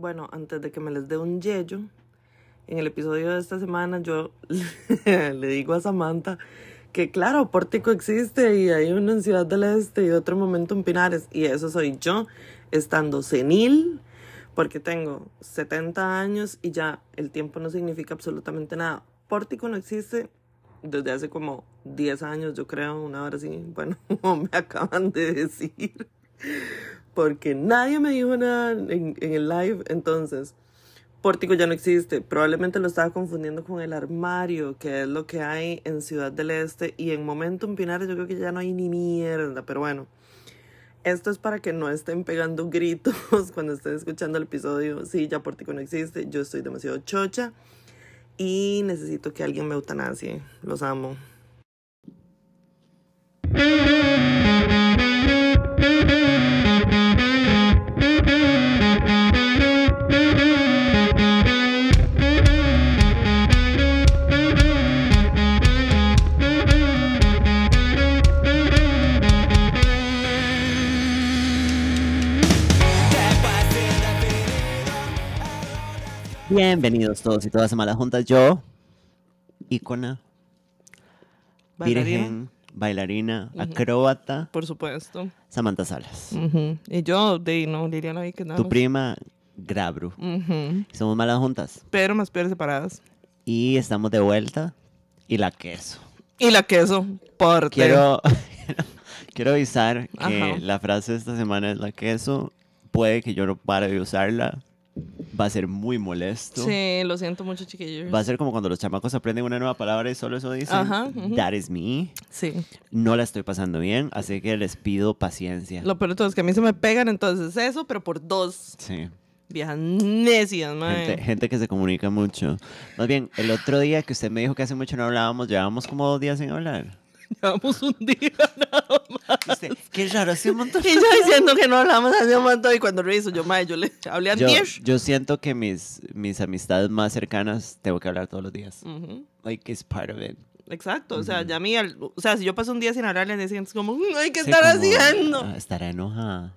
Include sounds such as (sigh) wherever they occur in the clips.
Bueno, antes de que me les dé un yello, en el episodio de esta semana yo (laughs) le digo a Samantha que claro, Pórtico existe y hay uno en Ciudad del Este y otro momento en Pinares y eso soy yo, estando senil, porque tengo 70 años y ya el tiempo no significa absolutamente nada. Pórtico no existe desde hace como 10 años, yo creo, una hora así, (laughs) bueno, (laughs) me acaban de decir, porque nadie me dijo nada en, el live, entonces Pórtico ya no existe. Probablemente lo estaba confundiendo con el armario, que es lo que hay en Ciudad del Este. Y en Momentum Pinares yo creo que ya no hay ni mierda. Pero bueno, esto es para que no estén pegando gritos (laughs) cuando estén escuchando el episodio. Sí, ya Pórtico no existe. Yo estoy demasiado chocha. Y necesito que alguien me eutanasie. Los amo. Bienvenidos todos y todas a Malas Juntas. Yo, ícona, Bailarina. virgen, bailarina, acróbata, Por supuesto. Samantha Salas. Y yo, de no, Liliana vi que nada. Tu prima, Grabru. Somos Malas Juntas. Pero más peores separadas. Y estamos de vuelta. Y la queso. Y la queso, por (laughs) Quiero, quiero avisar que Ajá. la frase de esta semana es la queso. Puede que yo no pare de usarla. Va a ser muy molesto. Sí, lo siento mucho, chiquillos. Va a ser como cuando los chamacos aprenden una nueva palabra y solo eso dicen. Ajá. That is me. Sí. No la estoy pasando bien, así que les pido paciencia. Lo peor de todo es que a mí se me pegan entonces eso, pero por dos Sí. viejas necias, mae. Gente, gente que se comunica mucho. Más bien, el otro día que usted me dijo que hace mucho no hablábamos, llevábamos como dos días sin hablar. Llevamos un día (laughs) nada más. Usted, qué raro, hace un montón. Y yo diciendo que no hablamos hace un montón. Y cuando reviso, yo, mae, yo le hablé a Yo, 10. yo siento que mis, mis amistades más cercanas tengo que hablar todos los días. Ujú. Like, it's part of it. Exacto, o sea, ya a mí, al- o sea, si yo paso un día sin hablarle, le sientes como, "Mm, ay, ¿qué Sí, estar como, haciendo? estará enojada.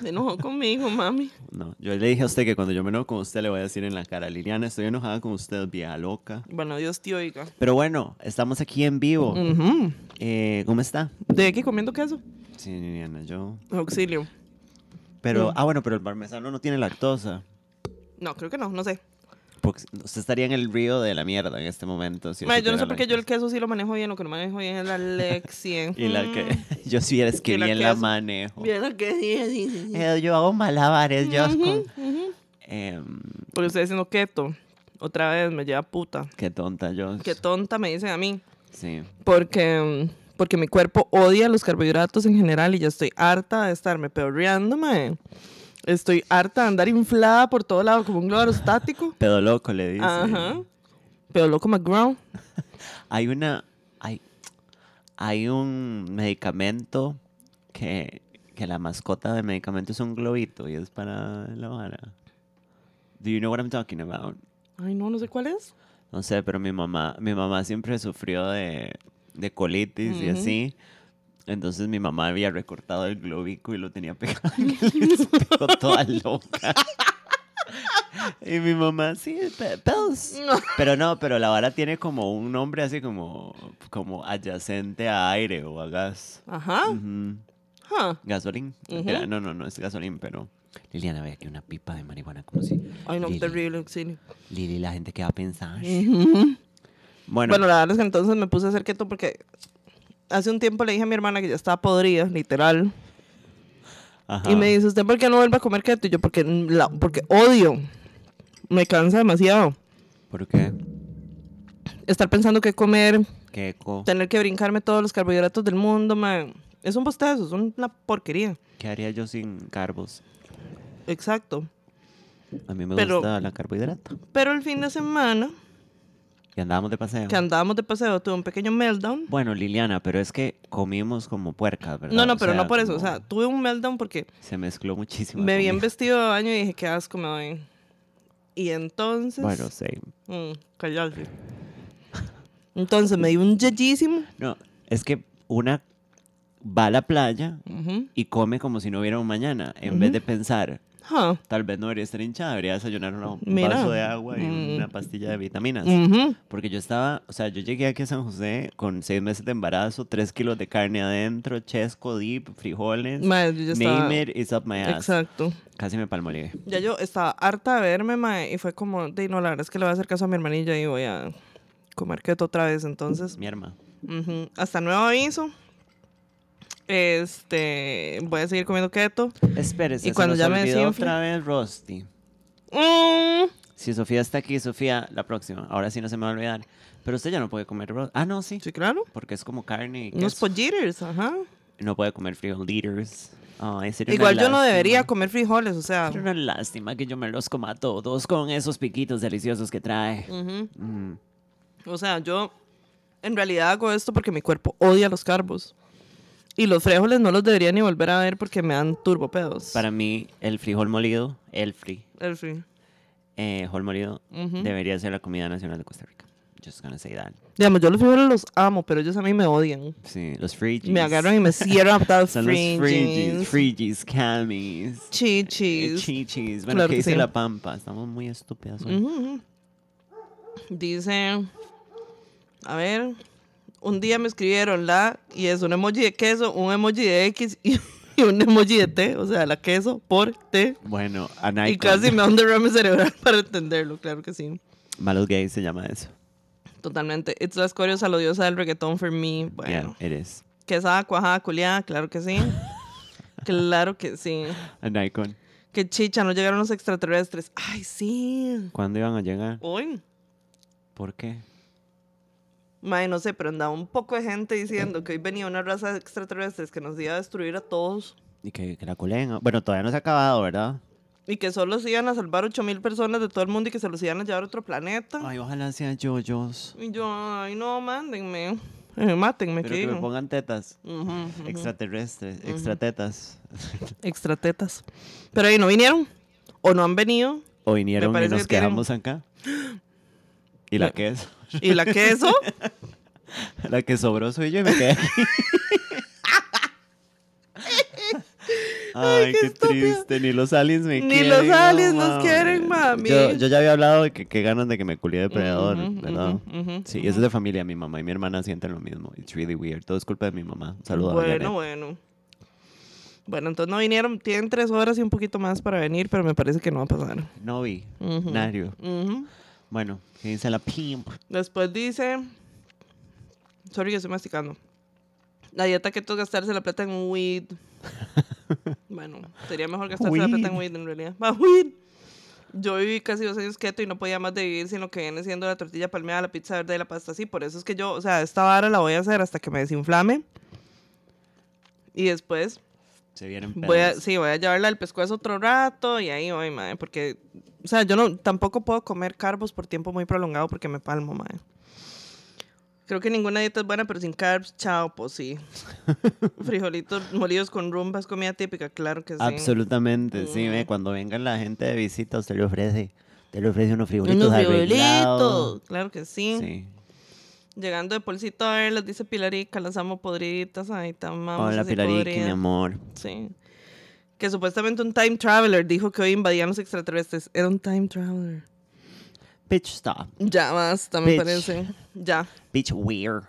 Se enojó conmigo, mami. No, yo le dije a usted que cuando yo me enojo con usted le voy a decir en la cara, Liliana, estoy enojada con usted, vieja loca. Bueno, Dios te oiga. Pero bueno, estamos aquí en vivo. Ujú. Eh, ¿Cómo está? ¿De aquí comiendo queso? Sí, Liliana, yo... Auxilio. Pero, Mm. ah, bueno, pero el parmesano no tiene lactosa. No, creo que no, no sé. Porque usted estaría en el río de la mierda en este momento. si yo no sé por qué yo el queso sí lo manejo bien, lo que no manejo bien es la lección. (laughs) Y la que... (laughs) Yo si vieras que la bien la manejo. Bien, que sí, sí, sí, sí. Eh, yo hago malabares, yo... Ujú, con- ujú. Em, Porque estoy diciendo keto. Otra vez me lleva puta. qué tonta yo. Qué tonta me dicen a mí. Sí. Porque, mm, porque mi cuerpo odia los carbohidratos en general y ya estoy harta de estarme peorreando, mae. Estoy harta de andar inflada por todo lado como un globo aerostático. (laughs) Pedo loco le dice. Ajá. Pero loco McGraw. (laughs) Hay una... Hay, hay un medicamento que, que la mascota del medicamento es un globito y es para la vara. Do you know what I'm talking about? Ay, no, no sé cuál es. No sé, pero mi mamá, mi mamá siempre sufrió de, de colitis y Ujú. así. Entonces mi mamá había recortado el globico y lo tenía pegado en el (laughs) espejo toda loca. Y mi mamá, sí, pe- pedos. No. Pero no, pero la vara tiene como un nombre así como, como adyacente a aire o a gas. Ajá. Gasolín. Era- no, no, no es gasolín, pero... Liliana, ve aquí una pipa de marihuana, como si... Ay, no, Lili, terrible, auxilio. Lili, la gente que va a pensar. Bueno, Bueno, la verdad es que entonces me puse a hacer keto porque hace un tiempo le dije a mi hermana que ya estaba podrida, literal. ajá. Y me dice, ¿usted por qué no vuelve a comer keto? Y yo, porque, la- porque odio. Me cansa demasiado. ¿Por qué? Estar pensando qué comer, ¿Qué co- tener que brincarme todos los carbohidratos del mundo, man. Es un bostezo, es una porquería. ¿Qué haría yo sin carbos? Exacto. A mí me Pero- gusta la carbohidrata. Pero el fin de semana, Y andábamos de paseo. que andábamos de paseo, tuve un pequeño meltdown. Bueno, Liliana, pero es que comimos como puercas, ¿verdad? No, no, O pero sea, no por eso. O sea, tuve un meltdown porque Se mezcló muchísimo. me vi en vestido de baño y dije, qué asco me doy. Y entonces... Bueno, sí. Mm, callarse. (laughs) Entonces me dio un yeyísimo. No, es que una va a la playa y come como si no hubiera un mañana, en vez de pensar, Huh. Tal vez no debería estar hinchada, debería desayunar una- un Mira. vaso de agua y Mm. una pastilla de vitaminas. Porque yo estaba, o sea, yo llegué aquí a San José con seis meses de embarazo, tres kilos de carne adentro, chesco, dip, frijoles. Mae, yo ya estaba- Name it, it's up my ass. Exacto. Casi me palmolié. Ya yo estaba harta de verme, mae, y fue como, de no, la verdad es que le voy a hacer caso a mi hermanilla y voy a comer keto otra vez. Entonces, Mi ujú, hasta nuevo aviso. Este, voy a seguir comiendo keto. Espérese, Y se cuando nos ya me olvidó desinfle. otra vez Rusty. Mm, Si Sofía está aquí, Sofía, la próxima. Ahora sí no se me va a olvidar. Pero usted ya no puede comer Rusty. Ah, no, sí. sí, claro. Porque es como carne y Unos pollitos, ajá. No puede comer frijolitos. Sería una Igual yo no debería comer frijoles, o sea. Sería una lástima que yo me los coma todos con esos piquitos deliciosos que trae. ujú. Mm. O sea, yo en realidad hago esto porque mi cuerpo odia los carbos. Y los frijoles no los debería ni volver a ver porque me dan turbopedos. Para mí, el frijol molido, el fri, El fri- eh, frijol molido, Ujú. debería ser la comida nacional de Costa Rica. Just gonna say that. Digamos, yo los frijoles los amo, pero ellos a mí me odian. Sí, los frigis. Me agarran y me cierran a patadas (laughs) Son los frigis, fringis, frigis, camis. eh, chichis. Chichis. Bueno, Claro ¿qué dice sí. la pampa? Estamos muy estúpidas hoy. Ujú. Dice, a ver, un día me escribieron la y es un emoji de queso, un emoji de X y, (laughs) y un emoji de T, o sea, la queso por T. Bueno, a Y casi me da un derrame cerebral (laughs) para entenderlo, claro que sí. Malos gays se llama eso. Totalmente. It's la escoria saludiosa del reggaetón for me. Bueno, Yeah, it is. quesada, cuajada, culiada, claro que sí. (laughs) claro que sí. A Nikon. Que chicha, no llegaron los extraterrestres. Ay, sí. ¿Cuándo iban a llegar? Hoy. ¿Por qué? Mae, no sé, pero andaba un poco de gente diciendo que hoy venía una raza de extraterrestres que nos iba a destruir a todos Y que, que la culen. Bueno, todavía no se ha acabado, ¿verdad? y que solo se iban a salvar 8 mil personas de todo el mundo y que se los iban a llevar a otro planeta. Ay, ojalá sean yoyos. Y yo, ay, no, mándenme. Eh, mátenme, Pero que que me pongan tetas. Ujú, ujú. Extraterrestres. Extratetas. Extratetas. Pero ahí no vinieron. O no han venido. O vinieron y nos que tienen- quedamos acá. (gasps) (gasps) (gasps) Y la que es. ¿Y la queso? (laughs) La que sobró soy yo y me quedé aquí. (laughs) Ay, qué, triste. Ni los aliens me Ni quieren. los no aliens nos mames. quieren, mami. Yo, yo ya había hablado de que qué ganas de que me culie depredador, Ujú, ¿verdad? sí, eso es de familia. Mi mamá y mi hermana sienten lo mismo. It's really weird. Todo es culpa de mi mamá. Un saludo a Bueno, bueno. Bueno, entonces no vinieron. Tienen tres horas y un poquito más para venir, pero me parece que no va a pasar. No vi. Nario. Bueno, ¿qué dice la pimp? Después dice. Sorry, que estoy masticando. La dieta que es gastarse la plata en weed. (laughs) bueno, sería mejor gastarse la plata en Weed. en realidad. Ah, (laughs) weed. Yo viví casi dos años quieto y no podía más de vivir sin lo que viene siendo la tortilla palmeada, la pizza verde y la pasta así. Por eso es que yo, o sea, esta vara la voy a hacer hasta que me desinflame. Y después Se vienen (laughs) voy a, sí, voy a llevarla al pescuezo otro rato y ahí voy, madre. Porque, o sea, yo no, tampoco puedo comer carbos por tiempo muy prolongado porque me palmo, madre. Creo que ninguna dieta es buena, pero sin carbs, chao, pues sí. (laughs) Frijolitos molidos con rumba es comida típica, claro que sí. Absolutamente, sí. ve, Cuando venga la gente de visita, usted le ofrece, te le ofrece unos frijolitos Unos frijolitos, claro que sí. Sí. Llegando de Polcito a verlas, dice Pilarica, las amo podriditas, ay, tan amamos Hola, podridas. mi amor. Sí. Que supuestamente un time traveler dijo que hoy invadían los extraterrestres. Era un time traveler. Bitch, stop. Ya basta, me Bitch. parece. Ya. Bitch, weird.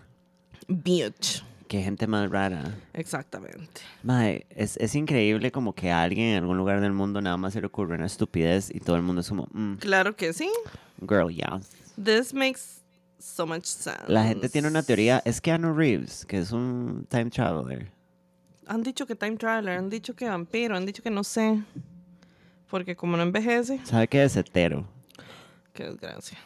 Bitch. Qué gente más rara. Exactamente. Mae, es, es increíble como que a alguien en algún lugar del mundo nada más se le ocurre una estupidez y todo el mundo es como, mm, Claro que sí. girl, yeah. This makes so much sense. La gente tiene una teoría, es Keanu Reeves, que es un time traveler. Han dicho que time traveler, han dicho que vampiro, han dicho que no sé. Porque como no envejece, ¿Sabe qué es hetero? qué desgracia.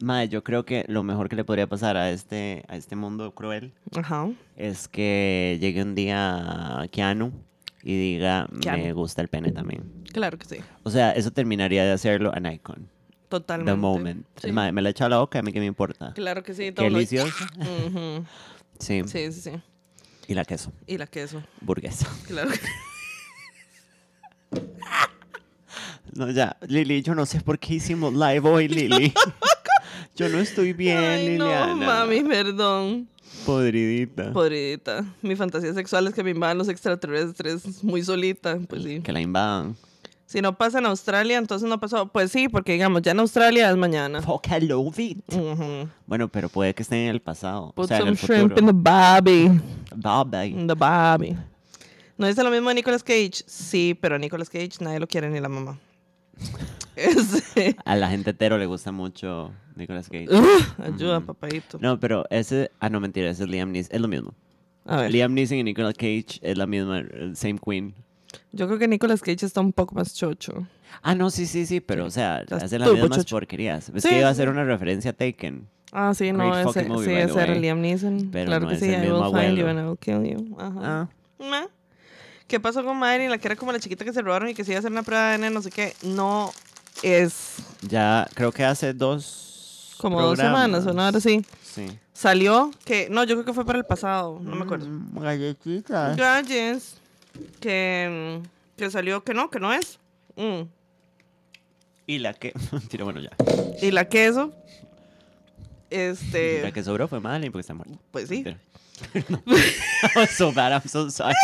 Mae, yo creo que lo mejor que le podría pasar a este, a este mundo cruel Ajá. es que llegue un día Keanu y diga, me gusta el pene también. Claro que sí. O sea, eso terminaría de hacerlo a Nikon. Totalmente. The moment. Sí. Me la echa a la boca, a mí qué me importa. Claro que sí. Qué todo lo- delicioso. Ujú. Sí. Sí, sí, sí. Y la queso. Y la queso. Burguesa. Claro que (laughs) No, ya. Lili, yo no sé por qué hicimos live hoy, Lili. (laughs) yo no estoy bien, Ay, no, Liliana. mami, perdón. Podridita. Podridita. Mi fantasía sexual es que me invadan los extraterrestres muy solita. Pues sí. Que la invadan. Si no pasa en Australia, entonces no pasó. Pues sí, porque digamos, ya en Australia es mañana. Fuck, I love it. Bueno, pero puede que esté en el pasado. Put o sea, en some el shrimp futuro. in the. Bye, bye. In the barbie. ¿No dice lo mismo de Nicolas Cage? Sí, pero a Nicolas Cage nadie lo quiere ni la mamá. (laughs) Ese- A la gente hetero le gusta mucho Nicolas Cage. Ugh, ayuda, papadito. No, pero ese... Ah, no, mentira, ese es Liam Neeson. Es lo mismo. A ver, Liam Neeson y Nicolas Cage es la misma, same queen. Yo creo que Nicolas Cage está un poco más chocho. Ah, no, sí, sí, sí, pero o sea, hace las mismas chocho. porquerías. Es Sí, que iba a ser una referencia a Taken. Ah, sí, no, Great ese, fucking movie, sí, ese era. Liam Neeson. Pero claro no que sí, I will mismo find you abuelo. and I will kill you. Ajá. Ah. ¿Qué pasó con Mayrin, la que era como la chiquita que se robaron y que se iba a hacer una prueba de ADN, no sé qué? No es ya creo que hace dos. como dos semanas, o no, ahora sí. Sí. Salió que, no, yo creo que fue para el pasado, no me acuerdo. Mm, Galletitas. Galles, que, mm, que salió que no, que no es. Mm. Y la que. (laughs) Mentira, bueno, ya. Y la queso, (laughs) La este, que sobró fue Madeline porque está muerta. pues sí. Mentira. I was so bad, I'm so sorry.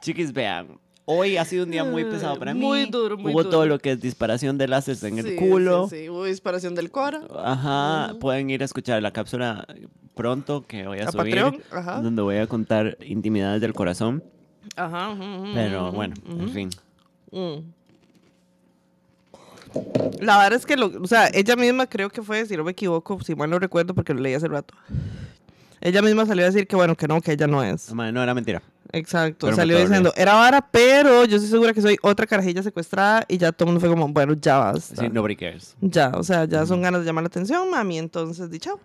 Chiquis, vean. Hoy ha sido un día muy pesado para mí. Muy duro, muy Hubo duro. todo lo que es disparación de láseres en Sí, el culo. Sí, sí, hubo disparación del Cora. Ajá, pueden ir a escuchar la cápsula pronto que voy a, A subir. Patreon, ajá. Donde voy a contar intimidades del corazón. Ajá. Pero bueno, en fin. Mm. La verdad es que, lo, o sea, ella misma creo que fue, si no me equivoco, si mal no recuerdo porque lo leí hace rato. Ella misma salió a decir que bueno, que no, que ella no es. Madre, no era mentira. Exacto, Pero salió diciendo, era vara, pero yo estoy segura que soy otra carajilla secuestrada y ya todo el mundo fue como, bueno, ya basta. Sí, nobody cares. Ya, o sea, ya son ganas de llamar la atención, mami, entonces di chao.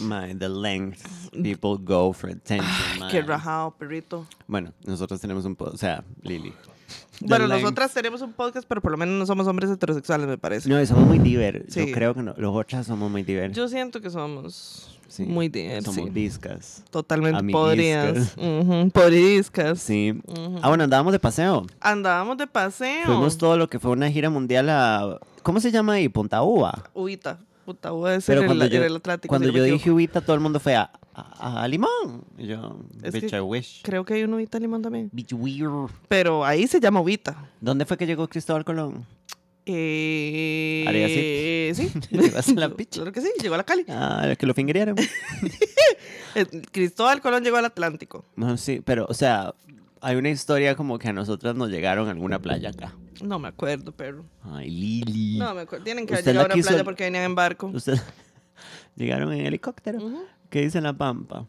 My, the length people go for attention. Ah, Qué rajado, perrito. Bueno, nosotros tenemos un... O sea, Lily. Bueno, nosotras tenemos un podcast, pero por lo menos no somos hombres heterosexuales, me parece. No, y somos muy diver. Sí. Yo creo que no. Los otras somos muy diver. Yo siento que somos Sí, muy diver, Somos sí. viscas. Totalmente Amiguiscas. (laughs) Ujú, podriscas. Sí. Ah, bueno, andábamos de paseo. Andábamos de paseo. Fuimos todo lo que fue una gira mundial a... ¿Cómo se llama ahí? Punta Uva. Ubita. Puta, voy a Pero el, cuando yo, el Atlántico. cuando yo dije. Ubita, todo el mundo fue a, a, a Limón. Y yo, Es bitch, que- I wish. Creo que hay un Ubita Limón también. Bitch, weird. Pero ahí se llama Ubita. ¿Dónde fue que llegó Cristóbal Colón? Eh, Haría sí. (laughs) A la (laughs) picha. Claro que sí, llegó a la Cali. Ah, que lo fingerearon. (laughs) Eh, Cristóbal Colón llegó al Atlántico. No, sí, pero, o sea, hay una historia como que a nosotras nos llegaron a alguna playa acá. No me acuerdo, pero. Ay, Lili. No me acuerdo. Tienen que haber Usted la llegado a quiso- playa porque venían en barco. Ustedes (laughs) llegaron en helicóptero. ¿Qué dice la pampa?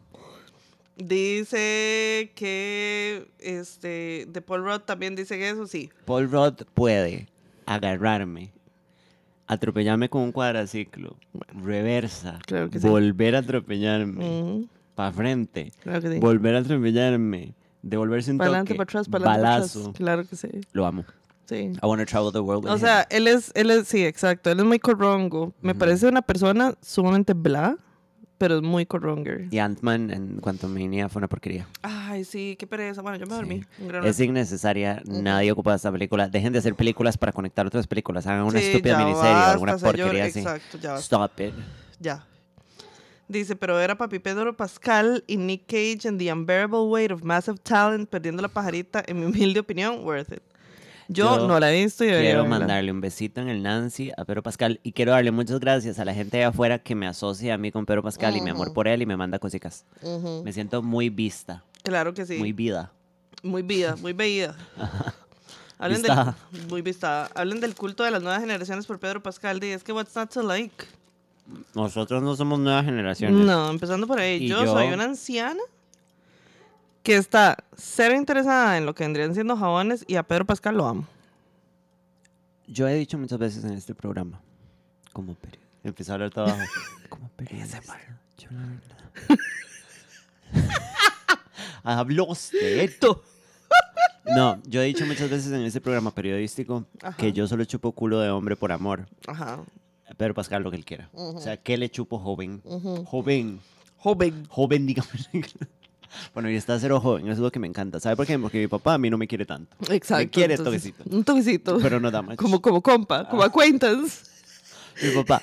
Dice que este de Paul Rudd también dice que eso sí. Paul Rudd puede agarrarme, atropellarme con un cuadraciclo, reversa, Claro que sí. volver a atropellarme, Ujú, para frente, Claro que sí. volver a atropellarme, devolverse un Para adelante, toque, para atrás, para adelante, para balazo. atrás. Claro que sí. Lo amo. Sí. I want to travel the world with O him. sea, él es, él es, sí, exacto. Él es muy corrongo. Me parece una persona sumamente bla, pero es muy corronger. Y Ant-Man en Quantumania fue una porquería. Ay, sí, qué pereza. Bueno, yo me Sí. dormí. Es innecesaria, nadie ocupa esta película. Dejen de hacer películas para conectar otras películas. Hagan una Sí, estúpida miniserie o alguna porquería así. Exacto, ya basta. Stop it. Ya. Dice, pero era papi Pedro Pascal y Nick Cage en The Unbearable Weight of Massive Talent, perdiendo la pajarita, en mi humilde opinión, worth it. Yo, Yo no la he visto y Quiero verla. mandarle un besito en el Nancy a Pedro Pascal y quiero darle muchas gracias a la gente de afuera que me asocia a mí con Pedro Pascal y mi amor por él y me manda cositas. Me siento muy vista, Claro que sí. muy vida. Muy vida, muy veída. (laughs) Hablen Vistada. del, muy vistada. Hablen del culto de las nuevas generaciones por Pedro Pascal. Y es que what's not to like. Nosotros no somos nuevas generaciones. No, empezando por ahí. Yo, yo- soy una anciana que está cero interesada en lo que vendrían siendo jabones y a Pedro Pascal lo amo. Yo he dicho muchas veces en este programa, como periodista, empecé a hablar todo abajo, (laughs) como periodista, yo la verdad. Usted. No, yo he dicho muchas veces en este programa periodístico Ajá. que yo solo chupo culo de hombre por amor. Ajá. Pedro Pascal lo que él quiera. O sea, ¿qué le chupo joven? Ujú. Joven. Joven. Joven, digamos. Bueno, y está cero joven, eso es lo que me encanta. ¿Sabe por qué? Porque mi papá a mí no me quiere tanto. Exacto. Me quiere entonces, toquecito. Un toquecito. Pero no da más. Como, como compa, como acquaintance. Mi papá.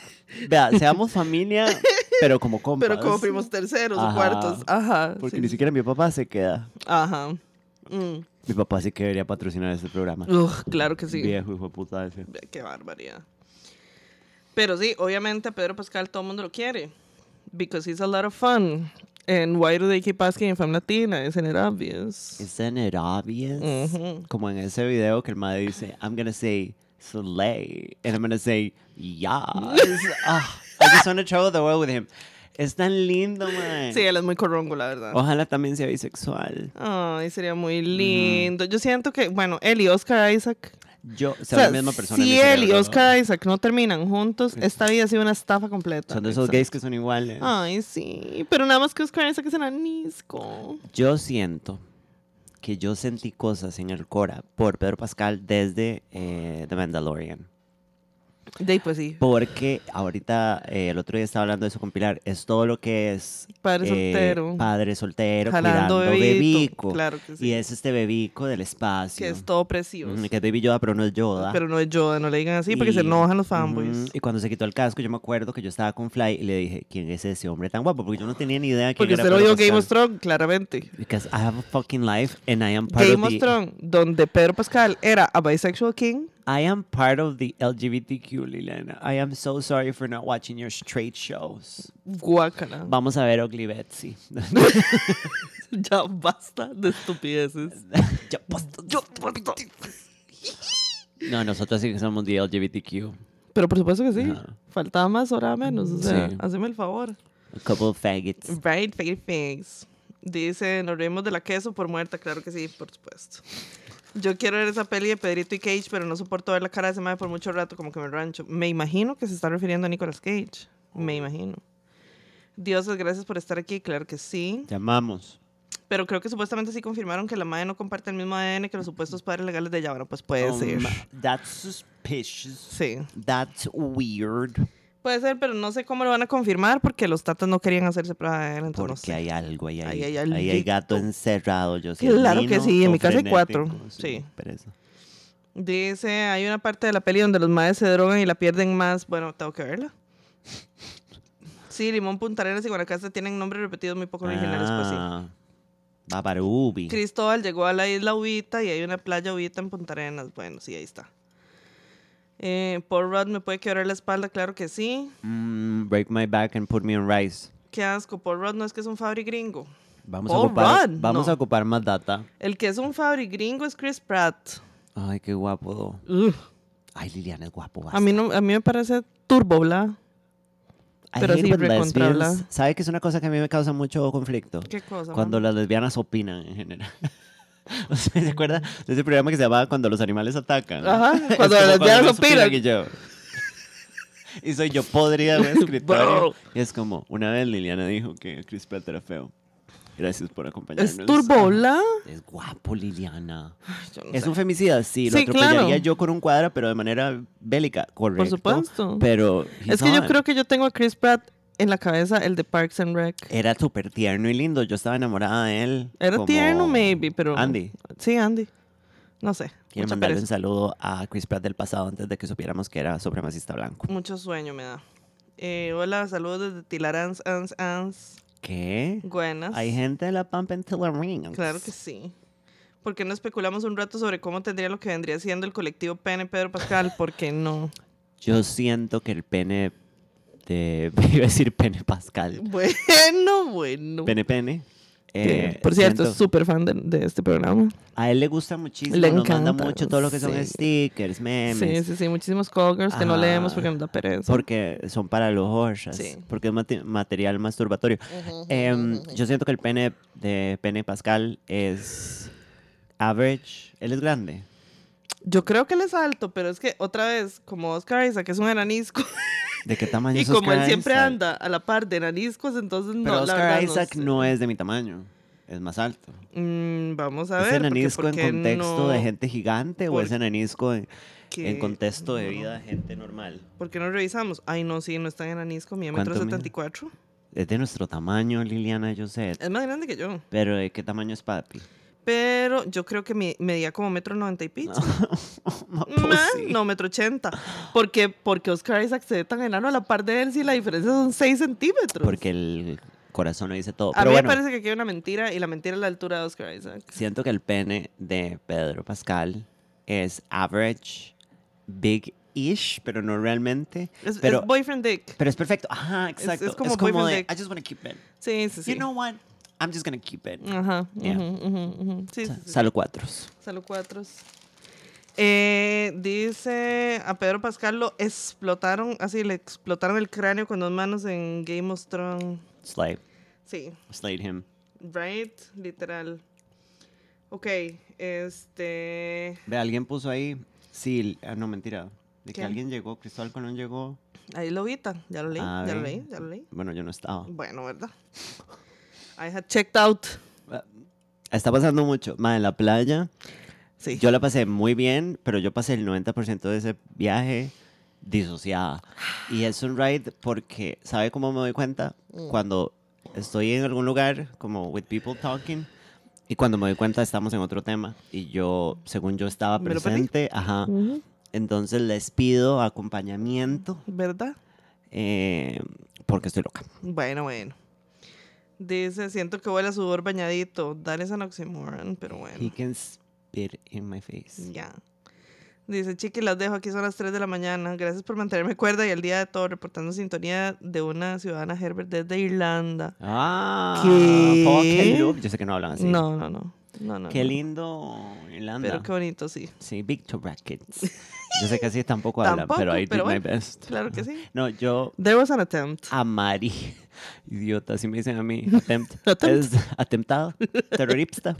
Vea, seamos familia, pero como compas. Pero como primos terceros o Ajá. cuartos. Ajá. Porque sí. ni siquiera mi papá se queda. Ajá. Mm. Mi papá sí que debería patrocinar este programa. Ugh, claro que sí. Viejo hijo de puta ese. Qué barbaridad. Pero sí, obviamente a Pedro Pascal todo el mundo lo quiere. Because he's a lot of fun. And why do they keep asking if I'm Latina? Isn't it obvious? Isn't it obvious? Como en ese video que el madre dice, I'm gonna say slay, and I'm gonna say yes. (laughs) Ah, I just want to travel the world with him. Es tan lindo, man. Sí, él es muy corrongo, la verdad. Ojalá también sea bisexual. Ay, sería muy lindo. Yo siento que, bueno, él y Oscar Isaac. Yo, o O sea, sea, la misma persona. si él y. Oscar Isaac no terminan juntos, esta vida ha sido una estafa completa. Son de esos gays que son iguales. Ay, sí. Pero nada más que Oscar Isaac es enanisco. Yo siento que yo sentí cosas en el Cora por Pedro Pascal desde eh, The Mandalorian. De ahí, pues sí. Porque ahorita, eh, el otro día estaba hablando de eso con Pilar, es todo lo que es Padre eh, soltero. padre soltero, Jalando cuidando bebito. bebico. Claro que sí. Y es este bebico del espacio. Que es todo precioso. Mm, que es Baby Yoda, pero no es Yoda. Pero no es Yoda, no le digan así porque se enojan los fanboys. Ujú, Y cuando se quitó el casco, yo me acuerdo que yo estaba con Fly y le dije, ¿quién es ese hombre tan guapo? Porque yo no tenía ni idea de quién Porque era usted lo vio Game of. Thrones, claramente. Because I have a fucking life and I am part Game of of the Thrones, donde Pedro Pascal era a bisexual king. I am part of the LGBTQ, Liliana. I am so sorry for not watching your straight shows. Guácala. Vamos a ver Ugly (laughs) Betsy. Ya basta de estupideces. (laughs) Ya basta. No, nosotros sí que somos de LGBTQ. Pero por supuesto que sí. Ajá. Faltaba más, ahora menos. O sea, Sí. haceme el favor. A couple of faggots. Right, fake face. Dice, nos reímos de la queso por muerta. Claro que sí, por supuesto. Yo quiero ver esa peli de Pedrito y Cage, pero no soporto ver la cara de ese mae por mucho rato, como que me rancho. Me imagino que se está refiriendo a Nicolas Cage. Me imagino. Diosas, gracias por estar aquí. Claro que sí. Llamamos. Pero creo que supuestamente sí confirmaron que la madre no comparte el mismo ADN que los supuestos padres legales de ella. Bueno, pues puede Um, ser. That's suspicious. Sí. That's weird. Puede ser, pero no sé cómo lo van a confirmar porque los tatas no querían hacerse prueba de ADN. Entonces no Porque sé. hay algo ahí. Ahí hay Ahí hay, gato encerrado. Yo soy Claro que sí, en mi casa hay cuatro, sí. Dice, hay una parte de la peli donde los madres se drogan y la pierden más. Bueno, tengo que verla. Sí, Limón Punta Arenas y Guanacaste tienen nombres repetidos muy poco originales, pues sí. Ah, Babarubi. Cristóbal llegó a la isla Ubita y hay una playa Ubita en Punta Arenas. Bueno, sí, ahí está. Eh, Paul Rudd me puede quebrar la espalda, claro que sí. Mm, break my back and put me on rice. Qué asco, Paul Rudd no es que es un fabri gringo. Vamos, a Paul ocupar, Rudd, vamos no. a ocupar más data. El que es un fabri gringo es Chris Pratt. Ay, qué guapo. Ugh. Ay, Liliana es guapo. A mí, no, a mí me parece turbo, bla. I pero sí. ¿Sabe que es una cosa que a mí me causa mucho conflicto? ¿Qué cosa? Cuando las lesbianas opinan en general. (laughs) (laughs) ¿Se acuerda de ese programa que se llamaba Cuando los animales atacan? Ajá, cuando las ellos opinan. Y yo. (laughs) Y soy yo podrida de (laughs) escritorio. Y es como, una vez Liliana dijo que Chris Pratt era feo. Gracias por acompañarnos. ¿Es turbo, bla? Es guapo, Liliana. No Es sé. un femicida, sí, lo Sí, atropellaría claro. yo con un cuadro, pero de manera bélica, correcto. supuesto. Pero Es que yo creo que yo tengo a Chris Pratt en la cabeza el de Parks and Rec. Era súper tierno y lindo. Yo estaba enamorada de él. Era como tierno, maybe, pero... Andy. Sí, Andy. No sé. Quiero mandarle un pereza. saludo a Chris Pratt del pasado antes de que supiéramos que era supremacista blanco. Mucho sueño me da. Eh, hola, saludos desde Tilarans, Ans, Ans. ¿Qué? Buenas. Hay gente de la Pump and Ring. Claro que sí. ¿Por qué no especulamos un rato sobre cómo tendría lo que vendría siendo el colectivo Pene Pedro Pascal? ¿Por qué no? (laughs) Yo siento que el pene de... (laughs) Iba a decir pene Pascal. Bueno, bueno. Pene pene. Eh, por cierto, es súper fan de, de este programa. a él le gusta muchísimo. Le nos manda encanta, mucho todo lo que son sí. stickers, memes. Sí, sí, sí. Muchísimos girls que no leemos porque nos da pereza. Porque son para los hojas. Sí. Porque es mate- material masturbatorio. Em, yo siento que el pene de pene Pascal es average. Él es grande. Yo creo que él es alto, pero es que otra vez, como Oscar Isaac es un enanisco, (laughs) ¿De qué tamaño y es como Oscar él siempre Isaac? anda a la par de enaniscos, entonces no, Pero la Oscar verdad Isaac sé. no, es de mi tamaño. Es más alto. Mm, vamos a ¿Es ver. porque- enanisco en porque contexto no- de gente gigante o es enanisco en, en contexto de vida de gente normal? ¿Por qué no revisamos? Ay, no, sí, no es tan enanisco, mi metro ¿Cuánto mide? 74. Es de nuestro tamaño, Liliana Josette. Es más grande que yo. Pero ¿de qué tamaño es papi? Pero yo creo que mi- medía como metro noventa y pico. (laughs) No, pues no, metro ochenta. Porque, porque Oscar Isaac se ve tan enano a la par de él si la diferencia son 6 centímetros. Porque el corazón lo dice todo. A mí bueno, me parece que aquí hay una mentira y la mentira es la altura de Oscar Isaac. siento que el pene de Pedro Pascal es average, big-ish, pero no realmente. Es, pero, es boyfriend dick. pero es perfecto. Ajá, exacto. es como boyfriend de, dick. I just want to keep it. Sí, sí, sí. You know what? I'm just to keep it. Ajá. Yeah. ujú, ujú, ujú. Sí. Salud cuatros. Salud cuatros. Eh, dice a Pedro Pascal lo explotaron, así le explotaron el cráneo con dos manos en Game of Thrones. Slay. Sí, Slayed him. right, literal. Ok, este. Ve, alguien puso ahí. Sí, ah, no, mentira. De que alguien llegó, Cristóbal Colón llegó. Ahí lo vi, ya lo leí, A ya lo leí, ya lo leí. Bueno, yo no estaba. Bueno, ¿verdad? I had checked out. Está pasando mucho. Ma, en la playa, Sí. yo la pasé muy bien, pero yo pasé el 90% de ese viaje disociada. Y es un ride porque, ¿sabe cómo me doy cuenta? Mm. Cuando estoy en algún lugar, como with people talking, y cuando me doy cuenta estamos en otro tema. Y yo, según yo estaba presente, ajá. Entonces les pido acompañamiento ¿Verdad? eh, porque estoy loca. Bueno, bueno. Dice, siento que huele a sudor bañadito. Dale esa oxymoron, pero bueno. He can spit in my face. Ya. Dice, chiqui, las dejo. Aquí son las 3 de la mañana. Gracias por mantenerme cuerda y el día de todo reportando sintonía de una ciudadana Herbert desde Irlanda. Ah, ¿Qué? Yo sé que no hablan así. No, no, no. No, no. Qué lindo Irlanda. Pero qué bonito, sí. Sí, Victor Brackets. (laughs) Yo sé que así tampoco hablan, pero Tampoco, I did pero my bueno. best. Claro que sí. No, yo There was an attempt. amarí. (laughs) Idiota, así me dicen a mí. (laughs) Attempt. Attempt. Es atentado. Terrorista.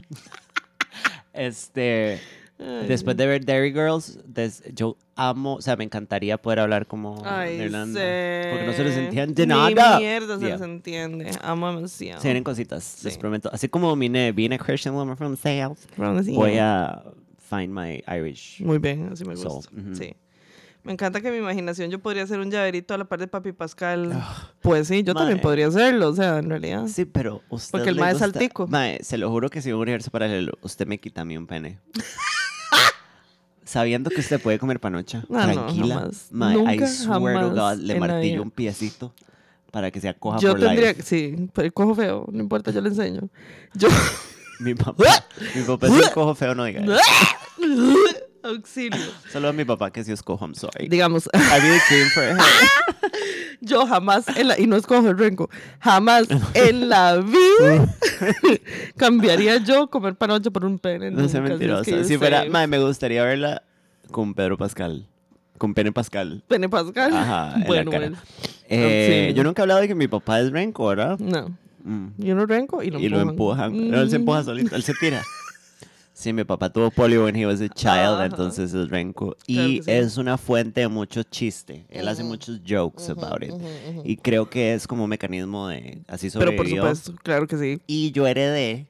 Este. Ay, Después de ver Dairy Girls, des- yo amo, o sea, me encantaría poder hablar como Ay, Irlanda. sé. Porque no se les entiende Ni nada. mierda se Yeah. les entiende. Amo demasiado. Se vienen cositas, les Sí. prometo. Así como vine, vine Christian woman from the South, Pero sí. voy a find my Irish. Muy bien, así me So, gusta. ujú. Sí. Me encanta que mi imaginación yo podría hacer un llaverito a la par de Papi Pascal. Ah, pues sí, yo también mae. podría hacerlo, o sea, en realidad. Sí, pero usted Porque el mae es gusta- altico. Mae, se lo juro que si un universo paralelo usted me quita a mí un pene. (laughs) Sabiendo que usted puede comer panocha, Ah, no, tranquila. jamás. mae, I Nunca, swear to jamás God, le martillo un piecito para que se acoja yo por tendría, life. sí, pero cojo feo, no importa, yo le enseño. Yo, (laughs) Mi papá, mi papá es un cojo feo, no diga eso. (laughs) auxilio. Solo a mi papá que sí es cojo, I'm sorry. Digamos, I really came for her. (laughs) yo jamás, en la, y no escojo el renco, jamás en la vida (laughs) cambiaría yo comer panocha por un pene. No sea es que mentirosa. Si fuera, mae, me gustaría verla con Pedro Pascal. Con Pene Pascal. Pene Pascal. Ajá, (laughs) bueno, bueno. Eh. Yo nunca he hablado de que mi papá es renco, ¿verdad? No, Mm. yo no renco y lo y lo empujan. No, él se Mm. empuja solito, él se tira. Sí, mi papá tuvo polio when he was a child, entonces es renco. Y sí. es una fuente de mucho chiste. Él hace muchos jokes about it. Y creo que es como un mecanismo de así Pero por sobrevivió. supuesto, claro que sí. Y yo heredé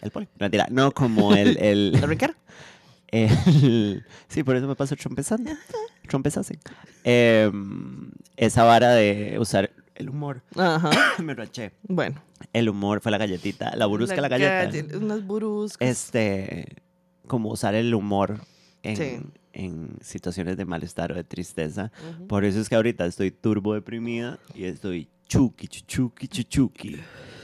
el polio. No, mentira, no como el... el, (laughs) el- sí, por eso me paso trompezando. Trompezase. Em, esa vara de usar el humor. Ajá. (coughs) me raché. Bueno. El humor fue la galletita, la burusca la, galleta. galle- Unas buruscas. Este, como usar el humor en, Sí. en situaciones de malestar o de tristeza. Por eso es que ahorita estoy turbo deprimida y estoy chuki, chuchuki, chuchuki.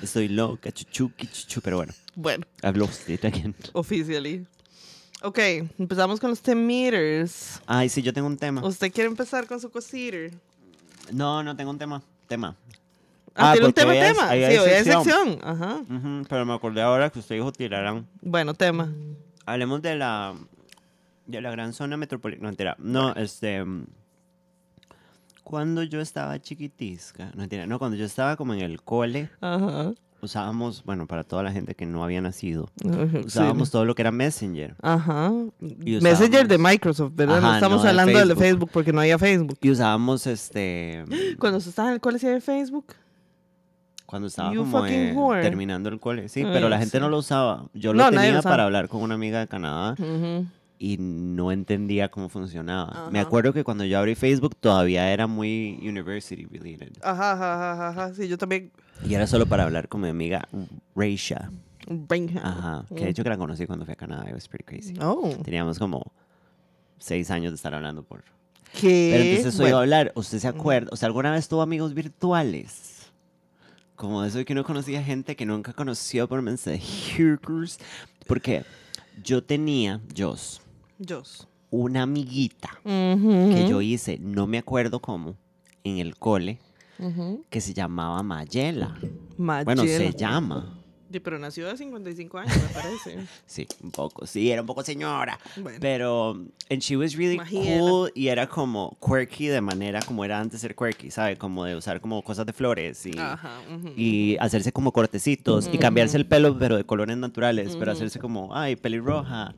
Estoy loca, chuchuki, chuchu. Pero bueno, Bueno, I've lost it again. officially. Ok, empezamos con los T-meters. Ay, sí, yo tengo un tema. ¿Usted quiere empezar con su cosita? No, no tengo un tema. Tema. Ah, Ah, ¿tiene un tema, es- tema? ahí sí, hay hoy hay sección. Ajá. Pero me acordé ahora que usted dijo tirarán. Bueno, tema. Hablemos de la de la gran zona metropolitana. No, entera. No, este mm, cuando yo estaba chiquitisca, no mentira, no, cuando yo estaba como en el cole, Ajá. Usábamos, bueno, para toda la gente que no había nacido, usábamos sí. todo lo que era Messenger. Ajá. Messenger de Microsoft, ¿verdad? no estamos no de hablando de Facebook. Facebook porque no había Facebook. Y usábamos este Cuando usted estaba en el cole, ¿sí había Facebook? cuando estaba You como eh, terminando el cole, sí, Ay, pero la gente sí. no lo usaba. Yo No, lo tenía para hablar con una amiga de Canadá y no entendía cómo funcionaba. Me acuerdo que cuando yo abrí Facebook todavía era muy university related. Ajá, ajá, ajá, ajá. Sí, yo también. Y era solo para hablar con mi amiga Raisha. Ajá. Que de hecho que la conocí cuando fui a Canadá. It was pretty crazy. Oh. Teníamos como seis años de estar hablando por... ¿Qué? Pero entonces Bueno, iba a hablar. ¿Usted se acuerda? O sea, ¿alguna vez tuvo amigos virtuales? como eso de que uno conocía gente que nunca conoció por mensajers. Porque yo tenía, Jos, Jos. una amiguita que yo hice, no me acuerdo cómo, en el cole, Que se llamaba Mayela. Mayela. Bueno, se llama. Sí, pero nació de 55 años, me parece. (laughs) Sí, un poco. Sí, era un poco señora. Bueno. Pero, and she was really cool y era como quirky de manera como era antes ser quirky, ¿sabe? Como de usar como cosas de flores y, Ajá. y hacerse como cortecitos y cambiarse el pelo, pero de colores naturales, pero hacerse como, ay, pelirroja.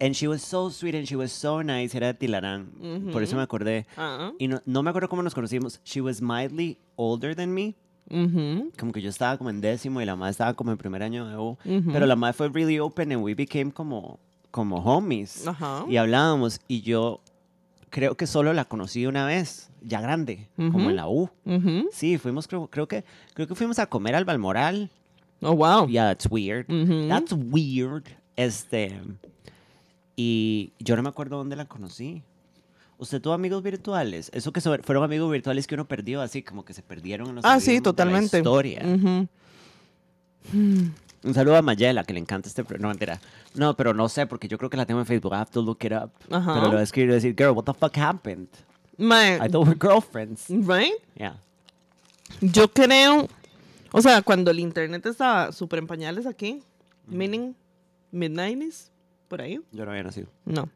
And she was so sweet and she was so nice. Era de Tilarán. Por eso me acordé. Ah, Y no, no me acuerdo cómo nos conocimos. She was mildly older than me. ujú. Como que yo estaba como en décimo y la madre estaba como en primer año de U. Ujú. Pero la madre fue really open and we became como, como homies. Ajá. Y hablábamos y yo creo que solo la conocí una vez, ya grande, como en la U. Sí, fuimos, creo, creo que creo que fuimos a comer al Balmoral. Oh, wow. Yeah, that's weird. That's weird. Este. Y yo no me acuerdo dónde la conocí. ¿Usted tuvo amigos virtuales? Eso que so- fueron amigos virtuales que uno perdió, así como que se perdieron en los Ah, sí, algoritmos de la totalmente. historia. Ujú. Un saludo a Mayela, que le encanta este... No, mentira. No, pero no sé, porque yo creo que la tengo en Facebook. I have to look it up. Ajá. Pero le voy a escribir y decir, girl, what the fuck happened? Mae, I thought we were girlfriends. right? Yeah. Yo creo, o sea, cuando el internet estaba súper en pañales aquí, meaning mid-90s, por ahí, Yo no había nacido. no.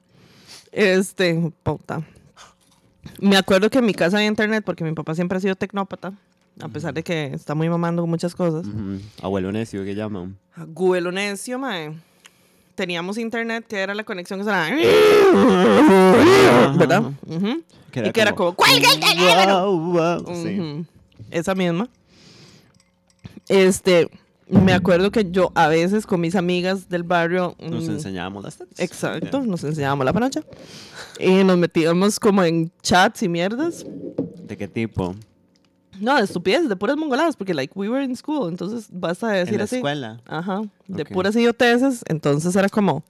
Este, puta. Me acuerdo que en mi casa había internet porque mi papá siempre ha sido tecnópata, a pesar de que está muy mamando con muchas cosas. Abuelo necio, que llaman. Abuelo necio, mae. Teníamos internet que era la conexión que sonaba. ¿Verdad? Y que era como, ¡cuelga el teléfono! Wow, wow. Sí. Ujú. Esa misma. Este, me acuerdo que yo a veces con mis amigas del barrio. Nos mm, enseñábamos las tetas. Exacto, nos enseñábamos la panocha. Y nos metíamos como en chats y mierdas. ¿De qué tipo? No, de estupidez, de puras mongoladas, porque like we were in school, entonces basta de decir en la así. escuela. Ajá, de Ok. puras idioteces, entonces era como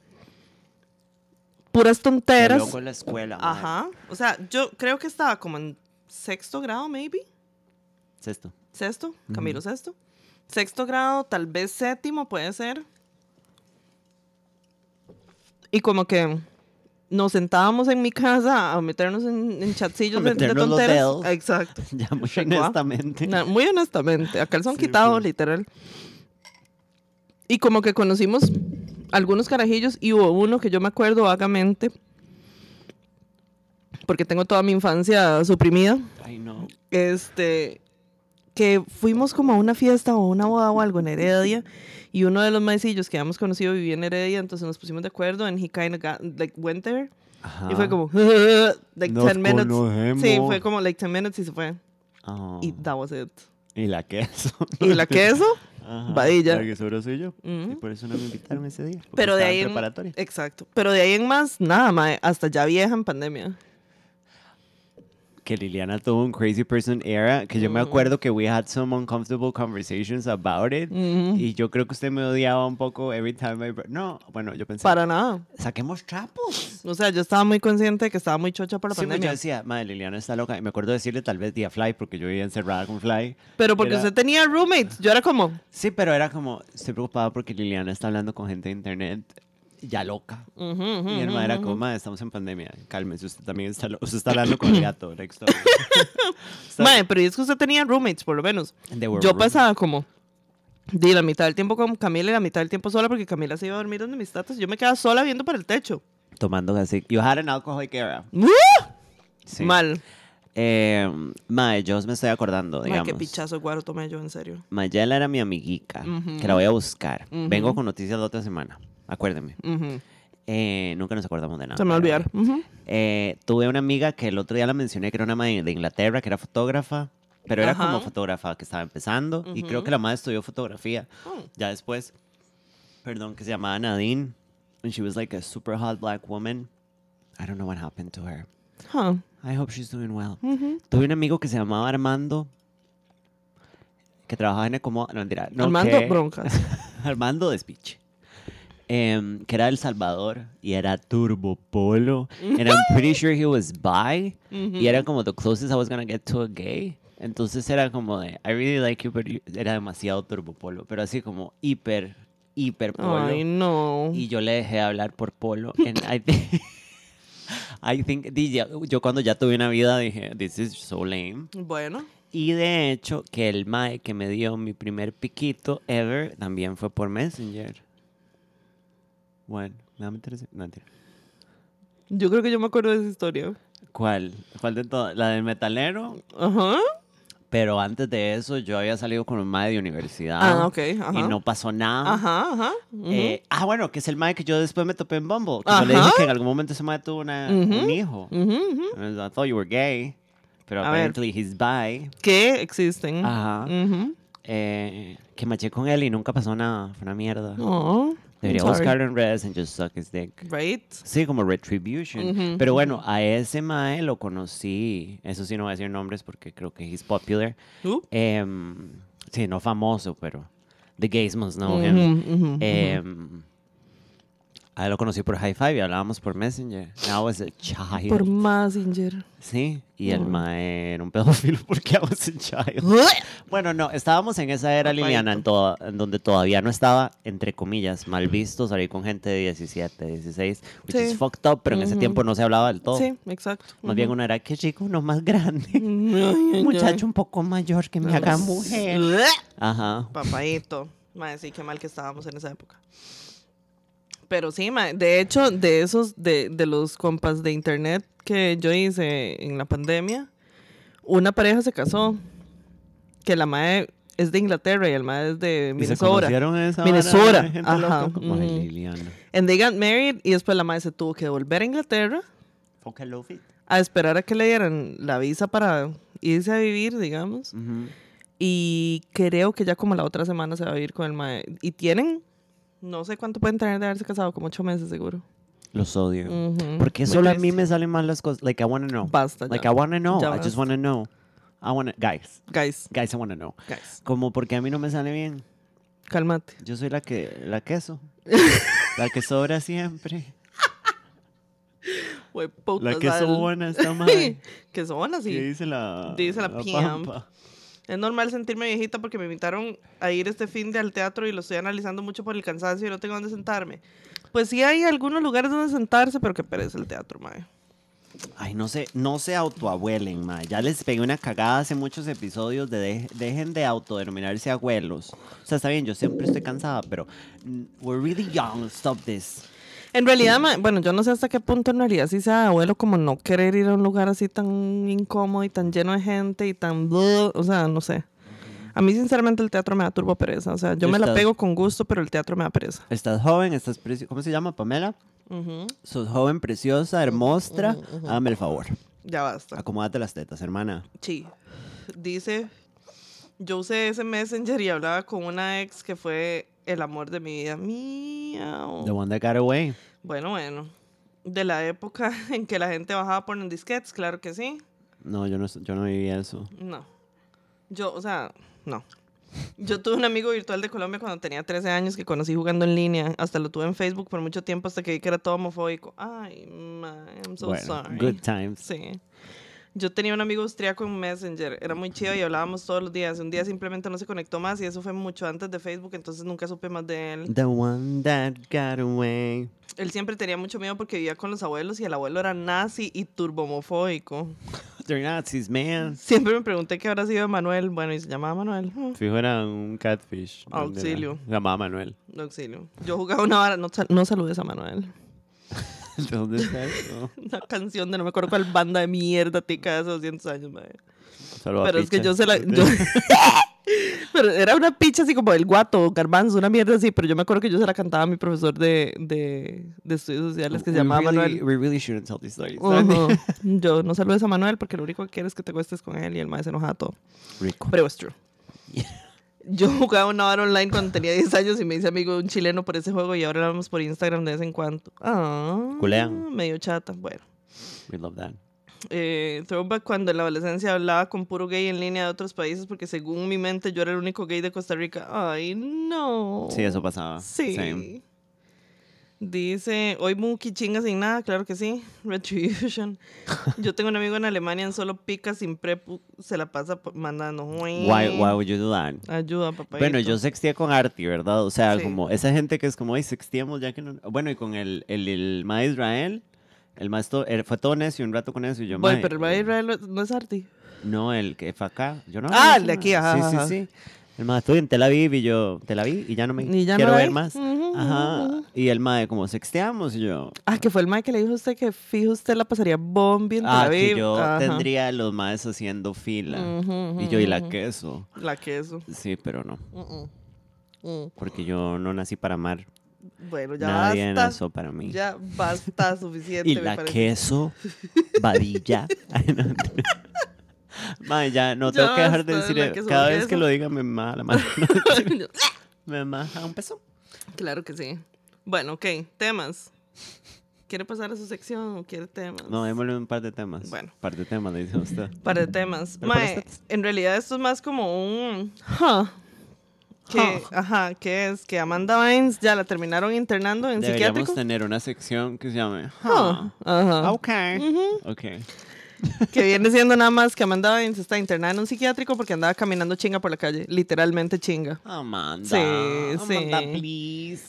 puras tonteras. loco en la escuela. madre. Ajá. O sea, yo creo que estaba como en sexto grado, maybe. Es esto. Sexto, Camilo sexto. Sexto grado, tal vez séptimo, puede ser. Y como que nos sentábamos en mi casa a meternos en, en chatsillos A de, de meternos los tonteras. dedos. Exacto. (laughs) Ya muy honestamente. Na- muy honestamente, a calzón Sí, quitado, sí. literal. Y como que conocimos algunos carajillos y hubo uno que yo me acuerdo vagamente, porque tengo toda mi infancia suprimida, Ay, no. este, que fuimos como a una fiesta o una boda o algo en Heredia y uno de los maecillos que habíamos conocido vivía en Heredia, entonces nos pusimos de acuerdo and he kind of got, like, went there. Y fue como, (laughs) like Nos 10 minutes. conocemos. Sí, fue como like 10 minutes y se fue. Oh. Y that was it. Y la queso. Y la queso, (laughs) Ajá. vadilla. La que sobró soy yo. Y por eso no me invitaron ese día. Pero de ahí en exacto. Pero de ahí en más, nada, mae, hasta ya vieja en pandemia. Que Liliana tuvo un crazy person era, que yo me acuerdo que we had some uncomfortable conversations about it. Ujú. Y yo creo que usted me odiaba un poco every time I... No, bueno, yo pensé, Para nada. saquemos trapos. O sea, yo estaba muy consciente de que estaba muy chocha por la Sí, pues, yo pandemia. decía, madre, Liliana está loca. Y me acuerdo decirle tal vez día Fly, porque yo vivía encerrada con Fly. Pero porque Era- usted tenía roommates, yo era como, Sí, pero era como, estoy preocupada porque Liliana está hablando con gente de internet ya loca. Mi hermana era como, madre, estamos en pandemia. Cálmese, usted también está, usted está hablando con el (coughs) gato. next door". (laughs) Está- Mae, pero es que usted tenía roommates, por lo menos. Yo roommates. pasaba como, di la mitad del tiempo con Camila y la mitad del tiempo sola porque Camila se iba a dormir donde mis tatas. Yo me quedaba sola viendo para el techo. Tomando así. You had an alcoholic era. ¡Uh! Sí. Mal. Eh, mae, yo me estoy acordando, Mae, digamos. qué pichazo de guaro tomé yo, en serio. Mayela era mi amiguica, Ujú. que la voy a buscar. Vengo con noticias la otra semana. Acuérdeme. Ujú. Eh, nunca nos acordamos de nada. Se me va a olvidar. Eh, tuve una amiga que el otro día la mencioné, que era una madre de Inglaterra, que era fotógrafa, pero era Ajá. como fotógrafa que estaba empezando. Y creo que la madre estudió fotografía. Oh. Ya después, perdón, que se llamaba Nadine. And she was like a super hot black woman. I don't know what happened to her. Huh. I hope she's doing well. Tuve un amigo que se llamaba Armando, que trabajaba en como no mentira, no, Armando que- Broncas. (laughs) Armando de Em, que era El Salvador y era turbo polo. And I'm pretty sure he was bi. Y era como the closest I was gonna get to a gay. Entonces era como de, I really like you, pero era demasiado turbopolo, pero así como hiper, hiper polo. Ay, no. Y yo le dejé hablar por polo. And I think, (laughs) I think yo cuando ya tuve una vida dije, this is so lame. Bueno. Y de hecho, que el mae que me dio mi primer piquito ever también fue por Messenger. Bueno, no me interesa. No, mentira. Yo creo que yo me acuerdo de esa historia. ¿Cuál? ¿Cuál de todas? La del metalero. Ajá. Pero antes de eso, yo había salido con un mae de universidad. Ah, ok. Ajá. Y no pasó nada. Ajá, ajá. ujú. Eh, ah, bueno, que es el mae que yo después me topé en Bumble. Que yo le dije que en algún momento ese mae tuvo una- Ujú. un hijo. Ujú, ujú. I thought you were gay. Pero A ver. apparently he's bi. Que existen. Ajá. Eh, que maché con él y nunca pasó nada. Fue una mierda. Oh, Debería buscarlo en redes and just suck his dick. Right. Sí, como retribution. Pero bueno, a ese mae lo conocí. Eso sí, no voy a decir nombres porque creo que he's popular. Uh. Em, sí, no famoso, pero the gays must know him. Ujú. Em, a él lo conocí por High Five y hablábamos por Messenger. Now was a child. Por Messenger. Sí, y el mae era un pedófilo (laughs) porque I was a child. Bueno, no, estábamos en esa era. Liliana, en, toda- en donde todavía no estaba, entre comillas, mal visto salir con gente de 17, 16, which Sí. is fucked up, pero en ese tiempo no se hablaba del todo. Sí, exacto. Más bien uno era, qué chico, uno más grande. (laughs) Un muchacho un poco mayor que me haga mujer. Ajá. Papaito. Madre, sí, qué mal que estábamos en esa época. Pero sí, de hecho, de esos, de, de los compas de internet que yo hice en la pandemia, una pareja se casó. Que la madre es de Inglaterra y el madre es de ¿Y se Minnesota. conocieron en esa Minnesota, gente ajá, loca? Como, ay, ujú. Liliana. And they got married y después la madre se tuvo que volver a Inglaterra a esperar a que le dieran la visa para irse a vivir, digamos. Y creo que ya como la otra semana se va a vivir con el mae. Y tienen, no sé cuánto pueden tener de haberse casado, como ocho meses seguro. Los odio. Porque solo a mí me salen mal las cosas. Like, I want to know. Basta Like, ya. I want to know. Ya I just want to know. I want to... Guys. Guys, Guys, I want to know. guys, Como porque a mí no me sale bien. cálmate. Yo soy la que... La queso. (laughs) la que sobra siempre. Puta, La que sal. sobra esta madre. que son ¿Qué dice la... Dice la PM. pampa? Es normal sentirme viejita porque me invitaron a ir este fin de al teatro y lo estoy analizando mucho por el cansancio y no tengo dónde sentarme. Pues sí hay algunos lugares donde sentarse, pero que pereza el teatro, mae. Ay, no sé, no se autoabuelen, ma. Ya les pegué una cagada hace muchos episodios de, de- dejen de autodenominarse abuelos. O sea, está bien, yo siempre estoy cansada, pero mm, we're really young, stop this. En realidad, ma- bueno, yo no sé hasta qué punto en realidad sí sea abuelo como no querer ir a un lugar así tan incómodo y tan lleno de gente y tan... o sea, no sé. A mí sinceramente el teatro me da turbo pereza. O sea, yo me la pego con gusto, pero el teatro me da pereza. Estás joven, estás preciosa. ¿Cómo se llama, Pamela? Ujú, Sos joven, preciosa, hermosa. Hágame el favor. Ya basta. Acomódate las tetas, hermana. Sí. Dice, yo usé ese messenger y hablaba con una ex que fue el amor de mi vida. Miau. The one that got away. Bueno, bueno. De la época (laughs) en que la gente bajaba por en disquetes, claro que sí. No, yo no, yo no viví eso. No. Yo, o sea, no. Yo tuve un amigo virtual de Colombia cuando tenía 13 años que conocí jugando en línea. Hasta lo tuve en Facebook por mucho tiempo hasta que vi que era todo homofóbico. Ay, man, I'm so bueno, sorry. good times. Sí. Yo tenía un amigo austriaco en Messenger. Era muy chido y hablábamos todos los días. Un día simplemente no se conectó más y eso fue mucho antes de Facebook, entonces nunca supe más de él. The one that got away. Él siempre tenía mucho miedo porque vivía con los abuelos y el abuelo era nazi y turbomofóbico. (laughs) They're Nazis, man. Siempre me pregunté qué habrá sido de Manuel. Bueno, y se llamaba Manuel. (laughs) Fijo era un catfish. ¿Dónde era? Auxilio. Se llamaba Manuel. Auxilio. Yo jugaba una vara, no, no saludes a Manuel. (laughs) (laughs) ¿De dónde está eso? (laughs) Una canción de no me acuerdo cuál banda de mierda tica de hace 200 años, madre. A Pero es que yo se la. (laughs) yo- pero era una picha así como el guato, garbanzo, una mierda así. Pero yo me acuerdo que yo se la cantaba a mi profesor de, de, de estudios sociales que se We llamaba really- Manuel. We really shouldn't tell these stories. Ujú. Yo no saludes a Manuel porque lo único que quiere es que te cuestes con él y el maestro se enojaba todo. Rico. Pero es true. Yo jugaba una hora online cuando tenía 10 años y me hice amigo de un chileno por ese juego y ahora hablamos por Instagram de vez en cuando. Ah, Culean. medio chata. Bueno. We love that. Eh, throwback cuando en la adolescencia hablaba con puro gay en línea de otros países porque según mi mente yo era el único gay de Costa Rica. Ay, no. Sí, eso pasaba. Sí. Same. Dice, hoy Muki chinga sin nada, claro que sí. (laughs) Retribution. Yo tengo un amigo en Alemania, en solo pica sin prepu, se la pasa mandando. Why, why would you do that? Ayuda, papá. Bueno, yo sexteé con Arti, ¿verdad? O sea, Sí. como esa gente que es como, ay, sexteamos ya que no... Bueno, y con el, el, el ma de Israel, el maestro, él fue todo necio, un rato con eso, y yo, "Mae, pero el de Israel no- es Arti. No, el que fue acá. Yo no Ah, el de aquí, ajá, Sí, ajá. sí, sí. El mae estoy en Tel Aviv y yo, Tel Aviv, y ya no me ya quiero ver más. Ujú, Ajá. Y el mae, como sexteamos, y yo, Ah, que fue el mae que le dijo a usted que fijo usted la pasaría bombi en ah, que yo Ajá. tendría a los maes haciendo fila. Y yo, y la queso. La queso. Sí, pero no. Mm. Porque yo no nací para amar. Bueno, ya Nadie basta. nació para mí. Ya basta suficiente, Y me la parece. queso, vadilla. (laughs) Mae, ya no tengo Ya que dejar de decir. cada vez que lo diga me mama la mano. (laughs) me maja un peso. Claro que sí. Bueno, ok, temas. ¿Quiere pasar a su sección o quiere temas? No, démosle un par de temas. Bueno. Par de temas, le dice usted. (laughs) par de temas. Mae, usted- en realidad esto es más como un... huh, que, Huh. Ajá, que es que Amanda Bynes ya la terminaron internando en Deberíamos psiquiátrico. tener una sección que se llame. Huh, Huh. Ajá. Ok. Ok. Que viene siendo nada más que Amanda Bynes está internada en un psiquiátrico porque andaba caminando chinga por la calle. Literalmente chinga. Amanda. Sí, Amanda, sí. please.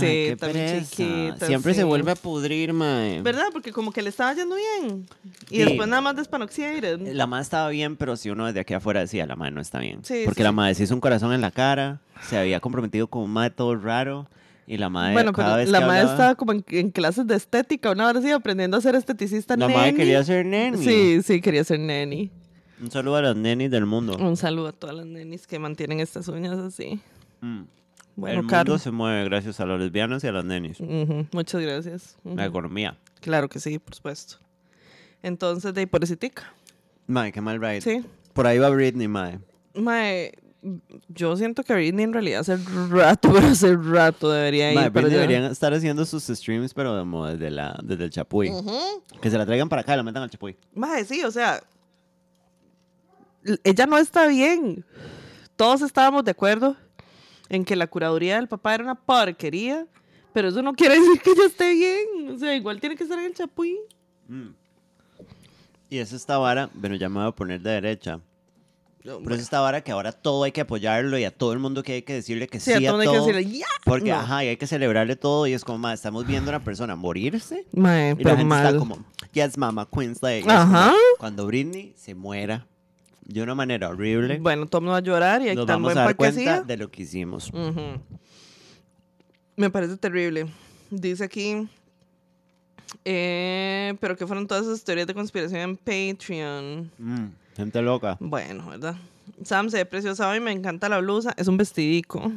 Mi pereza. chiquita. Siempre se vuelve a pudrir, mae. ¿Verdad? Porque como que le estaba yendo bien. Y Sí. después nada más despanoxiated. La madre estaba bien, pero si uno desde aquí afuera decía, la madre no está bien. Sí, Porque la madre se hizo un corazón en la cara, se había comprometido con un madre todo raro, y la madre Bueno, cada pero vez la que madre hablaba, estaba como en, en clases de estética, una hora así, aprendiendo a ser esteticista la neni. madre quería ser neni. Sí, sí, quería ser neni. Un saludo a las nenis del mundo. Un saludo a todas las nenis que mantienen estas uñas así. Mm. Bueno, El mundo se mueve gracias a las lesbianas y a las nenis. Muchas gracias. La economía. Claro que sí, por supuesto. Entonces, de pobrecita. Madre, qué mal ride. Sí. Por ahí va Britney, madre. Mae, yo siento que Britney en realidad hace rato, (laughs) pero hace rato debería ir. Madre, pero ya- deberían estar haciendo sus streams, pero como desde, la, desde el chapuy. Que se la traigan para acá y la metan al chapuy. Mae, sí, o sea, ella no está bien. Todos estábamos de acuerdo en que la curaduría del papá era una porquería, pero eso no quiere (laughs) decir que ella esté bien. O sea, igual tiene que estar en el chapuí. Mm. Y es esta vara, bueno, ya me voy a poner de derecha. Pero es esta vara que ahora todo hay que apoyarlo y a todo el mundo que hay que decirle que sí, Sí, a todo hay que todo. decirle, "Ya". Porque, No. ajá, y hay que celebrarle todo y es como, ma, estamos viendo a una persona morirse Mae, y la gente mal. está como, yes, mama, Queensley. Y es Ajá. cuando Britney se muera de una manera horrible, Bueno, todo el mundo va a llorar y hay nos tan vamos buen a dar cuenta de lo que hicimos. Ujú. Me parece terrible. Dice aquí. eh, pero que fueron todas esas teorías de conspiración en Patreon. Mm, gente loca. Bueno, ¿verdad? Sam se ve preciosa hoy, me encanta la blusa. Es un vestidico.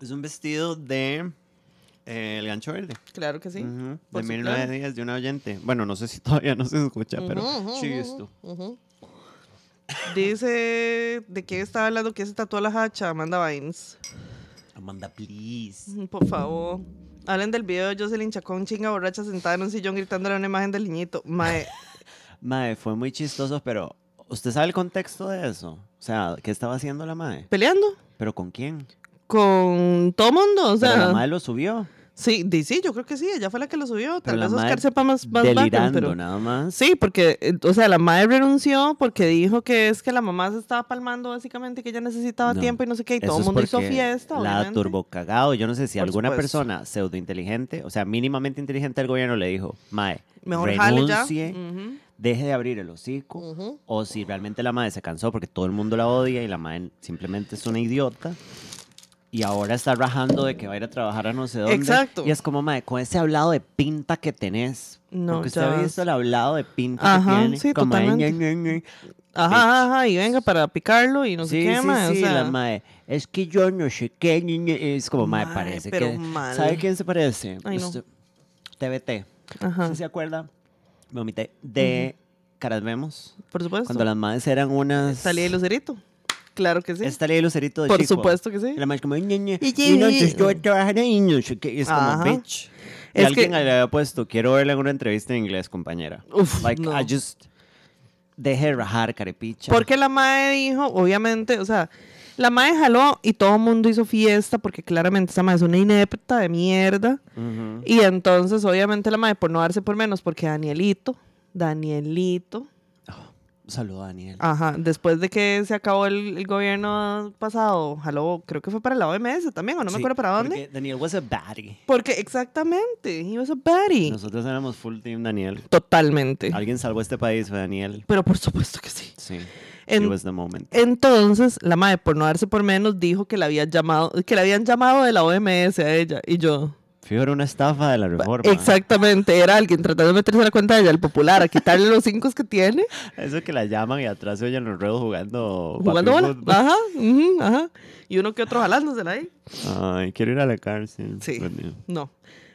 Es un vestido de eh, El Gancho Verde. Claro que sí. Ujú, por de su 1910 de una oyente. Bueno, no sé si (laughs) todavía no se escucha, pero sí esto. Dice de quién estaba hablando que se tatuó la hacha, Amanda Vines. Amanda, please. Por favor. Hablen del video de Jocelyn Chacón, chinga borracha, sentada en un sillón gritándole a una imagen del niñito. Mae, (laughs) Mae, fue muy chistoso, pero ¿usted sabe el contexto de eso? O sea, ¿qué estaba haciendo la mae? peleando ¿Pero con quién? con todo mundo. O Pero sea, la mae lo subió. sí, di- sí, yo creo que sí, ella fue la que lo subió. Tal vez Oscar sepa más, más delirando pero... nada más. Sí, porque, eh, o sea, la madre renunció porque dijo que es que la mamá se estaba palmando básicamente, que ella necesitaba No, tiempo y no sé qué, y todo el mundo hizo fiesta, La obviamente. turbo cagado. Yo no sé si Por alguna supuesto. persona pseudo inteligente, o sea, mínimamente inteligente del gobierno le dijo, Mae, Mejor jale ya. Deje de abrir el hocico. ujú. O si realmente la madre se cansó porque todo el mundo la odia y la madre simplemente es una idiota. Y ahora está rajando de que va a ir a trabajar a no sé dónde. Exacto. Y es como, madre, con ese hablado de pinta que tenés. No, porque usted ha visto el hablado de pinta Ajá, que tiene. sí, como, totalmente. ñe, ñe, ñe. Ajá, ajá, y venga para picarlo y no sé sí, qué, sí, o sí, sea, la madre. Es que yo no sé qué. ñe, ñe". Es como, madre, parece pero que. mal. ¿Sabe quién se parece? Ay, no. Usted- TBT. ajá, ¿Sí se acuerda? Me omité. De Caras Vemos. por supuesto. Cuando las madres eran unas. Salía el lucerito. Claro que sí. Esta ley de Lucerito de Por chico. supuesto que sí. Y la madre como, ñe, ñe. Y- Y no, entonces yo voy a trabajar ahí, no sé qué. Y es como, bitch. Y Es alguien que- le había puesto, quiero verla en una entrevista en inglés, compañera. Uf, like, no. I just... Deje de rajar, carepicha. Porque la madre dijo, obviamente, o sea, La mae jaló y todo el mundo hizo fiesta porque claramente esa mae es una inepta de mierda. Y entonces, obviamente, la mae, por no darse por menos, porque Danielito, Danielito, Un saludo a Daniel. ajá, después de que se acabó el, el gobierno pasado, jaló, creo que fue para la OMS también, o no me acuerdo para dónde. Daniel was a baddie. Porque exactamente, he was a baddie. Nosotros éramos full team Daniel. Totalmente. Alguien salvó este país, fue Daniel. Pero por supuesto que sí. Sí. En- It was the moment. Entonces, la madre, por no darse por menos, dijo que la habían llamado, que le habían llamado de la OMS a ella. Y yo, Fijo, era una estafa de la reforma. exactamente, era alguien tratando de meterse a la cuenta de ella, el popular, a quitarle los cinco que tiene, (laughs) Eso que la llaman y atrás se oyen los reos jugando. jugando bola. Ajá, ujú, ajá. Y uno que otro jalándosela ahí. Ay, quiero ir a la cárcel. Sí. No.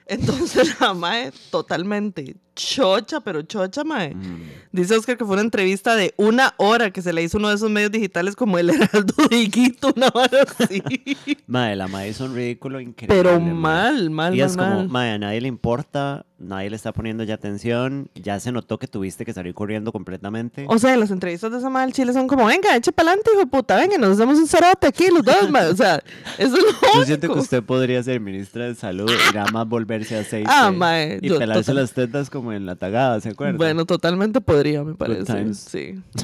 Entonces (laughs) la mae totalmente chocha, pero chocha, mae. Mm. Dice Oscar que fue una entrevista de una hora que se le hizo uno de esos medios digitales como el Heraldo de Higuito, una hora así. (laughs) Mae, la mae hizo un ridículo increíble. pero mae. mal, mal, Y mal, es como, mal. mae, a nadie le importa, nadie le está poniendo ya atención, ya se notó que tuviste que salir corriendo completamente. O sea, las entrevistas de esa madre del Chile son como, venga, eche para adelante, hijo de puta, venga, nos hacemos un cerote aquí, los dos, mae. O sea, eso es lo Yo siento que usted podría ser ministra de salud y nada más volverse aceite. Ah, mae, Y yo pelarse las tetas como en la tagada, ¿se acuerda? Bueno, totalmente podría, me parece. Sí. (laughs)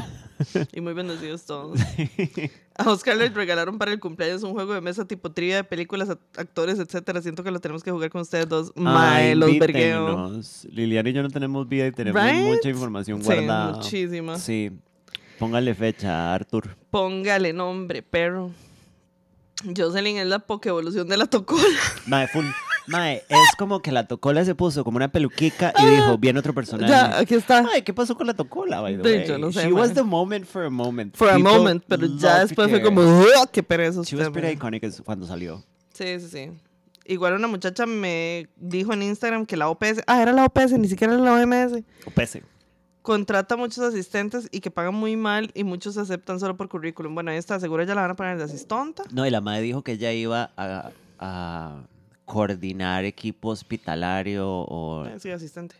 Y muy bendecidos todos. A Oscar le regalaron para el cumpleaños un juego de mesa tipo trivia de películas, act- actores, etcétera. Siento que lo tenemos que jugar con ustedes dos. Mae, los vergueo. invítennos. Liliana y yo no tenemos vida y tenemos Right? mucha información Sí, guardada. muchísima. Sí. Póngale fecha, Arthur. Póngale nombre, perro. Jocelyn es la pokevolución de la tocola. Mae, full. Mae, es como que la tocola se puso como una peluquica y dijo, viene otro personaje. Ah, Ya, aquí está. Ay, ¿qué pasó con la tocola, by the De- way? yo no sé, She was the moment for a moment. For a moment, pero ya después fue como, "Ugh, qué pereza She usted, was pretty mae". iconic as- cuando salió. Sí, sí, sí. Igual una muchacha me dijo en Instagram que la OPS, ah, era la OPS, ni siquiera era la OMS, O pese. contrata muchos asistentes y que pagan muy mal y muchos se aceptan solo por currículum. Bueno, ahí está, seguro ya la van a poner de asistonta. No, y la madre dijo que ella iba a, a coordinar equipo hospitalario o... Eh, Sí, asistente.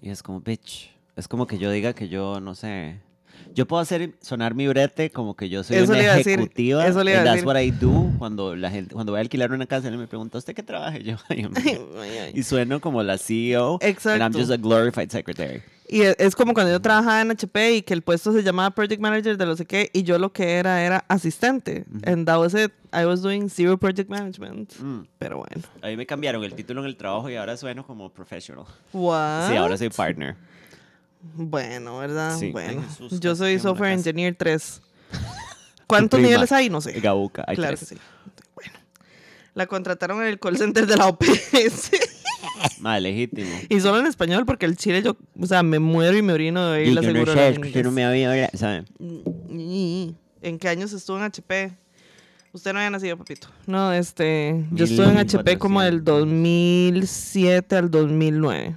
Y es como, bitch. Es como que yo diga que yo, no sé... Yo puedo hacer sonar mi brete como que yo soy Eso una le iba a decir, ejecutiva. eso le iba a and that's decir. what I do. Cuando la gente, cuando voy a alquilar una casa, él me pregunta, ¿usted qué trabaja? (laughs) Y yo, (laughs) y sueno como la CEO. And I'm Exacto. just a glorified secretary. Y e- es como cuando yo trabajaba en HP y que el puesto se llamaba Project Manager de no sé qué y yo lo que era era asistente. And that was it. I was doing zero project management. Mm. Pero bueno. A mí me cambiaron el título en el trabajo y ahora sueno como professional. What? Sí, ahora soy partner. Bueno, ¿verdad? Sí. Bueno. Ay, Jesús, yo soy Software. Engineer 3. (laughs) ¿Cuántos niveles hay? No sé. Gabuca. hay claro tres. que sí. Bueno. La contrataron en el call center de la OPS. (laughs) Más legítimo. y solo en español porque el chile yo, o sea, me muero y me orino de Y oír la yo no seguro sé, en es que usted no me había... ¿sabe? Y- ¿En qué años estuvo en HP? Usted no había nacido, papito. No, este. Yo estuve en HP como del 1400. 2007 al 2009.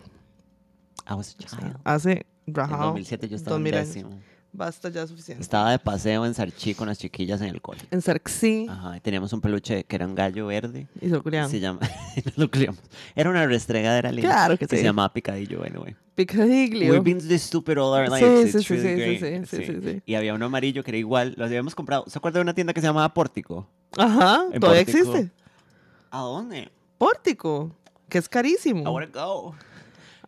I was a child. Hace. En rajao, 2007 yo estaba en 2000 años. décimo. Basta ya suficiente. Estaba de paseo en Sarchí con las chiquillas en el cole. En Sarxí Ajá, y teníamos un peluche que era un gallo verde. y Soculián. Se llama... (laughs) lo criamos. Era una restregadera linda. Claro que Se sí. llamaba Picadillo, anyway. Picadiglio. We've been this stupid all our lives. sí, sí, really sí, sí, great. sí, sí, sí, sí. Y había uno amarillo que era igual. Los habíamos comprado. ¿Se acuerda de una tienda que se llamaba Pórtico? Ajá, En todavía Pórtico. existe. ¿A dónde? Pórtico, que es carísimo. I wanna go.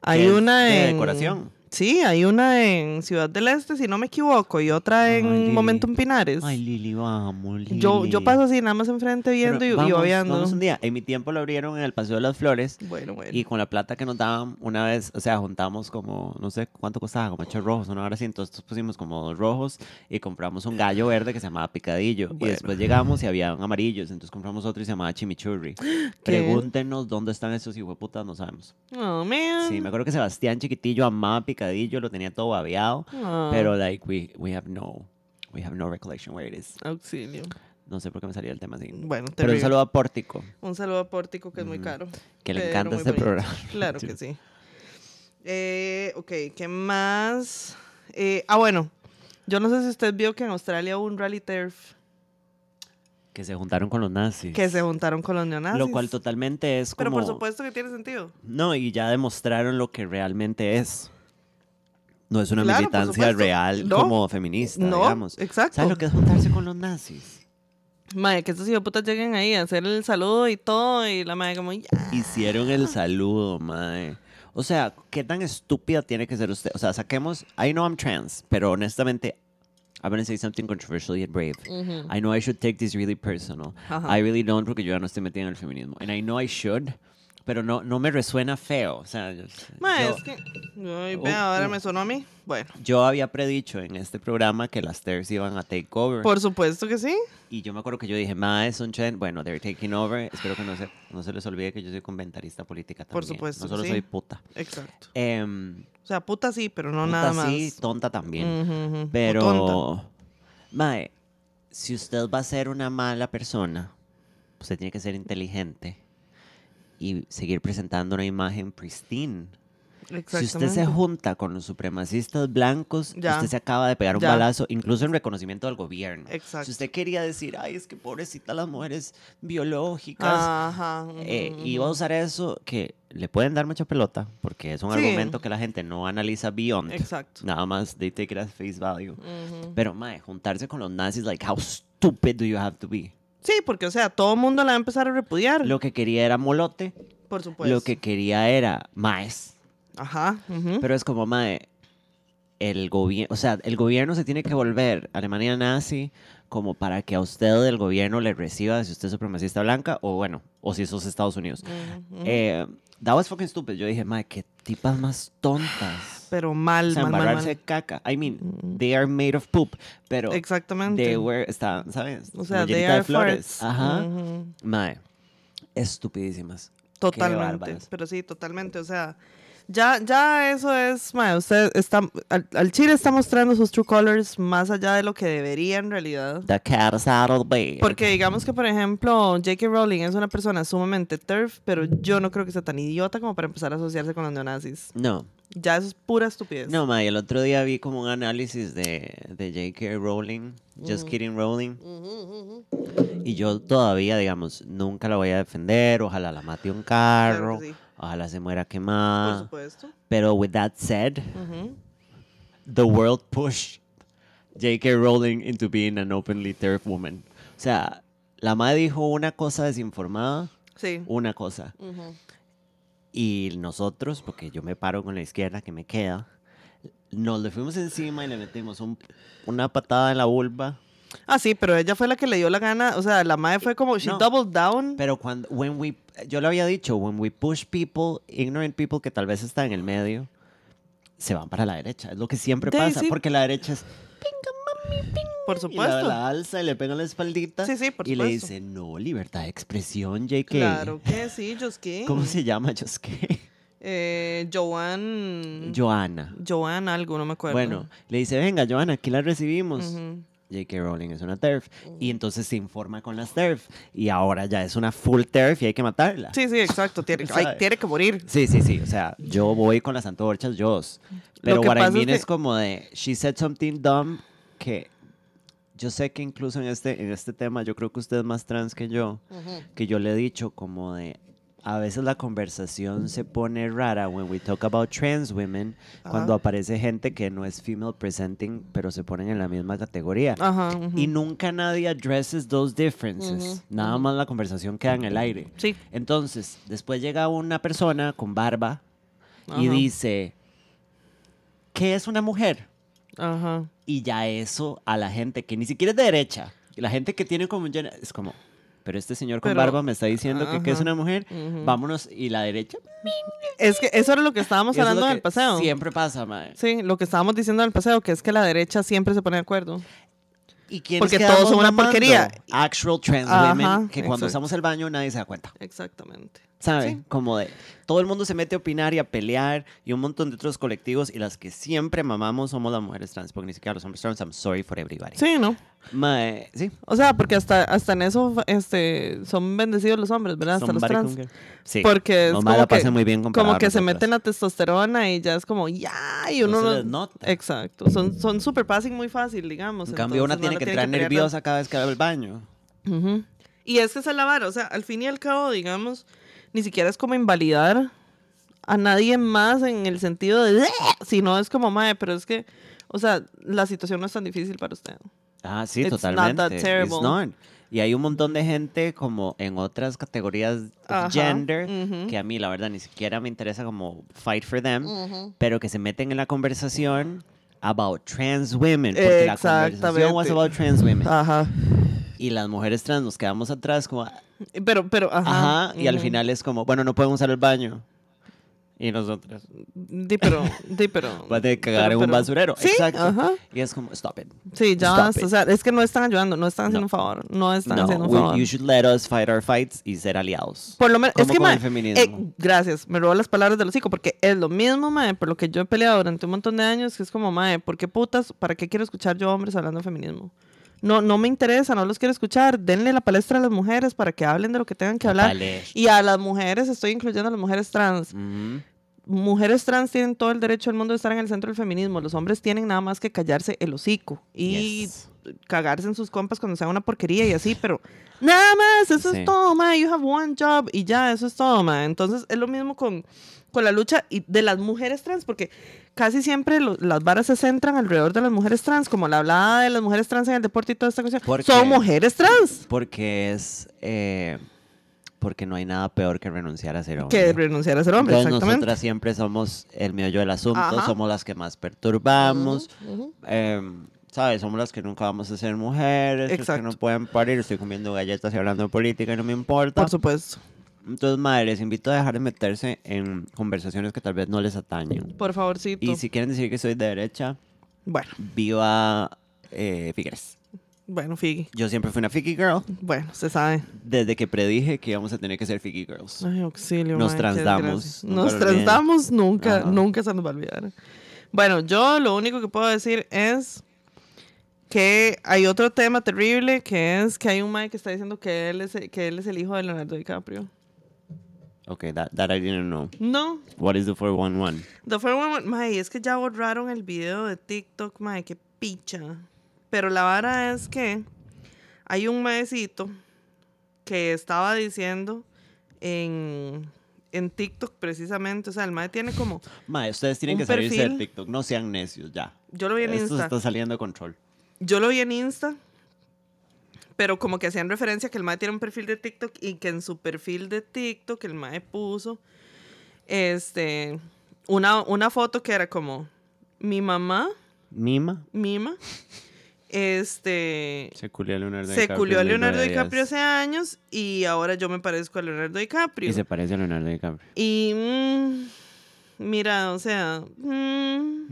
Hay que una de en. decoración. Sí, hay una en Ciudad del Este, si no me equivoco, y otra Ay, en Lili. Momentum Pinares. Ay, Lili, vamos, Lili. yo, yo paso así, nada más enfrente viendo Pero y, y vamos, obviando. Vamos un día. En mi tiempo lo abrieron en el Paseo de las Flores. Bueno, bueno. Y con la plata que nos daban, una vez, o sea, juntamos como, no sé cuánto costaba, como ocho rojos, una hora así, entonces pusimos como dos rojos y compramos un gallo verde que se llamaba Picadillo. Y Bueno. después llegamos y habían amarillos, entonces compramos otro y se llamaba Chimichurri. (gasps) Pregúntenos dónde están esos hijueputas, no sabemos. Oh, man. Sí, me acuerdo que Sebastián chiquitillo amaba Picadillo, lo tenía todo babeado, Ah, pero like, we, we have no, we have no recollection where it is. Auxilio. No sé por qué me salía el tema así. Bueno, Pero un saludo a Pórtico, Un saludo a Pórtico, que es muy caro. que le encanta este bonito. programa. Claro (laughs) que sí. Eh, ok, ¿qué más? Eh, ah, bueno. Yo no sé si usted vio que en Australia hubo un rally turf Que se juntaron con los nazis. que se juntaron con los neonazis. Lo cual totalmente es como... Pero por supuesto que tiene sentido. No, y ya demostraron lo que realmente es. No es una Claro, militancia real No. como feminista, No, digamos. exacto. ¿Sabes lo que es juntarse con los nazis? Mae, que estos putas lleguen ahí a hacer el saludo y todo, y la madre como, ya. Hicieron el saludo, mae. O sea, ¿qué tan estúpida tiene que ser usted? O sea, saquemos, I know I'm trans, pero honestamente, I'm gonna say something controversial yet brave. I know I should take this really personal. Ajá. I really don't porque yo ya no estoy metida en el feminismo. And I know I should, pero no, no me resuena feo. O sea, yo, Mae, yo- es que. Ay, Oh, vea, ahora oh. me sonó a mí. Bueno, yo había predicho en este programa que las TERFs iban a take over. por supuesto que sí. Y yo me acuerdo que yo dije, mae, son chen, bueno, they're taking over. Espero que no se, no se les olvide que yo soy comentarista política también. Por supuesto No solo sí. soy puta. Exacto. Em, O sea, puta sí, pero no puta nada más. sí, tonta también. Tonta. Pero, mae, si usted va a ser una mala persona, usted tiene que ser inteligente y seguir presentando una imagen pristine. Si usted se junta con los supremacistas blancos, Ya. usted se acaba de pegar un Ya. balazo, incluso en reconocimiento del gobierno. Exacto. Si usted quería decir, ay, es que pobrecita las mujeres biológicas, Ajá. eh, ujú. iba a usar eso que le pueden dar mucha pelota, porque es un Sí. argumento que la gente no analiza beyond. Exacto. Nada más, they take it at face value. Ujú. Pero, mae, juntarse con los nazis, like, how stupid do you have to be? Sí, porque, o sea, todo el mundo la va a empezar a repudiar. Lo que quería era molote, por supuesto. lo que quería era maes. Ajá. Pero es como, mae, el gobierno, o sea, el gobierno se tiene que volver Alemania nazi como para que a usted el gobierno le reciba si usted es supremacista blanca o bueno, o si sos Estados Unidos. Ujú. Eh, that was fucking stupid. Yo dije, mae, qué tipas más tontas. Pero mal, O sea, mal, mal, embarrarse mal. de caca. I mean, they are made of poop, pero Exactamente. they were, está, ¿sabes? o sea, they are de flores. farts. Ajá. Ujú. Mae, estupidísimas. Totalmente. Pero sí, totalmente. O sea, ya, ya eso es, mae, usted está, al, al Chile está mostrando sus true colors más allá de lo que debería en realidad. The cat's out of the bag. Porque digamos que, por ejemplo, J.K. Rowling es una persona sumamente turf, pero yo no creo que sea tan idiota como para empezar a asociarse con los neonazis. No, Ya eso es pura estupidez. no, mae, el otro día vi como un análisis de, de J.K. Rowling, Just Kidding Rowling, y yo todavía, digamos, nunca la voy a defender, ojalá la mate un carro, Claro que sí. ojalá se muera Por quemada, supuesto. pero with that said, the world pushed J.K. Rowling into being an openly turf woman. O sea, la madre dijo una cosa desinformada, Sí. una cosa. Y nosotros, porque yo me paro con la izquierda que me queda, nos le fuimos encima y le metimos un- una patada en la vulva. Ah, sí, pero ella fue la que le dio la gana. O sea, la madre fue como, she No. doubled down. Pero cuando, when we, yo le había dicho, when we push people, ignorant people que tal vez están en el medio, se van para la derecha. Es lo que siempre Sí, pasa, sí. porque la derecha es por y la, supuesto. la alza y le pega la espaldita. Sí, sí, por y le supuesto. dice, no, libertad de expresión, JK. Claro que (laughs) sí, Josquín. ¿Cómo se llama, Josque? Eh, Joan. Joana. Joan algo, no me acuerdo. Bueno, le dice, venga, Joana, aquí la recibimos. Ujú. J.K. Rowling es una TERF. Y entonces se informa con las TERF. Y ahora ya es una full TERF y hay que matarla. Sí, sí, exacto. Tiene, ay, ¿Sabe? tiene que morir. Sí, sí, sí. O sea, yo voy con las antorchas, yo. Pero que pasa es mean es, que- como de, she said something dumb que yo sé que incluso en este, en este tema, yo creo que usted es más trans que yo, que yo le he dicho como de, a veces la conversación se pone rara when we talk about trans women, cuando Ajá. aparece gente que no es female presenting, pero se ponen en la misma categoría. Y nunca nadie addresses those differences. Nada más la conversación queda en el aire. Sí. Entonces, después llega una persona con barba y dice, ¿qué es una mujer? Ajá. Y ya eso a la gente que ni siquiera es de derecha, la gente que tiene como un gen- es como, pero este señor con Pero- barba me está diciendo que, que es una mujer, vámonos, y la derecha, Es que eso era lo que estábamos eso es hablando en el paseo. Siempre pasa, mae. Sí, lo que estábamos diciendo en el paseo, que es que la derecha siempre se pone de acuerdo. ¿Y Porque todos son una porquería. Actual trans Ajá, women que cuando exacto. usamos el baño nadie se da cuenta. Exactamente. ¿Sabe? Sí. Como de todo el mundo se mete a opinar y a pelear y un montón de otros colectivos y las que siempre mamamos somos las mujeres trans, porque ni siquiera los hombres trans, I'm sorry for everybody. Sí, ¿no? Sí. O sea, porque hasta, hasta en eso este, son bendecidos los hombres, ¿verdad? Hasta los Somebody trans. Sí. Porque es como la que, muy bien como que se meten la testosterona y ya es como, ya, y No uno se no-. Exacto. Son, son super passing muy fácil, digamos. En cambio, una tiene no que entrar pelear nerviosa cada vez que va al baño. Ujú. Y es que esa es la vara, o sea, al fin y al cabo, digamos, ni siquiera es como invalidar a nadie más en el sentido de, sino es como, mae, pero es que, o sea, la situación no es tan difícil para usted. Ah, sí, It's not totalmente. that It's terrible. not. Y hay un montón de gente como en otras categorías de Ajá, gender que a mí la verdad ni siquiera me interesa como fight for them, pero que se meten en la conversación about trans women, porque la conversación was about trans women. Ajá. Y las mujeres trans nos quedamos atrás como, ajá, Pero, pero, ajá. y al final es como, bueno, no pueden usar el baño. Y nosotras, Di, pero, di, pero. (laughs) va a tener que cagar pero- en un basurero. Sí, Exacto. ajá. Y es como, stop it. Sí, ya basta. O sea, es que no están ayudando, no están haciendo No. un favor. No están No, haciendo un favor. you should let us fight our fights y ser aliados. Por lo menos, es que, con mae, el feminismo. eh, gracias, me robó las palabras del hocico, porque es lo mismo, mae, por lo que yo he peleado durante un montón de años, que es como, mae, ¿por qué putas, para qué quiero escuchar yo hombres hablando de feminismo? No, no me interesa, no los quiero escuchar. Denle la palestra a las mujeres para que hablen de lo que tengan que hablar. palestra. Y a las mujeres, estoy incluyendo a las mujeres trans. Mujeres trans tienen todo el derecho del mundo de estar en el centro del feminismo. Los hombres tienen nada más que callarse el hocico y Yes. Cagarse en sus compas cuando sea una porquería y así, pero (laughs) nada más, eso Sí. es todo, ma. You have one job y ya, eso es todo, ma. Entonces es lo mismo con, con la lucha y de las mujeres trans, porque casi siempre lo- las varas se centran alrededor de las mujeres trans, como la hablada de las mujeres trans en el deporte y toda esta cuestión. ¿Por Son mujeres trans Porque es. eh, porque no hay nada peor que renunciar a ser hombre. que renunciar a ser hombre, Entonces exactamente. nosotras siempre somos el meollo del asunto, Ajá. somos las que más perturbamos, em, ¿sabes? Somos las que nunca vamos a ser mujeres, las que no pueden parir, estoy comiendo galletas y hablando de política y no me importa. Por supuesto. Entonces, madre, les invito a dejar de meterse en conversaciones que tal vez no les atañen. Por favorcito. Y si quieren decir que soy de derecha, Bueno, viva eh, Figueres. bueno, Figgy. Yo siempre fui una Figgy Girl, Bueno, se sabe. desde que predije que íbamos a tener que ser Figgy Girls. Ay, auxilio. Nos qué transdamos, Nos transdamos, nunca, nunca se nos va a olvidar. Bueno, yo lo único que puedo decir es que hay otro tema terrible, que es que hay un Mike que está diciendo que él es, que él es el hijo de Leonardo DiCaprio. Okay, that, that I didn't know. No, What is the 411? The First One, mae, es que ya borraron el video de TikTok, mae, qué picha. Pero la vara es que hay un maecito que estaba diciendo en, en TikTok precisamente, o sea, el mae tiene como, Mae, ustedes tienen que salirse perfil. del TikTok. No sean necios, ya. yo lo vi en Esto se Insta, está saliendo de control. Yo lo vi en Insta, pero como que hacían referencia que el mae tiene un perfil de TikTok y que en su perfil de TikTok el mae puso este una, una foto que era como mi mamá Mima Mima. Este. se culió a Leonardo Se DiCaprio culió a Leonardo DiCaprio hace años y ahora yo me parezco a Leonardo DiCaprio. Y se parece a Leonardo DiCaprio. Y. mm, mira, o sea. mm,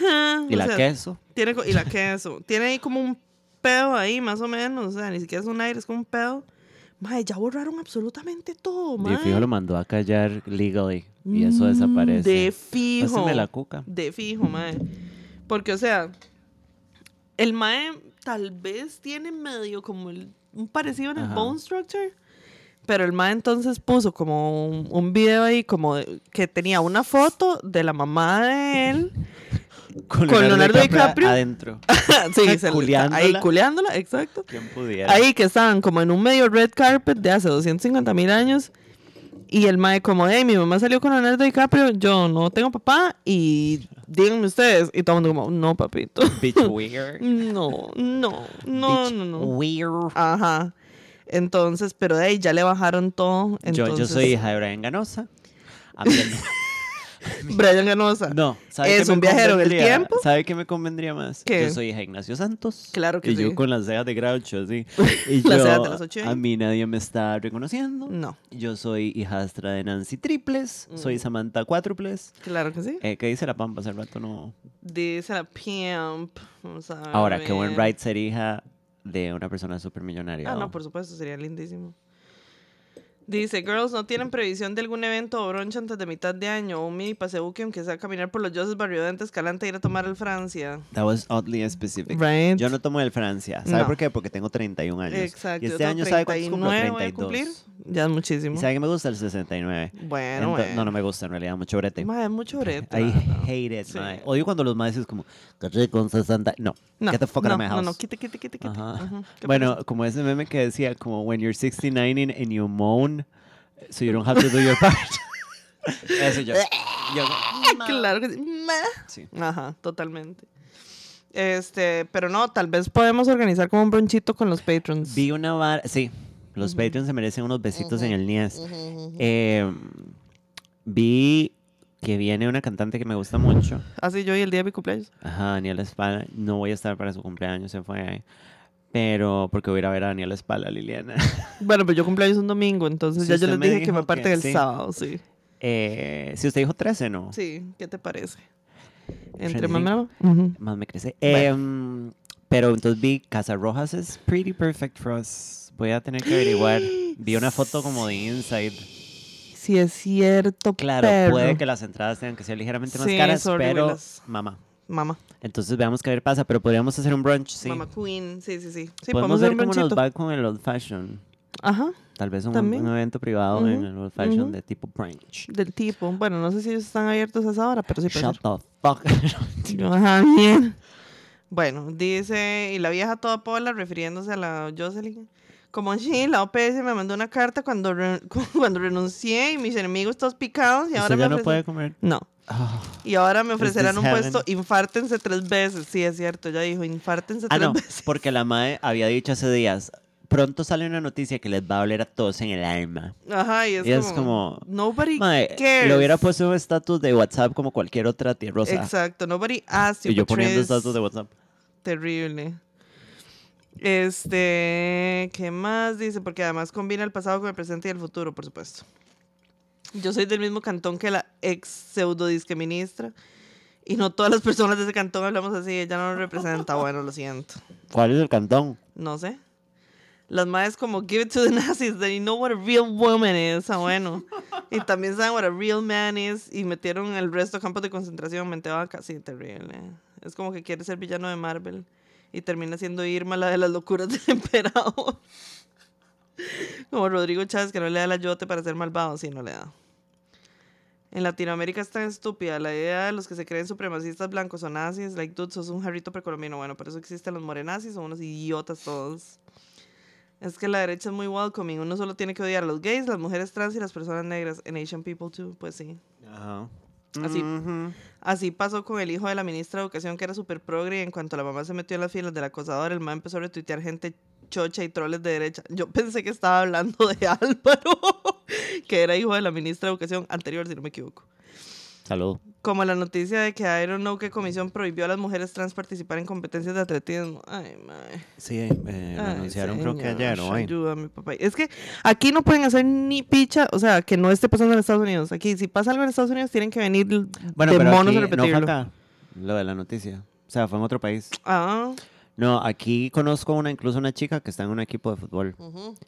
(laughs) ¿Y o la sea, queso? Tiene, y la queso. Tiene ahí como un pedo ahí, más o menos. O sea, ni siquiera es un aire, es como un pedo. Mae, ya borraron absolutamente todo, De mae. fijo lo mandó a callar legally. Y eso Mm, desaparece. De fijo. Pásame la cuca. De fijo, mae. Porque, o sea, el mae tal vez tiene medio como el- un parecido en el Ajá. bone structure. Pero el mae entonces puso como un, un video ahí como de- que tenía una foto de la mamá de él. (laughs) Con, Con Leonardo DiCaprio. adentro. (laughs) sí, (laughs) se Culeándola. ahí culeándola, exacto. ¿Quién pudiera? Ahí que estaban como en un medio red carpet de hace 250 mil años. Y el mae como, hey, mi mamá salió con Leonardo DiCaprio, yo no tengo papá y díganme ustedes. Y todo el mundo como, no, papito. (laughs) Bitch weird. No, no, no, Bitch no, no. Weird. Ajá. Entonces, pero de ahí ya le bajaron todo. Yo, yo Entonces, soy hija de Brian Ganosa. A mí el- (laughs) Brian Ganosa. No, ¿sabe Es un viajero en el tiempo. ¿Sabe qué me convendría más? ¿Qué? Yo soy hija Ignacio Santos. Claro que y sí. yo con las cejas de Groucho, así. (laughs) Y Las yo, de las ocho a mí nadie me está reconociendo. No, Yo soy hijastra de Nancy Triples. Mm. Soy Samantha Cuádruples. claro que sí. Eh, ¿Qué dice la Pampa? Hace rato no. Dice la pimp. Vamos a Ahora, qué buen ver. right ser hija de una persona súper millonaria. Ah, no, por supuesto, sería lindísimo. Dice, girls, ¿no tienen previsión de algún evento o brunch antes de mitad de año? O un mini paseuque, aunque sea caminar por los dioses Barriodente, Escalante ir a tomar el Francia. That was oddly specific. Right. Yo no tomo el Francia. ¿Sabe No. por qué? Porque tengo 31 años. Exacto. Y este año, ¿sabe cuántos cumplo? 39 voy a 32. cumplir. Ya es muchísimo. ¿Y sabe que me gusta el 69? Bueno, Ento- bueno. No, no me gusta en realidad, mucho brete. Mae, mucho brete. I hate it, Sí. mae. Odio cuando los maes es como, "Qué rico, un 60. No, No, get the fuck no, out of my house. No, no, quite, quite, quite, quite. Ajá. Ujú, ¿qué Bueno, pasa? como ese meme que decía, como, when you're 69 and you moan, so you don't have to do your part. (laughs) Eso yo. yo (laughs) Claro que sí. Meh. sí. Ajá, totalmente. Este, pero no, tal vez podemos organizar como un bronchito con los patrons. Vi una vara, sí, los Patreons se merecen unos besitos en el Nies. Eh, vi que viene una cantante que me gusta mucho. Así yo y el día de mi cumpleaños. Ajá, Daniela Espala. No voy a estar para su cumpleaños, se fue ahí. Pero porque voy a ir a ver a Daniela Espala, Liliana. (laughs) Bueno, pero yo cumpleaños un domingo, entonces ya yo les me dije que me parte que del sí. sábado, sí. Eh, si usted dijo 13, ¿no? Sí, ¿qué te parece? Entre 35. mamá. Ujú. Más me crece. Bueno. Em, pero entonces vi Casa Rojas es pretty perfect for us. Voy a tener que averiguar. (gasps) Vi una foto como de inside. Sí, es cierto. Claro, puede que las entradas tengan que ser ligeramente más Sí, caras, pero mamá. Mamá. Entonces veamos qué a ver pasa, pero podríamos hacer un brunch, sí. Mamá Queen. Sí, sí, sí. Sí, podemos podemos ver hacer un cómo nos va con el old fashion. Ajá, Tal vez un, evento privado en el old fashion de tipo brunch. del tipo. Bueno, no sé si ellos están abiertos a esa hora, pero sí puede Shut the fuck. (laughs) Ajá, bien. Bueno, dice, y la vieja toda pola, refiriéndose a la Jocelyn. Como sí, la OPS me mandó una carta cuando, re- (laughs) cuando renuncié y mis enemigos todos picados y ahora Usted me ya no puede comer. No. Ah. Y ahora me ofrecerán un heaven? puesto, infártense tres veces. Sí, es cierto, ya dijo, infártense Ah, tres no, veces. porque la madre había dicho hace días, pronto sale una noticia que les va a doler a todos en el alma. Ajá, y es, Y es como, como, Nobody Mae, cares. le hubiera puesto un estatus de WhatsApp como cualquier otra tía rosa. Exacto, nobody asked you. Y yo poniendo estatus de WhatsApp. Terrible. Este, ¿qué más dice? Porque además combina el pasado con el presente y el futuro, por supuesto. Yo soy del mismo cantón que la ex pseudo disque ministra. Y no todas las personas de ese cantón hablamos así. Ella no nos representa. Bueno, lo siento. ¿Cuál es el cantón? No sé. Las madres como give it to the Nazis, then you know what a real woman is. Ah, bueno. Y también saben what a real man is. Y metieron el resto a campos de concentración. Mente vaca. Sí, terrible. Es como que quiere ser villano de Marvel. Y termina siendo Irma la de las locuras (laughs) del emperador. Como Rodrigo Chávez que no le da el ayote para ser malvado. Sí, no le da. En Latinoamérica es tan estúpida la idea de los que se creen supremacistas blancos o nazis. Like, dude, sos un jarrito precolombino. Bueno, por eso existen los morenazis, son unos idiotas todos. Es que la derecha es muy welcoming. Uno solo tiene que odiar a los gays, las mujeres trans y las personas negras. En Asian people too, pues sí. Ajá. Así. Así pasó con el hijo de la ministra de Educación, que era súper progre, y en cuanto la mamá se metió en las filas del acosador, el man empezó a retuitear gente chocha y troles de derecha. Yo (laughs) pensé que estaba hablando de (laughs) Álvaro, que era hijo de la ministra de Educación anterior, si no me equivoco. Salud. Como la noticia de que I don't know qué comisión prohibió a las mujeres trans participar en competencias de atletismo. Ay, mae. Sí, eh, lo Ay, anunciaron creo que ayer o hoy. Ayúdame, papá. Es que aquí no pueden hacer ni picha, o sea, que no esté pasando en Estados Unidos. Aquí, si pasa algo en Estados Unidos, tienen que venir Bueno, de pero monos aquí a no repetirlo. acá, lo de la noticia. O sea, fue en otro país. Ah, No, aquí conozco una, incluso una chica que está en un equipo de fútbol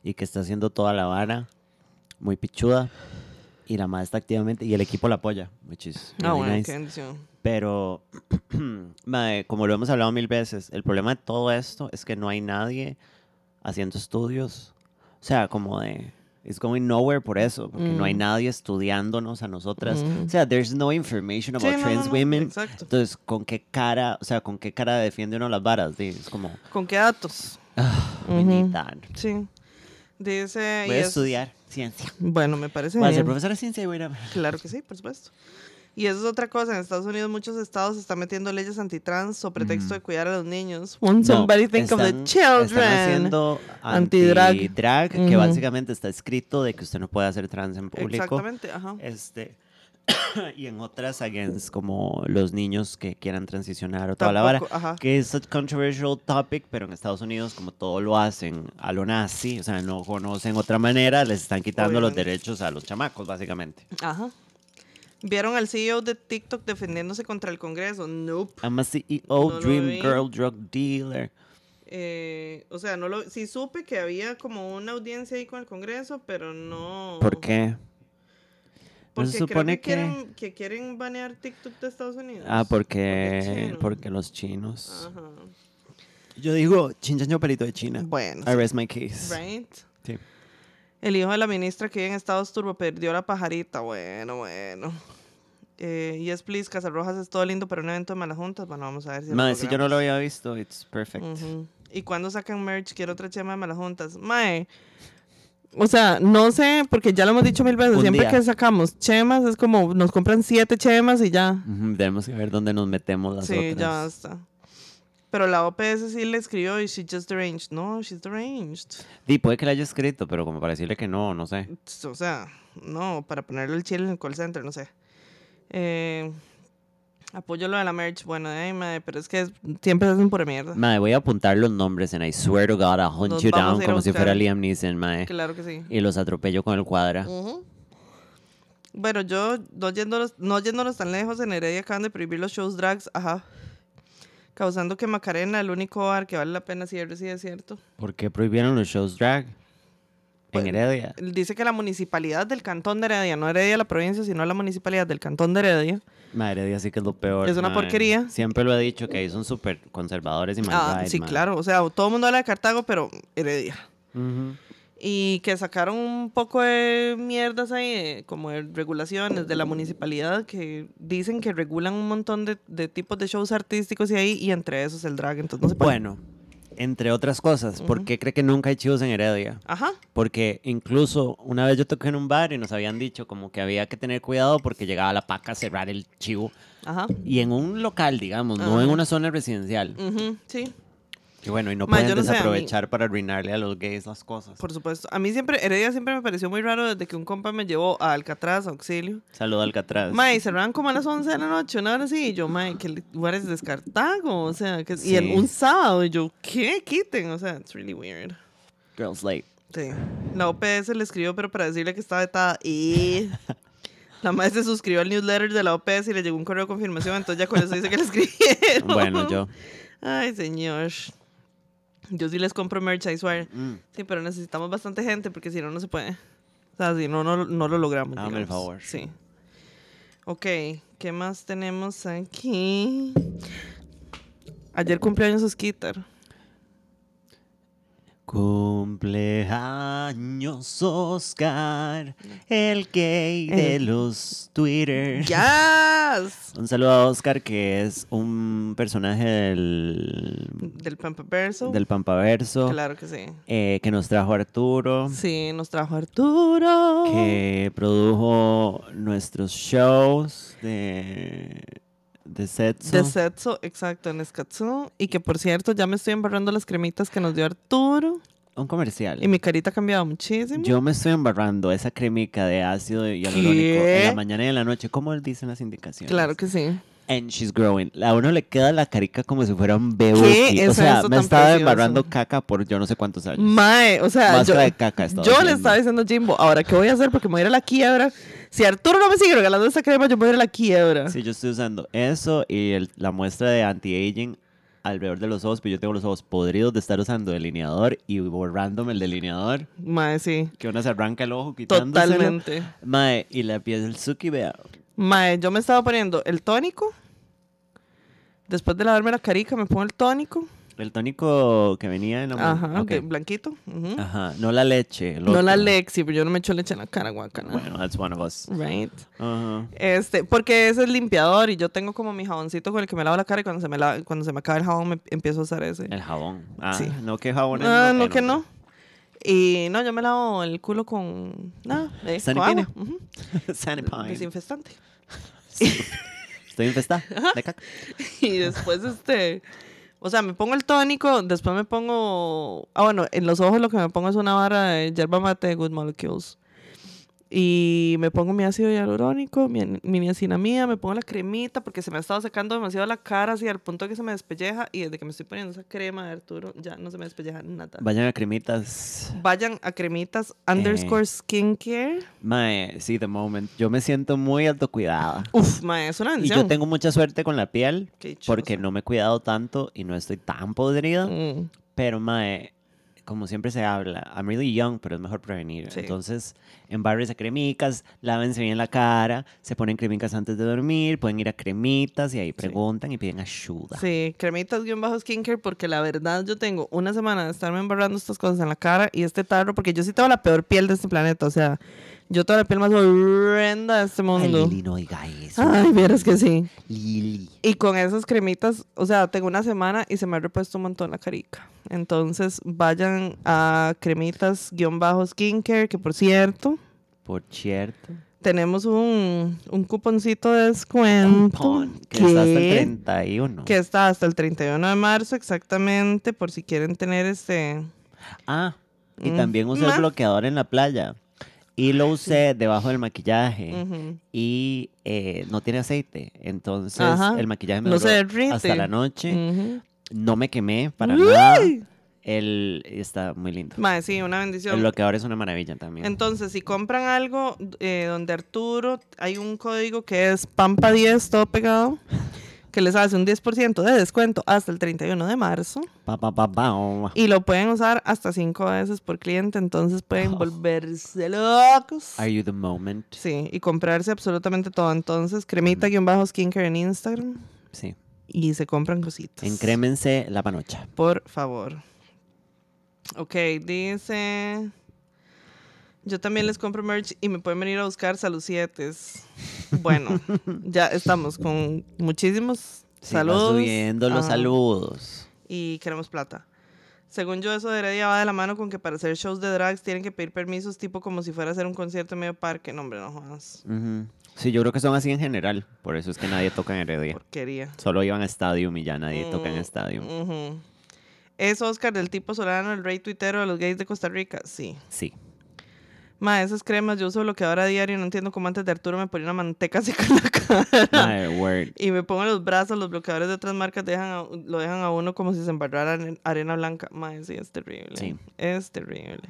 y que está haciendo toda la vara, muy pichuda. Y la madre está activamente, y el equipo la apoya, which is Ah, really bueno, nice. qué. Pero, (clears throat) mae, como lo hemos hablado mil veces, el problema de todo esto es que no hay nadie haciendo estudios. O sea, como de. It's going nowhere por eso, porque no hay Mm. nadie estudiándonos a nosotras. Mm. O sea, there's no information Sí, about no, trans no, no, women. Exacto. Entonces, ¿con qué cara, o sea, con qué cara defiende uno las varas? Es como, ¿Con qué datos? we need Ujú. that. Sí. Dice. Voy a es- estudiar ciencia. Bueno, me parece Voy a ser profesora de ciencia y voy a ir a... Claro que sí, por supuesto. Y eso es otra cosa. En Estados Unidos muchos estados están metiendo leyes antitrans sobre pretexto de cuidar a los niños. Won't No, somebody think of the están- children? Están haciendo Antidrag. antidrag, que Ujú. básicamente está escrito de que usted no puede hacer trans en público. Exactamente, ajá. Este, (coughs) y en otras against como los niños que quieran transicionar o toda la vara. Ajá. Que es a controversial topic, pero en Estados Unidos, como todo lo hacen a lo nazi, o sea, no conocen otra manera, les están quitando los derechos a los chamacos, básicamente. Ajá. ¿Vieron al CEO de TikTok defendiéndose contra el Congreso? Nope. I'm a CEO, No Dream. Girl, Drug Dealer. Eh, o sea, no lo, sí supe que había como una audiencia ahí con el Congreso, pero no. ¿Por qué? No Porque se creo supone que, que- quieren, que quieren banear TikTok de Estados Unidos. Ah, porque, Porque chino. porque los chinos. Ajá. Yo digo, chinchaño perito de China. Bueno. I rest my case. Right. Sí. El hijo de la ministra que vive en Estados Turbo perdió la pajarita. Bueno, bueno. Eh, yes, please, Casarrojas es todo lindo para un evento de malas juntas. Bueno, vamos a ver si Mae, si yo no lo había visto, it's perfect. ¿Y cuando sacan merch? Quiero otra chema de malas juntas. Mae. O sea, no sé, porque ya lo hemos dicho mil veces. Un Siempre día. que sacamos chemas, es como nos compran siete chemas y ya. Tenemos que ver dónde nos metemos las sí, otras. ya basta. Pero la OPS sí le escribió y she just deranged. No, she's deranged. Sí, puede que la haya escrito, pero como para decirle que no, no sé. O sea, no, para ponerle el chile en el call center, no sé. Eh, apoyo lo de la merch. Bueno, ay, madre, pero es que siempre se hacen por mierda. Mae, voy a apuntar los nombres en I swear to God, I'll hunt Nos you down como si fuera Liam Neeson, mae. Claro que sí. Y los atropello con el cuadra. Bueno, yo, no yéndonos, no yéndonos tan lejos, en Heredia acaban de prohibir los shows drags, ajá. Causando que Macarena, el único bar que vale la pena cierre, sí es cierto. ¿Por qué prohibieron los shows drag? Pues, En Heredia. Dice que la municipalidad del cantón de Heredia, no Heredia la provincia, sino la municipalidad del cantón de Heredia. Mae, Heredia sí que es lo peor. Es una porquería. Siempre lo he dicho, que ahí son súper conservadores y Ah, right, sí, claro. O sea, todo el mundo habla de Cartago, pero Heredia. Ujú. Y que sacaron un poco de mierdas ahí, eh, como de regulaciones de la municipalidad, que dicen que regulan un montón de, de tipos de shows artísticos y ahí, y entre esos el drag. Entonces no se puede. Bueno, entre otras cosas, ¿por qué cree que nunca hay chivos en Heredia? Ajá. Porque incluso una vez yo toqué en un bar y nos habían dicho como que había que tener cuidado porque llegaba la paca a cerrar el chivo. Ajá. Y en un local, digamos, no en una zona residencial. Ujú, sí, Y bueno, y no pueden no a mí- desaprovechar para arruinarle a los gays las cosas. por supuesto. A mí siempre, Heredia siempre me pareció muy raro desde que un compa me llevó a Alcatraz, a Auxilio. Saludo al Alcatraz. Mae, cerraban como a las 11 de la noche, una hora así, y yo, mae, que lugar es descartago, o sea, que, y en Sí. un sábado, y yo, ¿qué? Quiten, o sea, it's really weird. Girls Late. Sí. La OPS le escribió, pero para decirle que estaba vetada. Y (laughs) la madre se suscribió al newsletter de la OPS y le llegó un correo de confirmación. Entonces ya con eso dice que le escribieron. Bueno, yo. Ay, señor. Yo sí les compro merch, I swear. Mm, Sí, pero necesitamos bastante gente porque si no, no se puede. O sea, si no, no, no lo logramos. Hágame el favor. Sí. Ok, ¿qué más tenemos aquí? Ayer cumpleaños Skitter. Cumpleaños Oscar, el gay de los Twitter. ¡Yes! Un saludo a Oscar, que es un personaje del, Del Pampa Verso. del Pampaverso, Claro que sí. eh, que nos trajo Arturo, Sí, nos trajo Arturo. que produjo nuestros shows de, de Setso. De Setso, exacto, en Escatsu. Y que por cierto, ya me estoy embarrando las cremitas que nos dio Arturo. un comercial. Y mi carita ha cambiado muchísimo. Yo me estoy embarrando esa cremica de ácido hialurónico en la mañana y en la noche. ¿Cómo dicen las indicaciones? Claro que sí. And she's growing. A uno le queda la carica como si fuera un bebé. ¿Qué O sea, me estaba embarrando caca por yo no sé cuántos años. Mae, o sea, yo, de caca yo le estaba diciendo a Jimbo, ahora, ¿qué voy a hacer? Porque me voy a ir a la quiebra. Si Arturo no me sigue regalando esta crema, yo me voy a ir a la quiebra. Sí, yo estoy usando eso y el- la muestra de anti-aging alrededor de los ojos, pero yo tengo los ojos podridos de estar usando delineador y borrándome el delineador. Mae, sí. Que uno se arranca el ojo quitándoselo. Totalmente. Mae, y la piel del Suki, vea. Mae, yo me estaba poniendo el tónico. Después de lavarme la carica, me pongo el tónico. El tónico que venía en la. Ajá, blanquito. Ajá, no la leche. el No la. Lexi, pero yo no me echo leche en la cara, guacana. Bueno, that's one of us. Right. Ajá. Este, porque ese es limpiador y yo tengo como mi jaboncito con el que me lavo la cara y cuando se me, la- cuando se me acaba el jabón me empiezo a usar ese. El jabón. Ah, Sí. no que jabón. Ah, no, que no. Y no, yo me lavo el culo con nada, eh, con agua. Sanipine. Desinfestante. Estoy infestada de caca. (laughs) Y después, este, o sea, me pongo el tónico, después me pongo, ah, bueno, en los ojos lo que me pongo es una vara de yerba mate de Good Molecules. Y me pongo mi ácido hialurónico, mi, mi niacinamida, me pongo la cremita porque se me ha estado secando demasiado la cara así al punto que se me despelleja y desde que me estoy poniendo esa crema de Arturo ya no se me despelleja nada. Vayan a cremitas. Vayan a cremitas underscore skincare. Mae, sí, the moment. Yo me siento muy autocuidada. Uf, ma, es una Y bendición. yo tengo mucha suerte con la piel porque no me he cuidado tanto y no estoy tan podrida. Mm, Pero, mae, como siempre se habla, I'm really young, pero es mejor prevenir. Sí. Entonces, en barrios de cremicas, lávense bien la cara, se ponen cremicas antes de dormir, pueden ir a cremitas y ahí preguntan y piden ayuda. Sí, cremitas guion bajo skincare porque la verdad yo tengo una semana de estarme embarrando estas cosas en la cara y este tarro porque yo sí tengo la peor piel de este planeta, o sea, yo tengo la piel más horrenda de este Ay, mundo. Lili, no diga eso. Ay, vieras que sí. Lili. Y con esas cremitas, o sea, tengo una semana y se me ha repuesto un montón la carica. Entonces, vayan a cremitas guion bajo skincare, que por cierto, Por cierto. tenemos un, un cuponcito de descuento. Pon, que está hasta el que- 31. que está hasta el 31 de marzo exactamente, por si quieren tener este... Ah, y Mm. también usé Ma. el bloqueador en la playa. Y lo (laughs) usé debajo del maquillaje. Y eh, no tiene aceite. Entonces Ajá. el maquillaje me No duró hasta la noche. No me quemé para Uy. nada. El, está muy lindo. Sí, una El bendición. bloqueador es una maravilla también. Entonces, si compran algo eh, donde Arturo, hay un código que es Pampa10, todo pegado, que les hace un 10% de descuento hasta el 31 de marzo. Pa, pa, pa, pa, oh. Y lo pueden usar hasta cinco veces por cliente, entonces pueden volverse locos. Are you the moment? Sí, y comprarse absolutamente todo. Entonces, cremita-skincare en Instagram Sí. y se compran cositas. Encrémense la panocha. Por favor. Ok, dice. Yo también les compro merch y me pueden venir a buscar salucietes. Bueno, (laughs) ya estamos con muchísimos Sí, saludos. subiendo los Ajá. saludos. Y queremos plata. Según yo, eso de Heredia va de la mano con que para hacer shows de drags tienen que pedir permisos, tipo como si fuera a hacer un concierto en medio parque. No, hombre, no jodas. Ujú. Sí, yo creo que son así en general. Por eso es que nadie toca en Heredia. Porquería. Solo iban a Stadium y ya nadie toca en Mm, Stadium. ujú. ¿Es Oscar del tipo Solano, el rey tuitero de los gays de Costa Rica? Sí. Sí. Ma, esas cremas yo uso bloqueador a diario. No entiendo cómo antes de Arturo me ponía una manteca seca (laughs) en la cara. My word. Y me pongo en los brazos. Los bloqueadores de otras marcas dejan a- lo dejan a uno como si se embarrara en arena blanca. Ma, sí, es terrible. Sí. Es terrible.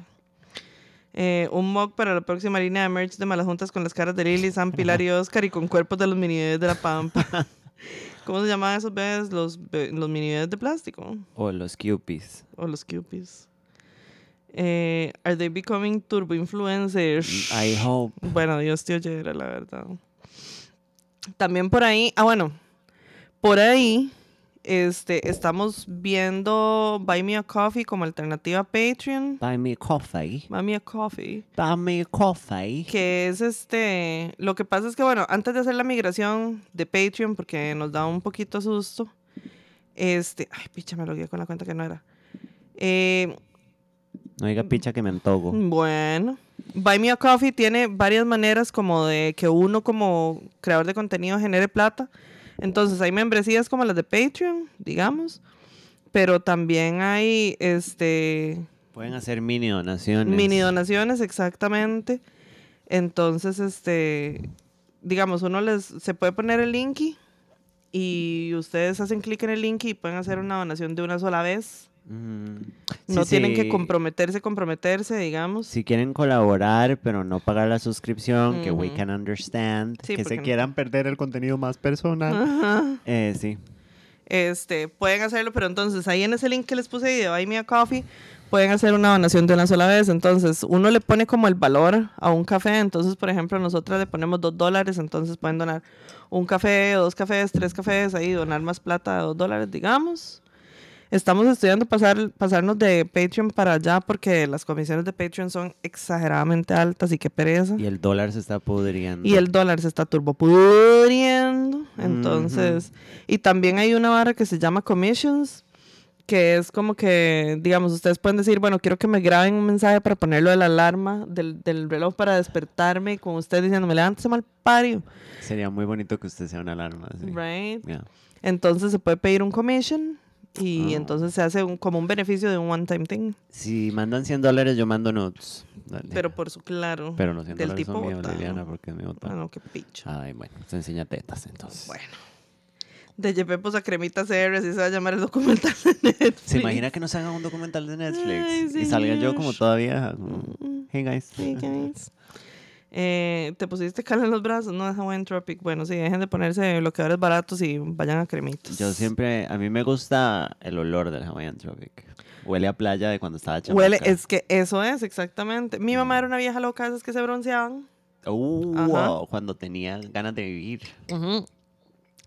Eh, un mock para la próxima línea de merch de Malajuntas con las caras de Lily, San Pilar y (laughs) Oscar y con cuerpos de los mini bebés de la Pampa. (laughs) ¿Cómo se llaman esos bebés? Los, los mini bebés de plástico. O los Cupies. O los Cupies. Eh, are they becoming turbo influencers? I hope. Bueno, Dios te oyera, la verdad. También por ahí, ah, bueno, por ahí este, estamos viendo Buy Me a Coffee como alternativa a Patreon. Buy me coffee. Buy Me a Coffee. Buy me coffee. Que es este. Lo que pasa es que, bueno, antes de hacer la migración de Patreon, porque nos da un poquito susto. Este. Ay, picha, me lo guié con la cuenta que no era. Eh, No diga picha que me antogo. Bueno, Buy Me a Coffee tiene varias maneras como de que uno como creador de contenido genere plata. Entonces hay membresías como las de Patreon, digamos, pero también hay este Pueden hacer mini donaciones. mini donaciones exactamente. Entonces, este digamos, uno les se puede poner el link y ustedes hacen clic en el link y pueden hacer una donación de una sola vez. No Sí, tienen que comprometerse, comprometerse, digamos. Si quieren colaborar, pero no pagar la suscripción, que we can understand. Sí, que se no- quieran perder el contenido más personal. Ajá. Eh, sí. este, pueden hacerlo, pero entonces ahí en ese link que les puse de Buy Me a Coffee, pueden hacer una donación de una sola vez. Entonces, uno le pone como el valor a un café. Entonces, por ejemplo, nosotras le ponemos dos dólares, entonces pueden donar un café, dos cafés, tres cafés, ahí donar más plata de dos dólares, digamos. Estamos estudiando pasar, pasarnos de Patreon para allá porque las comisiones de Patreon son exageradamente altas y qué pereza. Y el dólar se está pudriendo. Y el dólar se está turbopudriendo. Entonces, y también hay una barra que se llama commissions, que es como que, digamos, ustedes pueden decir, bueno, quiero que me graben un mensaje para ponerlo de la alarma del, del reloj para despertarme con usted diciéndome, levántese mal pario. Sería muy bonito que usted sea una alarma. sí. Right? Yeah. Entonces se puede pedir un commission y Ah. entonces se hace un, como un beneficio de un one-time thing. Si mandan 100 dólares, yo mando nudes. Dale. Pero por su claro. Pero los 100 del dólares tipo son míos. Liliana, porque es mi botado. Bueno, qué picho. Ay, bueno, se enseña tetas entonces. Bueno. De Yepepos a Cremita CR, así se va a llamar el documental de (laughs) Netflix. ¿Se imagina que nos hagan un documental de Netflix? Ay, y salga yo como todavía. como, Hey guys. Hey, guys. Eh, ¿Te pusiste cal en los brazos? No, es Hawaiian Tropic. Bueno, sí, dejen de ponerse bloqueadores baratos y vayan a cremitas. Yo siempre, a mí me gusta el olor del Hawaiian Tropic. Huele a playa de cuando estaba chamaca. Huele, es que eso es, exactamente. Mi mamá era una vieja loca, esas que se bronceaban. Uh, cuando tenía ganas de vivir.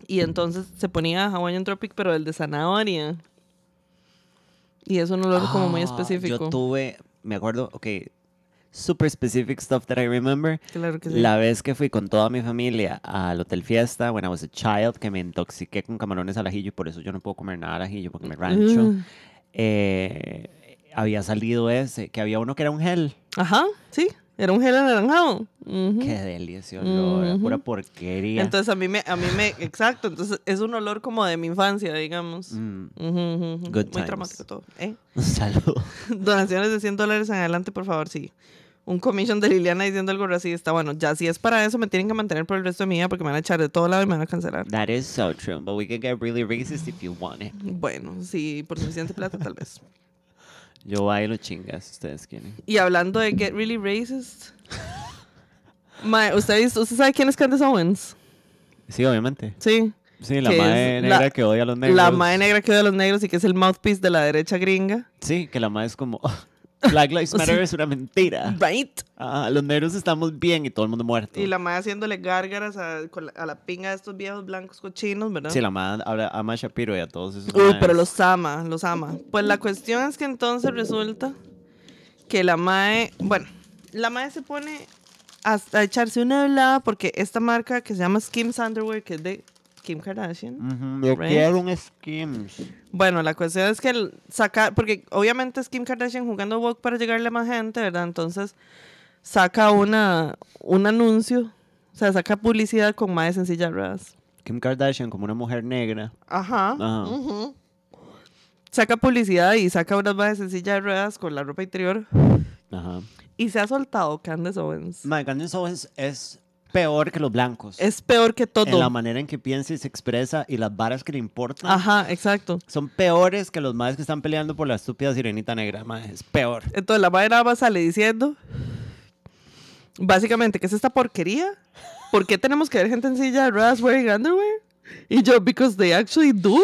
Y entonces se ponía Hawaiian Tropic, pero el de zanahoria. Y es un olor como muy Ah, específico. Yo tuve, me acuerdo, ok, super specific stuff that I remember. Claro que sí. La vez que fui con toda mi familia al Hotel Fiesta, when I was a child, que me intoxiqué con camarones al ajillo y por eso yo no puedo comer nada al ajillo porque me rancho. Mm. eh, había salido ese, que había uno que era un gel. Ajá, sí. Era un gel anaranjado. Ujú. Qué delicioso olor, Ujú. pura porquería. Entonces a mí me, a mí me, exacto, entonces es un olor como de mi infancia, digamos. Mm. Good Muy times. traumático todo. ¿eh? (laughs) Salud. (laughs) Donaciones de 100 dólares en adelante, por favor, sí. Un commission de Liliana diciendo algo racista. Bueno, ya si es para eso, me tienen que mantener por el resto de mi vida porque me van a echar de todo lado y me van a cancelar. That is so true, but we can get really racist if you want it. Bueno, sí, por suficiente plata, tal vez. (laughs) Yo bailo chingas, ustedes quieren. Y hablando de Get Really Racist. Mae, ¿usted, ha visto- ¿Usted sabe quién es Candace Owens? Sí, obviamente. Sí. Sí, la madre negra la- que odia a los negros. La mae negra que odia a los negros y que es el mouthpiece de la derecha gringa. Sí, que la madre es como, "Oh, (laughs) Black Lives (laughs) Matter Sí. es una mentira. Right. Ah, los negros estamos bien y todo el mundo muerto. Y la mae haciéndole gárgaras a, la- a la pinga de estos viejos blancos cochinos, ¿verdad? Sí, la madre habla a Shapiro y a todos esos. Uy, pero los ama, los ama. Pues la cuestión es que entonces resulta que la MAE, bueno, la MAE se pone a, a echarse una hablada porque esta marca que se llama Skims Underwear, que es de Kim Kardashian. Yo Right. quiero un Skims. Bueno, la cuestión es que el sacar, porque obviamente es Kim Kardashian jugando Vogue para llegarle a más gente, ¿verdad? Entonces saca una, un anuncio, o sea, saca publicidad con silla de ruedas. Kim Kardashian como una mujer negra. Ajá. Ajá. Saca publicidad y saca unas silla de ruedas con la ropa interior. Ajá. Y se ha soltado Candace Owens. Candace Owens es peor que los blancos. Es peor que En la todo. manera en que piensa y se expresa y las varas que le importan. Ajá, exacto. Son peores que los más que están peleando por la estúpida sirenita negra. mae, Es peor. Entonces la madre nada más sale diciendo, básicamente, ¿qué es esta porquería? ¿Por qué tenemos que ver gente en silla de ruedas wearing underwear? Y yo, because they actually do.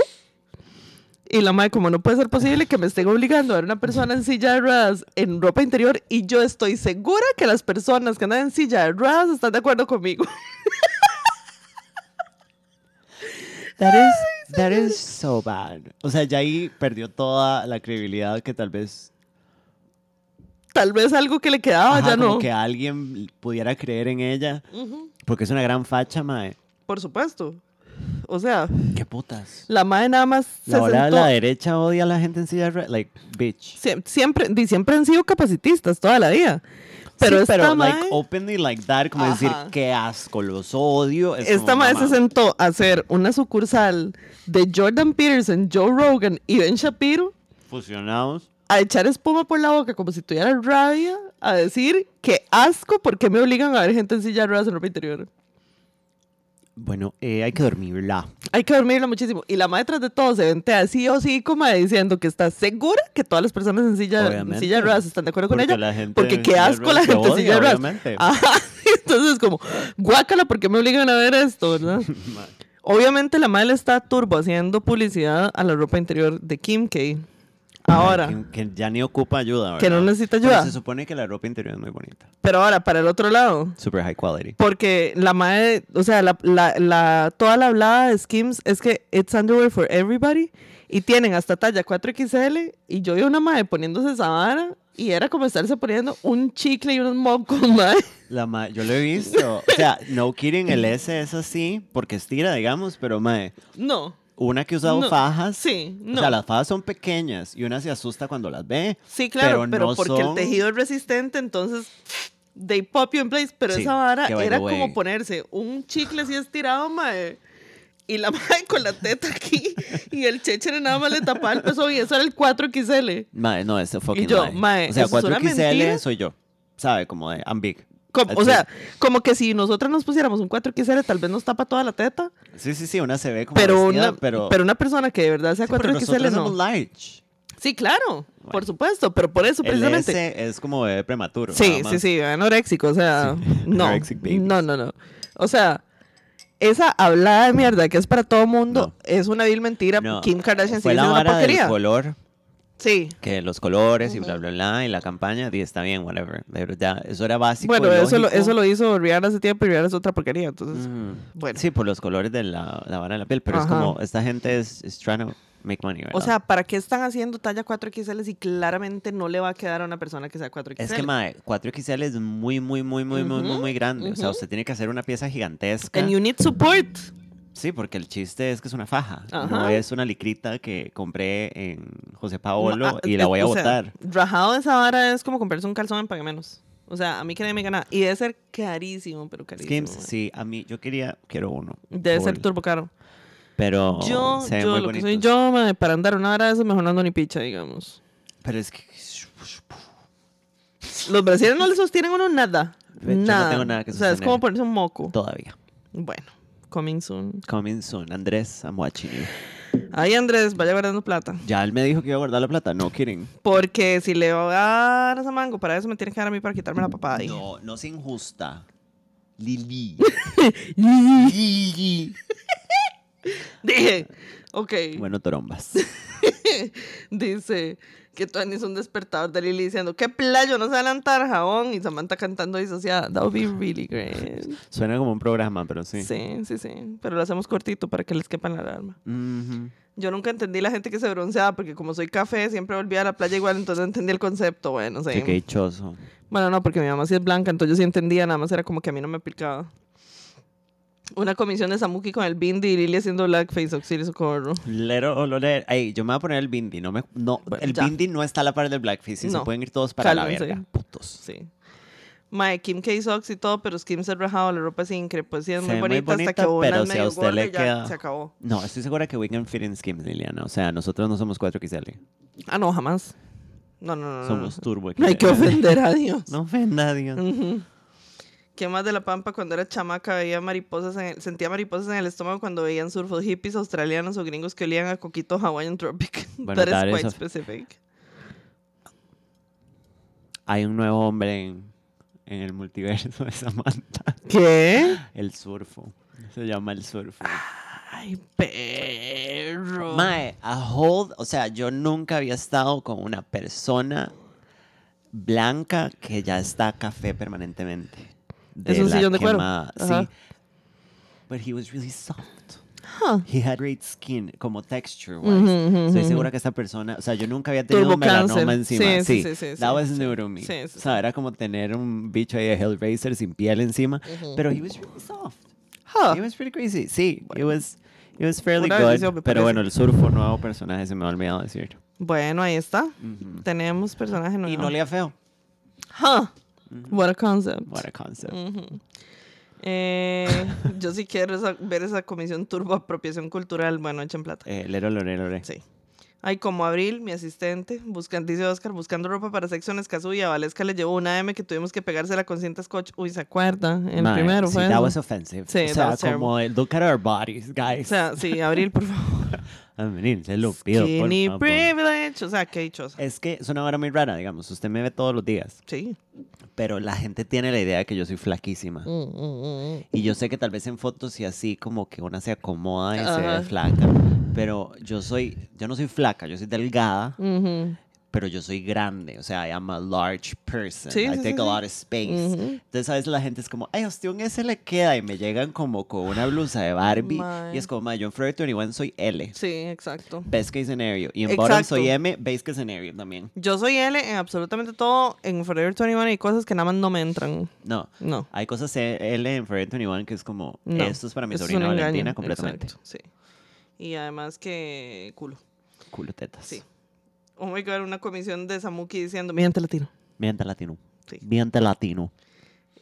Y la madre, como no puede ser posible que me estén obligando a ver una persona en silla de ruedas en ropa interior y yo estoy segura que las personas que andan en silla de ruedas están de acuerdo conmigo. (laughs) That is, that is so bad. O sea, ya ahí perdió toda la credibilidad que tal vez. Tal vez algo que le quedaba, ajá, ya como no. que alguien pudiera creer en ella. Porque es una gran facha, mae. Por supuesto. O sea, Qué putas. la madre nada más se La hora de sentó- la derecha odia a la gente en silla de ruedas. Like, bitch. Sie- siempre, siempre han sido capacitistas toda la vida. Pero Sí, esta pero mae, like openly like that, como decir Ajá. qué asco, los odio. es esta madre se sentó a hacer una sucursal de Jordan Peterson, Joe Rogan y Ben Shapiro Fusionados. a echar espuma por la boca como si tuviera rabia, a decir que asco, ¿por qué me obligan a ver gente en silla de ruedas en ropa interior? Bueno, eh, hay que dormirla. Hay que dormirla muchísimo. Y la madre tras de todo se vente así o sí como diciendo que está segura que todas las personas en silla, en silla de ruedas están de acuerdo con Porque ella. la gente porque qué asco la gente en silla de ruedas. obviamente. (laughs) Ajá. Entonces como, guácala, ¿por qué me obligan a ver esto? (laughs) ¿verdad? Obviamente la madre le está turbo haciendo publicidad a la ropa interior de Kim K. Ahora, Que, que ya ni ocupa ayuda, Que no ¿verdad? necesita Pero ayuda. se supone que la ropa interior es muy bonita. pero ahora para el otro lado. Super high quality. Porque la madre, o sea, la, la, la- toda la hablada de Skims es que it's underwear for everybody y tienen hasta talla 4XL y yo vi una madre poniéndose esa vara y era como estarse poniendo un chicle y unos mocos, madre. La ma- yo lo he visto. O sea, no kidding, el S es así porque estira, digamos, pero mae, No, una que usado No, fajas. sí, O no. sea, las fajas son pequeñas y una se asusta cuando las ve. sí, claro, pero pero, no porque son- el tejido es resistente, entonces they pop you in place, pero Sí, esa vara era way- como ponerse un chicle así estirado, madre. Y la (laughs) madre con la teta aquí y el chéchere nada más le tapaba el peso y eso era el 4XL. Mae, no, este fucking yo, lie. mae, O sea, eso es una 4XL mentira. soy yo. ¿Sabe? Como de, I'm big. Como- o sea, como que si nosotras nos pusiéramos un 4XL, tal vez nos tapa toda la teta. Sí, sí, sí, una se ve como Pero vestida, una, pero... pero, una persona que de verdad sea Sí, pero 4XL nosotros no. large. Sí, claro, Bueno. por supuesto, pero por eso El precisamente. S es como bebé prematuro. sí, sí, sí, anoréxico, o sea, (laughs) no. anorexic babies. No, no, no. O sea, esa hablada de mierda que es para todo mundo No. es una vil mentira. No, Kim Kardashian la siendo una vara del porquería. color, Sí. que los colores y bla, bla, bla, y la campaña, y está bien, whatever. Pero ya, eso era básico. Bueno, eso lo, eso lo hizo Rihanna hace tiempo y Rihanna es otra porquería, entonces. Mm. bueno. Sí, por los colores de la, la vara de la piel, pero es Ajá. como, esta gente es, is trying to make money, ¿verdad? O sea, ¿para qué están haciendo talla 4XL si claramente no le va a quedar a una persona que sea 4XL? Es que, mae, 4XL es muy, muy, muy, muy, muy, muy, Ujú, muy grande. O sea, usted tiene que hacer una pieza gigantesca. And you need support. Sí, porque el chiste es que es una faja. No es una licrita que compré en José Paolo Ah, y la voy a sea, botar. rajado de esa vara es como comprarse un calzón en pague menos. O sea, a mí que nadie me gana. Y debe ser carísimo, pero carísimo. Skims, sí, a mí, yo quería, quiero uno. Debe ser turbo caro. Pero yo, se ven yo, muy lo que soy yo, mae, para andar una hora de eso, mejor no ando ni picha, digamos. Pero es que Los brasileños no le sostienen uno nada. Yo no tengo nada que O sea, es como ponerse un moco. todavía. Bueno, coming soon. Coming soon. Andrés, I'm watching you. Ahí Andrés, vaya guardando plata. Ya él me dijo que iba a guardar la plata. No quieren. Porque si le voy a dar esa mango, para eso me tiene que dar a mí para quitarme la papada. ahí. No, no se injusta. Lili. (laughs) Lili. Dije, ok. Bueno, torombas. (laughs) Dice que Tony es un despertador de Lili diciendo, qué playo, no se adelantar jabón. Y Samantha cantando disociada. That would be really great. (laughs) Suena como un programa, pero sí. Sí, sí, sí. Pero lo hacemos cortito para que les quepa la alarma. Yo nunca entendí la gente que se bronceaba porque como soy café siempre volvía a la playa igual, entonces no entendí el concepto. Bueno, sí. Qué dichoso. Bueno, no, porque mi mamá sí es blanca, entonces yo sí entendía, nada más era como que a mí no me aplicaba. Una comisión de Samuki con el Bindi y Lili haciendo blackface, auxilio socorro. Lero, lero. Ey, yo me voy a poner el bindi. No me, no, Bueno, el ya. bindi no está a la par del blackface. y Se No. pueden ir todos para Cálmense. la verga. Putos. Sí. Mae, Kim K. Socks y todo, pero Kim se ha rajado, la ropa es increíble, pues sí es Se muy bonita, hasta que una pero es si a usted le queda- se acabó. No, estoy segura que we can fit in skims, Liliana. O sea, nosotros no somos 4XL. Ah, no, jamás. No, no, no. no, Somos no. turbo No hay que ofender a Dios. No ofenda a Dios. Ujú. ¿Qué más de la pampa cuando era chamaca veía mariposas en el- sentía mariposas en el estómago cuando veían surfos hippies australianos o gringos que olían a coquito Hawaiian Tropic? (laughs) Bueno, That is quite specific. Hay un nuevo hombre en, en el multiverso de Samantha. ¿Qué? (laughs) El surfo. Se llama el surfo. Ay, perro. Mae, a hold, o sea, yo nunca había estado con una persona blanca que ya está café permanentemente. Es De un la sillón de cuero. Ajá. Sí. But he was really soft. Huh. He had great skin, como texture wise. Ujú, ujú, Estoy ujú. segura que esta persona, o sea, yo nunca había tenido Turbo un melanoma cáncer. encima. Sí, Sí, sí, sí, sí, That was new to me. Sí, o sea, era como tener un bicho ahí de Hellraiser sin piel encima. Pero he was really soft. Huh. It was pretty crazy. Sí, it was, it was fairly Una good. Pero bueno, el surfo, nuevo personaje, se me ha olvidado decir. Bueno, ahí está. Tenemos personaje nuevo. Y no le feo. Huh. What a concept. What a concept. Ujú. Eh, (laughs) yo sí quiero esa- ver esa comisión turbo apropiación cultural. Bueno, echen plata. Eh, lero, lore, lore. Sí. Ay, como Abril, mi asistente, buscan, dice Oscar, buscando ropa para sexo en Escazú y a Valesca le llevó una M que tuvimos que pegársela con cinta scotch. Uy, ¿se acuerda? El Mae, primero sí, fue that eso. was offensive. Sí, o sea, was terrible. como, el, look at our bodies, guys. O sea, sí, Abril, por favor. (laughs) A venir, se lo pido, por Skinny favor. privilege. O sea, qué dichosa. Es que es una hora muy rara, digamos. Usted me ve todos los días, Sí. Pero la gente tiene la idea de que yo soy flaquísima. Mm, mm, mm. Y yo sé que tal vez en fotos y así como que una se acomoda y se ve flaca. Pero yo soy, yo no soy flaca, yo soy delgada. Pero yo soy grande. O sea, I am a large person. Sí, I sí, take sí, a lot of space. Entonces a veces la gente es como, ay, a usted un S le queda. Y me llegan como con una blusa de Barbie. Y es como, yo en Forever 21 soy L. Sí, exacto. Best case scenario. Y en Bottom Exacto. soy M, base case scenario también. Yo soy L en absolutamente todo. En Forever 21 hay cosas que nada más no me entran. No. No. Hay cosas L en Forever 21 que es como, No. esto es para mi sobrina Valentina engaño. completamente. Exacto, sí. Y además que culo. Culo tetas. Sí. Oh my god, una comisión de Samuki diciendo, mi gente latino. Miente latino. Sí. Miente latino.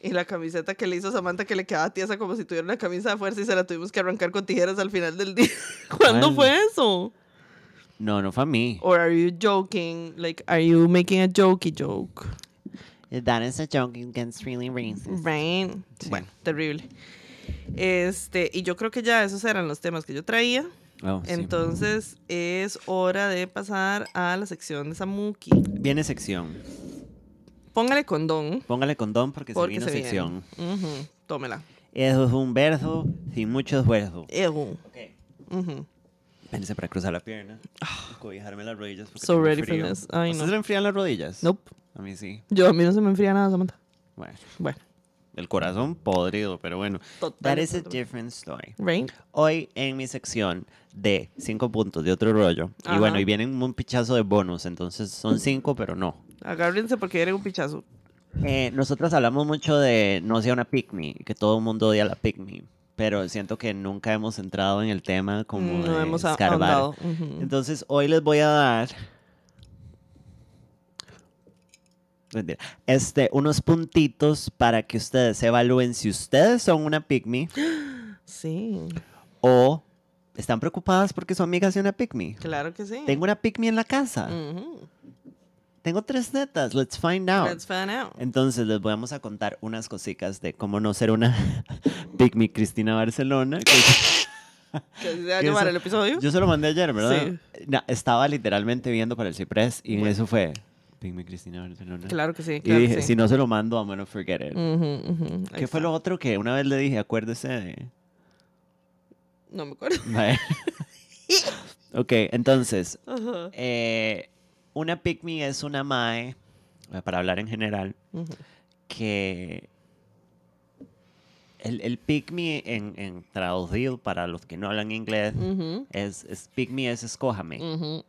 Y la camiseta que le hizo Samantha que le quedaba tiesa como si tuviera una camisa de fuerza y se la tuvimos que arrancar con tijeras al final del día. (laughs) ¿Cuándo fue eso? No, no fue a mí. Or are you joking? Like, are you making a jokey joke? That is a joke against really racist. Right. Sí. Bueno, terrible. Este, y yo creo que ya esos eran los temas que yo traía. Oh, sí. Entonces es hora de pasar a la sección de Samuki. Viene sección. Póngale condón. Póngale condón porque, Porque se vino se viene. sección. Ujú, Tómela. Eso es un verso sin mucho esfuerzo. Ew. Ok. Ujú. Espérense para cruzar la pierna. Cobijarme las rodillas porque So tengo ready for frío. this. Ay, ¿A no. ¿Ustedes le enfrían las rodillas? Nope. A mí sí. Yo, a mí no se me enfría nada, Samantha. Bueno, Bueno, el corazón podrido, pero bueno. Total, That is a different story. right? Hoy en mi sección de cinco puntos de otro rollo. Ajá. Y bueno, y vienen un pichazo de bonus, entonces son (laughs) cinco, pero no. Agárrense porque viene un pichazo. Eh, nosotros hablamos mucho de no sea una pick me, que todo el mundo odia la pick me, pero siento que nunca hemos entrado en el tema como no de hemos escarbar. Entonces hoy les voy a dar. Este, unos puntitos para que ustedes evalúen si ustedes son una pygmy (gasps) Sí, o están preocupadas porque su amiga sea una pygmy. claro que sí. Tengo una pygmy en la casa. Tengo tres netas. Let's find out. Let's find out. Entonces les vamos a contar unas cositas de cómo no ser una (laughs) pygmy Cristina Barcelona. que- (laughs) Que se va a que llamar eso- el episodio. yo se lo mandé ayer, ¿verdad? Sí. No, estaba literalmente viendo para el Ciprés y Bueno. eso fue pygmy Cristina Barcelona. Claro que sí. Y dije, que sí. si no se lo mando, I'm gonna forget it. ¿Qué fue lo otro que una vez le dije? Acuérdese de... No me acuerdo. (laughs) Mae. ok, entonces, eh, una pick me es una mae, eh, para hablar en general, que el, el pick me en, en traducido para los que no hablan inglés es, es pick me es escójame.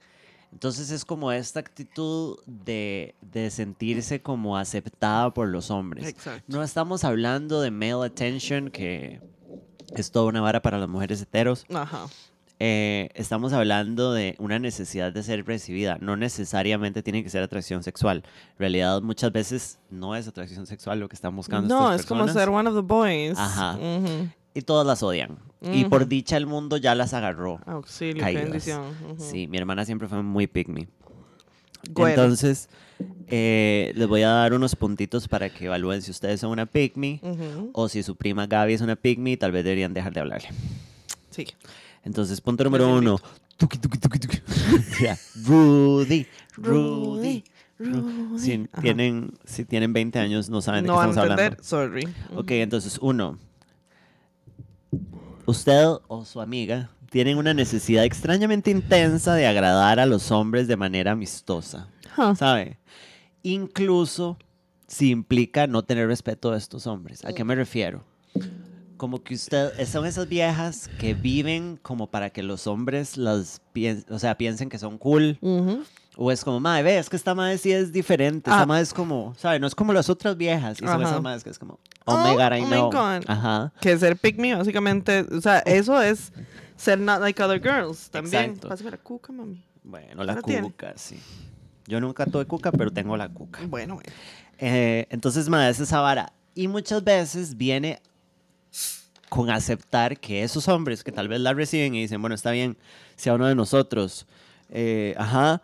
Entonces es como esta actitud de, de sentirse como aceptada por los hombres. Exacto. No estamos hablando de male attention, que es toda una vara para las mujeres heteros. Ajá. Eh, estamos hablando de una necesidad de ser recibida. No necesariamente tiene que ser atracción sexual. En realidad, muchas veces no es atracción sexual lo que están buscando. No, estas es como ser one of the boys. Ajá. Y todas las odian. Y por dicha, el mundo ya las agarró. Auxilio, bendición. Sí, mi hermana siempre fue muy. Güey. Entonces, eh, les voy a dar unos puntitos para que evalúen si ustedes son una Ujú. o si su prima Gaby es una me, tal vez deberían dejar de hablarle. Sí. Entonces, punto número uno. Tuki, tuki, tuki, tuki. (laughs) Rudy, Rudy. Rudy. Si Ajá. tienen, si tienen 20 años, no saben de No qué van a estamos hablando. entender. Sorry. Ok, entonces, uno. Usted o su amiga tienen una necesidad extrañamente intensa de agradar a los hombres de manera amistosa. Huh. ¿Sabe? Incluso si implica no tener respeto de estos hombres. ¿A qué me refiero? Como que usted, son esas viejas que viven como para que los hombres las pien- o sea, piensen que son cool. Ujú. O es como, madre, ve, es que esta madre sí es diferente. Esta Ah. madre es como, ¿sabe? No es como las otras viejas. Y son esas madres que es como, oh, Oh, my God, I oh my. God. Ajá. Que ser pick me, básicamente, o sea, eso es ser not like other girls también. Exacto. Pásame la cuca, mami. Bueno, la ¿La tiene? cuca, sí. Yo nunca tuve cuca, pero tengo la cuca. Bueno, bueno. Eh, entonces, madre, es esa vara. Y muchas veces viene con aceptar que esos hombres que tal vez la reciben y dicen, bueno, está bien, sea uno de nosotros, eh, ajá,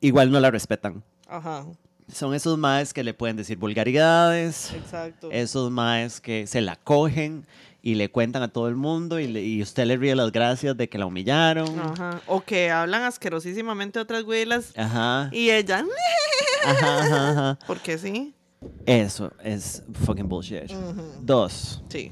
igual no la respetan. Ajá. Son esos maes que le pueden decir vulgaridades, Exacto. esos maes que se la cogen y le cuentan a todo el mundo y, le- y usted le ríe las gracias de que la humillaron. Ajá. O que hablan asquerosísimamente otras güilas Ajá, y ella, ajá, ajá, ajá. (laughs) porque sí. Eso es fucking bullshit. Dos, Sí.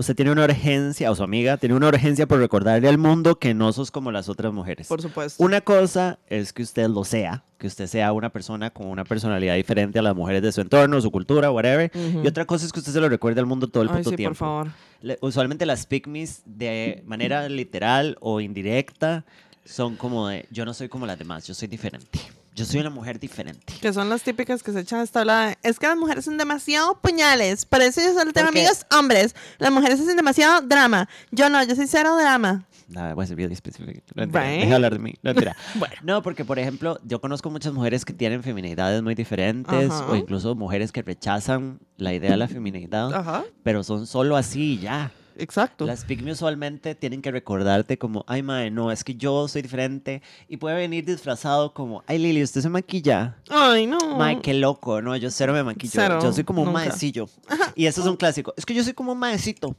Usted tiene una urgencia, o su amiga tiene una urgencia por recordarle al mundo que no sos como las otras mujeres. Por supuesto. Una cosa es que usted lo sea, que usted sea una persona con una personalidad diferente a las mujeres de su entorno, su cultura, whatever. Y otra cosa es que usted se lo recuerde al mundo todo el Ay, puto sí, tiempo. por favor. Le- usualmente las pygmies de manera literal o indirecta son como de yo no soy como las demás, yo soy diferente. Yo soy una mujer diferente. Que son las típicas que se echan esta hablada. Es que las mujeres son demasiado puñales. Por eso yo solo tengo amigos hombres. Las mujeres hacen demasiado drama. Yo no, yo soy cero drama. Nada, voy a ser bien específico. No, Right. deja de hablar de mí. No. (laughs) Bueno. No, porque por ejemplo, yo conozco muchas mujeres que tienen feminidades muy diferentes o incluso mujeres que rechazan la idea de la feminidad, pero son solo así y ya. Exacto. Las pygmies usualmente tienen que recordarte como, ay, mae, no, es que yo soy diferente. Y puede venir disfrazado como, ay, Lili, ¿usted se maquilla? Ay, no. Mae, qué loco, no, yo cero me maquillo. Cero, yo soy como un maecillo. Y eso es un clásico. Es que yo soy como un maecito.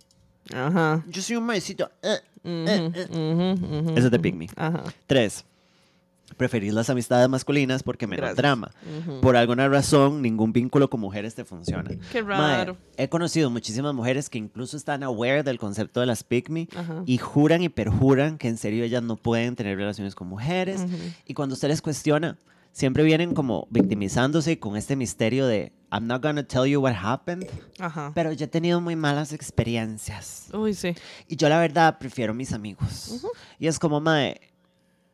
Ajá. Yo soy un maecito. Eh. Ujú, ujú, Eso es de pygmy. Ajá. Tres, preferir las amistades masculinas porque menos Gracias. drama. Ujú. Por alguna razón, ningún vínculo con mujeres te funciona. Qué raro. he conocido muchísimas mujeres que incluso están aware del concepto de las pick me Ajá. y juran y perjuran que en serio ellas no pueden tener relaciones con mujeres. Ujú. Y cuando usted les cuestiona, siempre vienen como victimizándose con este misterio de I'm not gonna tell you what happened, Ajá. pero yo he tenido muy malas experiencias. Uy, sí. Y yo la verdad prefiero mis amigos. Y es como, mae,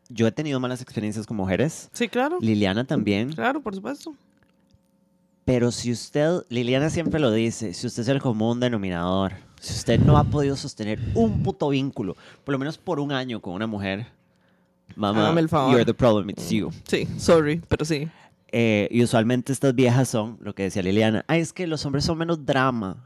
yo he tenido malas experiencias con mujeres, Sí, claro. Liliana también, Claro, por supuesto. pero si usted, Liliana siempre lo dice, si usted es el común denominador, si usted no ha podido sostener un puto vínculo, por lo menos por un año con una mujer, mamá, el favor. you're the problem, it's you. Sí, sorry, pero sí. Eh, y usualmente estas viejas son, lo que decía Liliana, ay, es que los hombres son menos drama.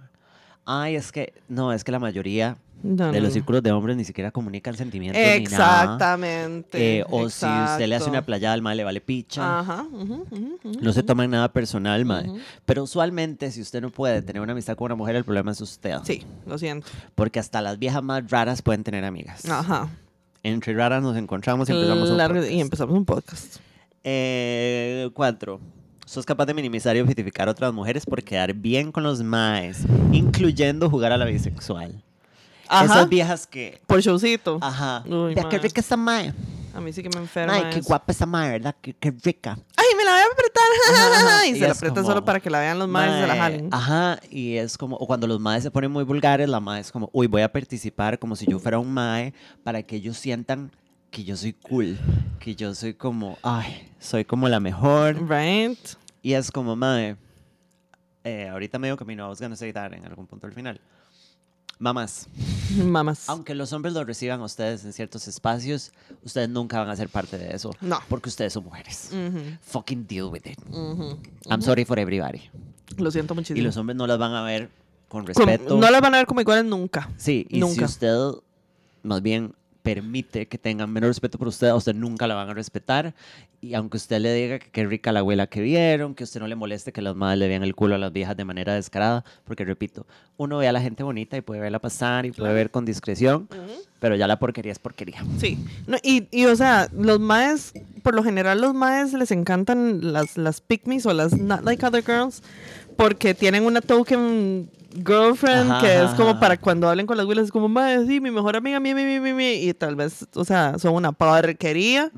Ay, es que, no, es que la mayoría No, de los círculos de hombres ni siquiera comunican sentimientos ni nada. Exactamente. Eh, o si usted le hace una playada al mal, le vale picha. Ajá. No se toman nada personal, mae. Pero usualmente, si usted no puede tener una amistad con una mujer, el problema es usted. Sí, lo siento. Porque hasta las viejas más raras pueden tener amigas. Ajá. Entre raras nos encontramos y empezamos un podcast. y empezamos un podcast. Eh, cuatro. Sos capaz de minimizar y objetificar a otras mujeres por quedar bien con los maes, incluyendo jugar a la bisexual. Ajá. Esas viejas que... Por showcito. Ajá. Uy, Vea, qué rica esa mae. A mí sí que me enferma. Ay, qué eso. guapa esa mae, ¿verdad? Qué, qué rica. Ay, me la voy a apretar. Ajá, (laughs) y y se la aprieta como, solo para que la vean los maes y se la jalen. Ajá, y es como, o cuando los maes se ponen muy vulgares, la mae es como, uy, voy a participar como si yo fuera un mae para que ellos sientan que yo soy cool, que yo soy como, ay, soy como la mejor. Right. Y es como, mae, eh, ahorita medio camino, I was gonna say that en algún punto al final. Mamás, Mamas. aunque los hombres lo reciban a ustedes en ciertos espacios, ustedes nunca van a ser parte de eso. No. Porque ustedes son mujeres. Fucking deal with it. I'm sorry for everybody. Lo siento muchísimo. Y los hombres no las van a ver con respeto. no las van a ver como iguales nunca. Sí, y si Nunca. usted más bien permite que tengan menos respeto por usted, a usted nunca la van a respetar. Y aunque usted le diga que qué rica la abuela que vieron, que usted no le moleste que las madres le vean el culo a las viejas de manera descarada, porque repito, uno ve a la gente bonita y puede verla pasar y puede ver con discreción, pero ya la porquería es porquería. Sí. No, y, y, o sea, los maes, por lo general los maes les encantan las, las pick o las not like other girls porque tienen una token girlfriend Ajá, que es ajá, como ajá. para cuando hablen con las güilas es como, mae, sí, mi mejor amiga, mi, mi, mi, mi, mi", y tal vez, o sea, son una porquería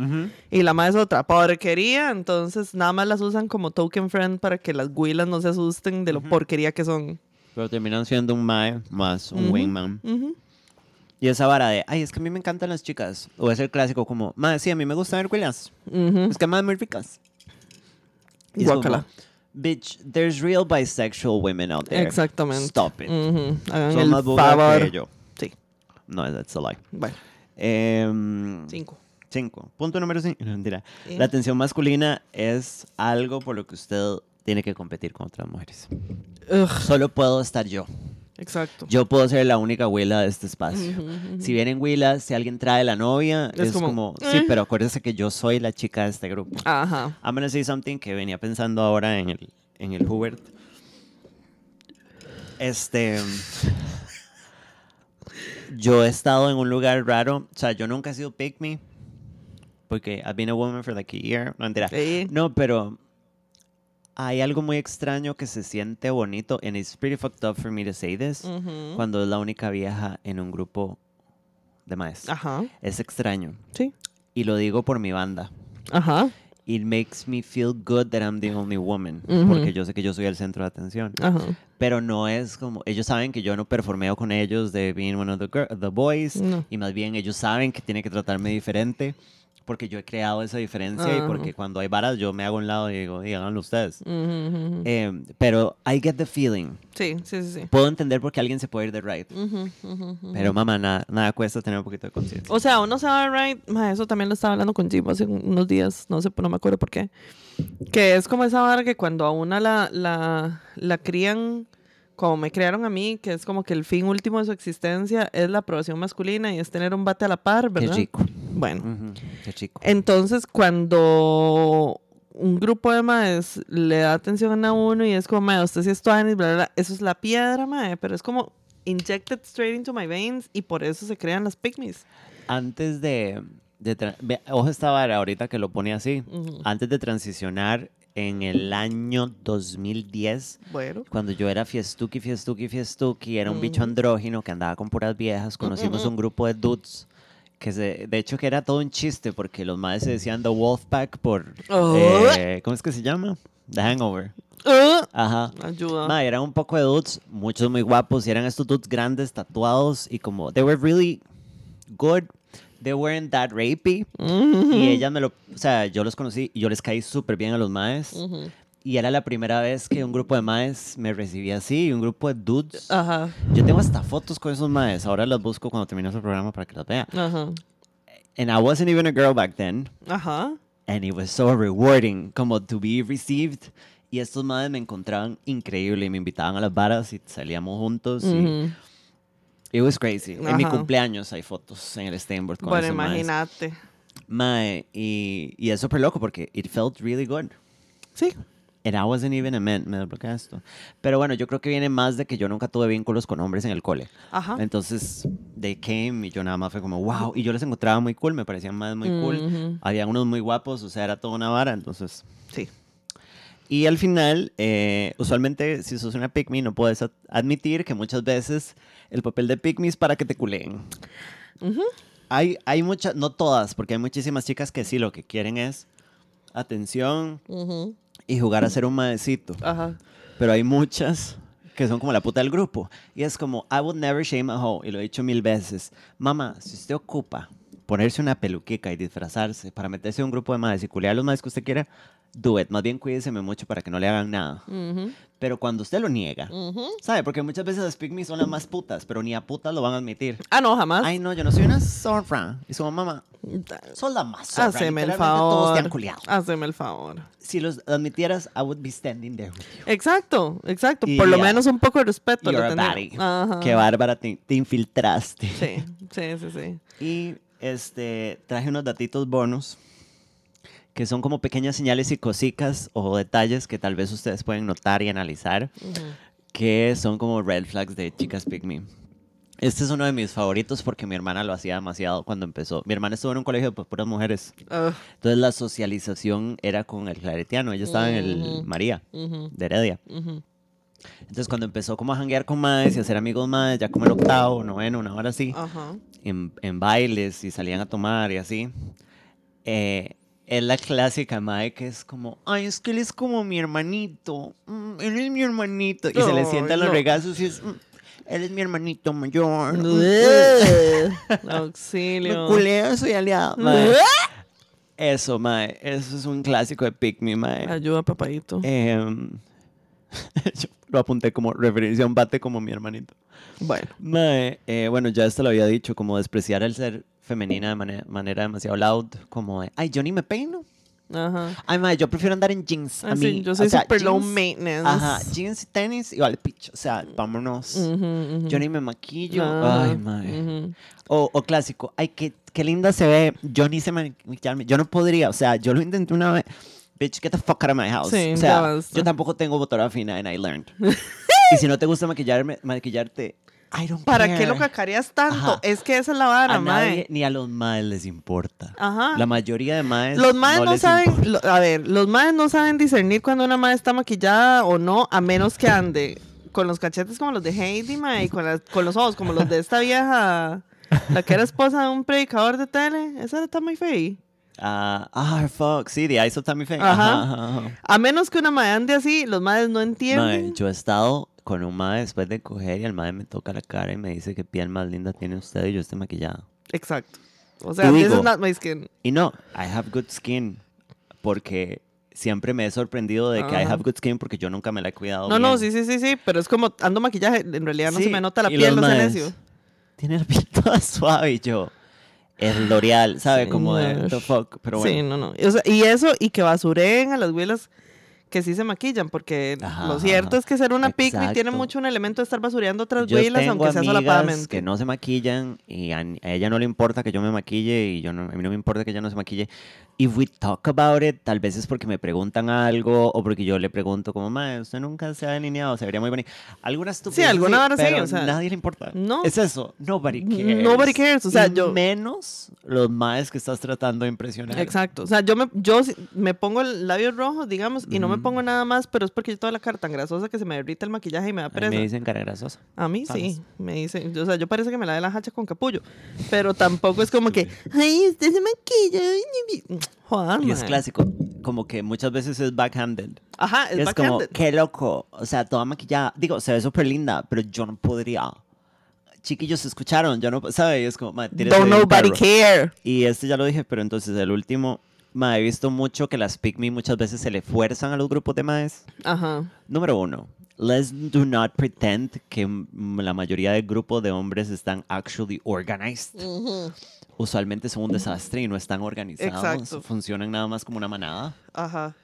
y la mae es otra porquería, entonces nada más las usan como token friend para que las güilas no se asusten de lo porquería que son. Pero terminan siendo un mae más un Ujú. wingman. Ujú. Y esa vara de, ay, es que a mí me encantan las chicas. O es el clásico como, mae, sí, a mí me gusta ver. Ujú. Es que más muy ricas. Y es Guácala. Bitch, there's real bisexual women out there. Exactamente. Stop it. Hagan Son el más favor. que yo. Sí, No, that's a lie. bueno, Em, cinco. cinco. Punto número cinco. No, mentira. Sí. La atención masculina es algo por lo que usted tiene que competir con otras mujeres. Ugh, Solo puedo estar yo. Exacto. Yo puedo ser la única abuela de este espacio. Si vienen huilas, si alguien trae la novia, Es es, como, como, sí, eh. pero acuérdese que yo soy la chica de este grupo. Ajá. I'm gonna say something que venía pensando ahora en el, en el Hubert. Este. Yo he estado en un lugar raro. O sea, yo nunca he sido pick me. Porque I've been a woman for like a year. No. Sí. No, pero. Hay algo muy extraño que se siente bonito. And it's pretty fucked up for me to say this. Cuando es la única vieja en un grupo de maestros. Ajá. Es extraño. Sí. Y lo digo por mi banda Ajá. it makes me feel good that I'm the only woman. Porque yo sé que yo soy el centro de atención. Ajá. Pero no es como. Ellos saben que yo no performeo con ellos de being one of the, girl- the boys. No. Y más bien ellos saben que tienen que tratarme diferente. Porque yo he creado esa diferencia. Y Ajá. porque cuando hay varas, yo me hago a un lado y digo, "Y háganlo ustedes. Ujú, ujú. Eh, pero I get the feeling. Sí, sí, sí. sí. Puedo entender por qué alguien se puede ir de right. Pero mamá, nada, nada cuesta tener un poquito de conciencia. O sea, uno se va right. ma, Eso también lo estaba hablando con Jim hace unos días. No sé, no me acuerdo por qué. Que es como esa vara que cuando a una la, la, la crían como me crearon a mí, que es como que el fin último de su existencia es la aprobación masculina y es tener un bate a la par, Qué ¿verdad? Bueno. Qué chico. Entonces, cuando un grupo de maes le da atención a uno y es como, mae, usted sí es tuanis, bla, bla, bla", eso es la piedra, mae, pero es como injected straight into my veins y por eso se crean las pygmies. antes de, de ojo esta vara ahorita que lo pone así, antes de transicionar en el año 2010, Bueno. cuando yo era fiestuki, fiestuki, fiestuki, era un bicho andrógino que andaba con puras viejas, conocimos un grupo de dudes que se, de hecho que era todo un chiste porque los madres se decían The Wolfpack por, Oh. eh, ¿cómo es que se llama? The Hangover. Uh, Ajá. ayuda. Ma, eran un poco de dudes, muchos muy guapos, y eran estos dudes grandes, tatuados, y como, they were really good, they weren't that rapey, Ujú. y ellas me lo, o sea, yo los conocí, y yo les caí súper bien a los maes, Ujú. Y era la primera vez que un grupo de maes me recibía así, y un grupo de dudes. Ajá, Yo tengo hasta fotos con esos maes, ahora las busco cuando termine el programa para que las vea. ajá, And I wasn't even a girl back then, ajá. And it was so rewarding, como to be received. Y estos madres me encontraban increíble y me invitaban a las varas y salíamos juntos. y Ujú. It was crazy. En mi Ajá. cumpleaños hay fotos en el Steinberg con Bueno, maes. imagínate. Mae, y, y es súper loco porque it felt really good. Sí. And I wasn't even a man, me desbloquea esto. Pero bueno, yo creo que viene más de que yo nunca tuve vínculos con hombres en el cole. Ajá. Entonces, they came y yo nada más fue como, wow. Y yo les encontraba muy cool, me parecían más muy cool. Ujú. Había unos muy guapos, o sea, era toda una vara, entonces... Sí. Y al final, eh, usualmente, si sos una pick me, no puedes ad- admitir que muchas veces el papel de pick me es para que te culeen. Hay, hay muchas, no todas, porque hay muchísimas chicas que sí lo que quieren es atención Ujú. Y jugar a (laughs) ser un maecito. Ajá. Pero hay muchas que son como la puta del grupo. Y es como, I would never shame a hoe. Y lo he dicho mil veces. Mamá, si usted ocupa ponerse una peluquica y disfrazarse para meterse en un grupo de madres y culear los madres que usted quiera, do it. Más bien cuídeseme mucho para que no le hagan nada. Pero cuando usted lo niega, Ujú. ¿sabe? Porque muchas veces las me son las más putas, pero ni a putas lo van a admitir. Ah, no, jamás. Ay, no, yo no soy una zorra. Y su mamá, sos la más zorra. Haceme el Literalmente Todos te han favor. culiado. Haceme el favor. Si los admitieras, I would be standing there with you. Exacto, exacto. Y Por lo menos un poco de respeto. You're a tendría. baddie. Ajá. Qué bárbara, te, te infiltraste. Sí, sí, sí, sí. (laughs) Y este, traje unos datitos bonus que son como pequeñas señales y cositas o detalles que tal vez ustedes pueden notar y analizar, que son como red flags de chicas pick me. Este es uno de mis favoritos porque mi hermana lo hacía demasiado cuando empezó. Mi hermana estuvo en un colegio de puras mujeres. Ugh. Entonces la socialización era con el claretiano. Ella estaba en el. María Ujú, de Heredia. Entonces cuando empezó como a janguear con madres y a ser amigos madres, ya como el octavo, noveno, una hora así, Ajá. en, en bailes y salían a tomar y así, eh, es la clásica madre que es como, ay, es que él es como mi hermanito, mm, él es mi hermanito, y se le sientan los no. regazos y es, "Mm, él es mi hermanito mayor, mm, (laughs) me Auxilio. culeo, soy aliado. Eso, mae, eso es un clásico de Pick Me, mae. Ayuda, papadito. Em, (laughs) yo lo apunté como referencia a un bate como mi hermanito. Bueno. Mae, eh, bueno, ya esto lo había dicho, como despreciar el ser femenina de mane- manera demasiado loud, como de, ay, yo ni me peino. Ajá. Ay, mae, yo prefiero andar en jeans. A Ah, sí, mí, yo soy o sea, super low jeans- maintenance. Ajá, jeans y tenis, igual, pitch, o sea, vámonos. Ujú, ujú. Yo ni me maquillo. Ay, mae. ujú. O, o clásico, ay, qué, qué linda se ve. Yo ni sé maquillarme. Yo no podría, o sea, yo lo intenté una vez. Bitch, get the fuck out of my house. Sí, o sea, yo tampoco tengo botora fina and I learned. (laughs) y si no te gusta maquillarme, maquillarte, I don't ¿Para care. qué lo cacareas tanto? Ajá. Es que esa es la vara, A nadie, mae. ni a los maes les importa. Ajá. La mayoría de maes Los maes no, saben, lo- a ver, los maes no saben discernir cuando una mae está maquillada o no, a menos que ande con los cachetes como los de Heidi, mae, y con, los ojos como los de esta vieja, la que era esposa de un predicador de tele. Esa está muy fea. Ah, ah, fuck, sí, de Iso Tammy Faye. Ajá. Ajá, ajá, ajá. A menos que una mae ande así, los maes no entienden. yo he estado con un mae después de coger y el mae me toca la cara y me dice que piel más linda tiene usted y yo estoy maquillada. Exacto. O sea, Y this digo- is not my skin. Y no, I have good skin porque siempre me he sorprendido de que I have good skin porque yo nunca me la he cuidado No, no, bien. sí, sí, sí, sí, pero es como ando maquillaje, en realidad no Sí, se me nota la piel, no sé maes, necio. Tiene la piel (laughs) toda suave y yo, es L'Oreal, ¿sabe? Sí, Como de, no, the fuck, pero Sí, bueno. no, no. O sea, y eso, y que basureen a las huelas que sí se maquillan, porque Ajá, lo cierto es que ser una picnic tiene mucho un elemento de estar basureando otras huelas, aunque sea solapadamente. que no se maquillan y a, ella no le importa que yo me maquille y yo no, a mí no me importa que ella no se maquille. If we talk about it, tal vez es porque me preguntan algo o porque yo le pregunto como, mae, usted nunca se ha delineado, se vería muy bonito. Alguna estupidez alguna así, hora sí, pero o sea, nadie le importa. no. Es eso, nobody cares. Nobody cares, o sea, Y yo- Menos los maes que estás tratando de impresionar. Exacto. O sea, yo me, yo sí- me pongo el labios rojos, digamos, y no me. Pongo nada más, pero es porque yo toda la cara tan grasosa que se me derrita el maquillaje y me da A mí pereza. me dicen cara grasosa. A mí ¿Sabes? sí, me dicen, o sea, yo parece que me la de la hacha con capullo, pero tampoco es como que, (laughs) ay, usted se maquilla, ay, ni-". joder, Y es clásico, como que muchas veces es backhanded. Ajá, es, Es, como, backhanded. qué loco. O sea, toda maquillada. Digo, se ve súper linda, pero yo no podría. Chiquillos, escucharon. Yo no, ¿sabes? Es como, "Ma, tírese Don't nobody perro". care. Y este ya lo dije, pero entonces el último, ma, he visto mucho que las pick me muchas veces se le fuerzan a los grupos de maes. Ajá. Número uno, let's do not pretend que la mayoría del grupo de hombres están actually organized. usualmente son un desastre y no están organizados. Exacto. Funcionan nada más como una manada. Ajá.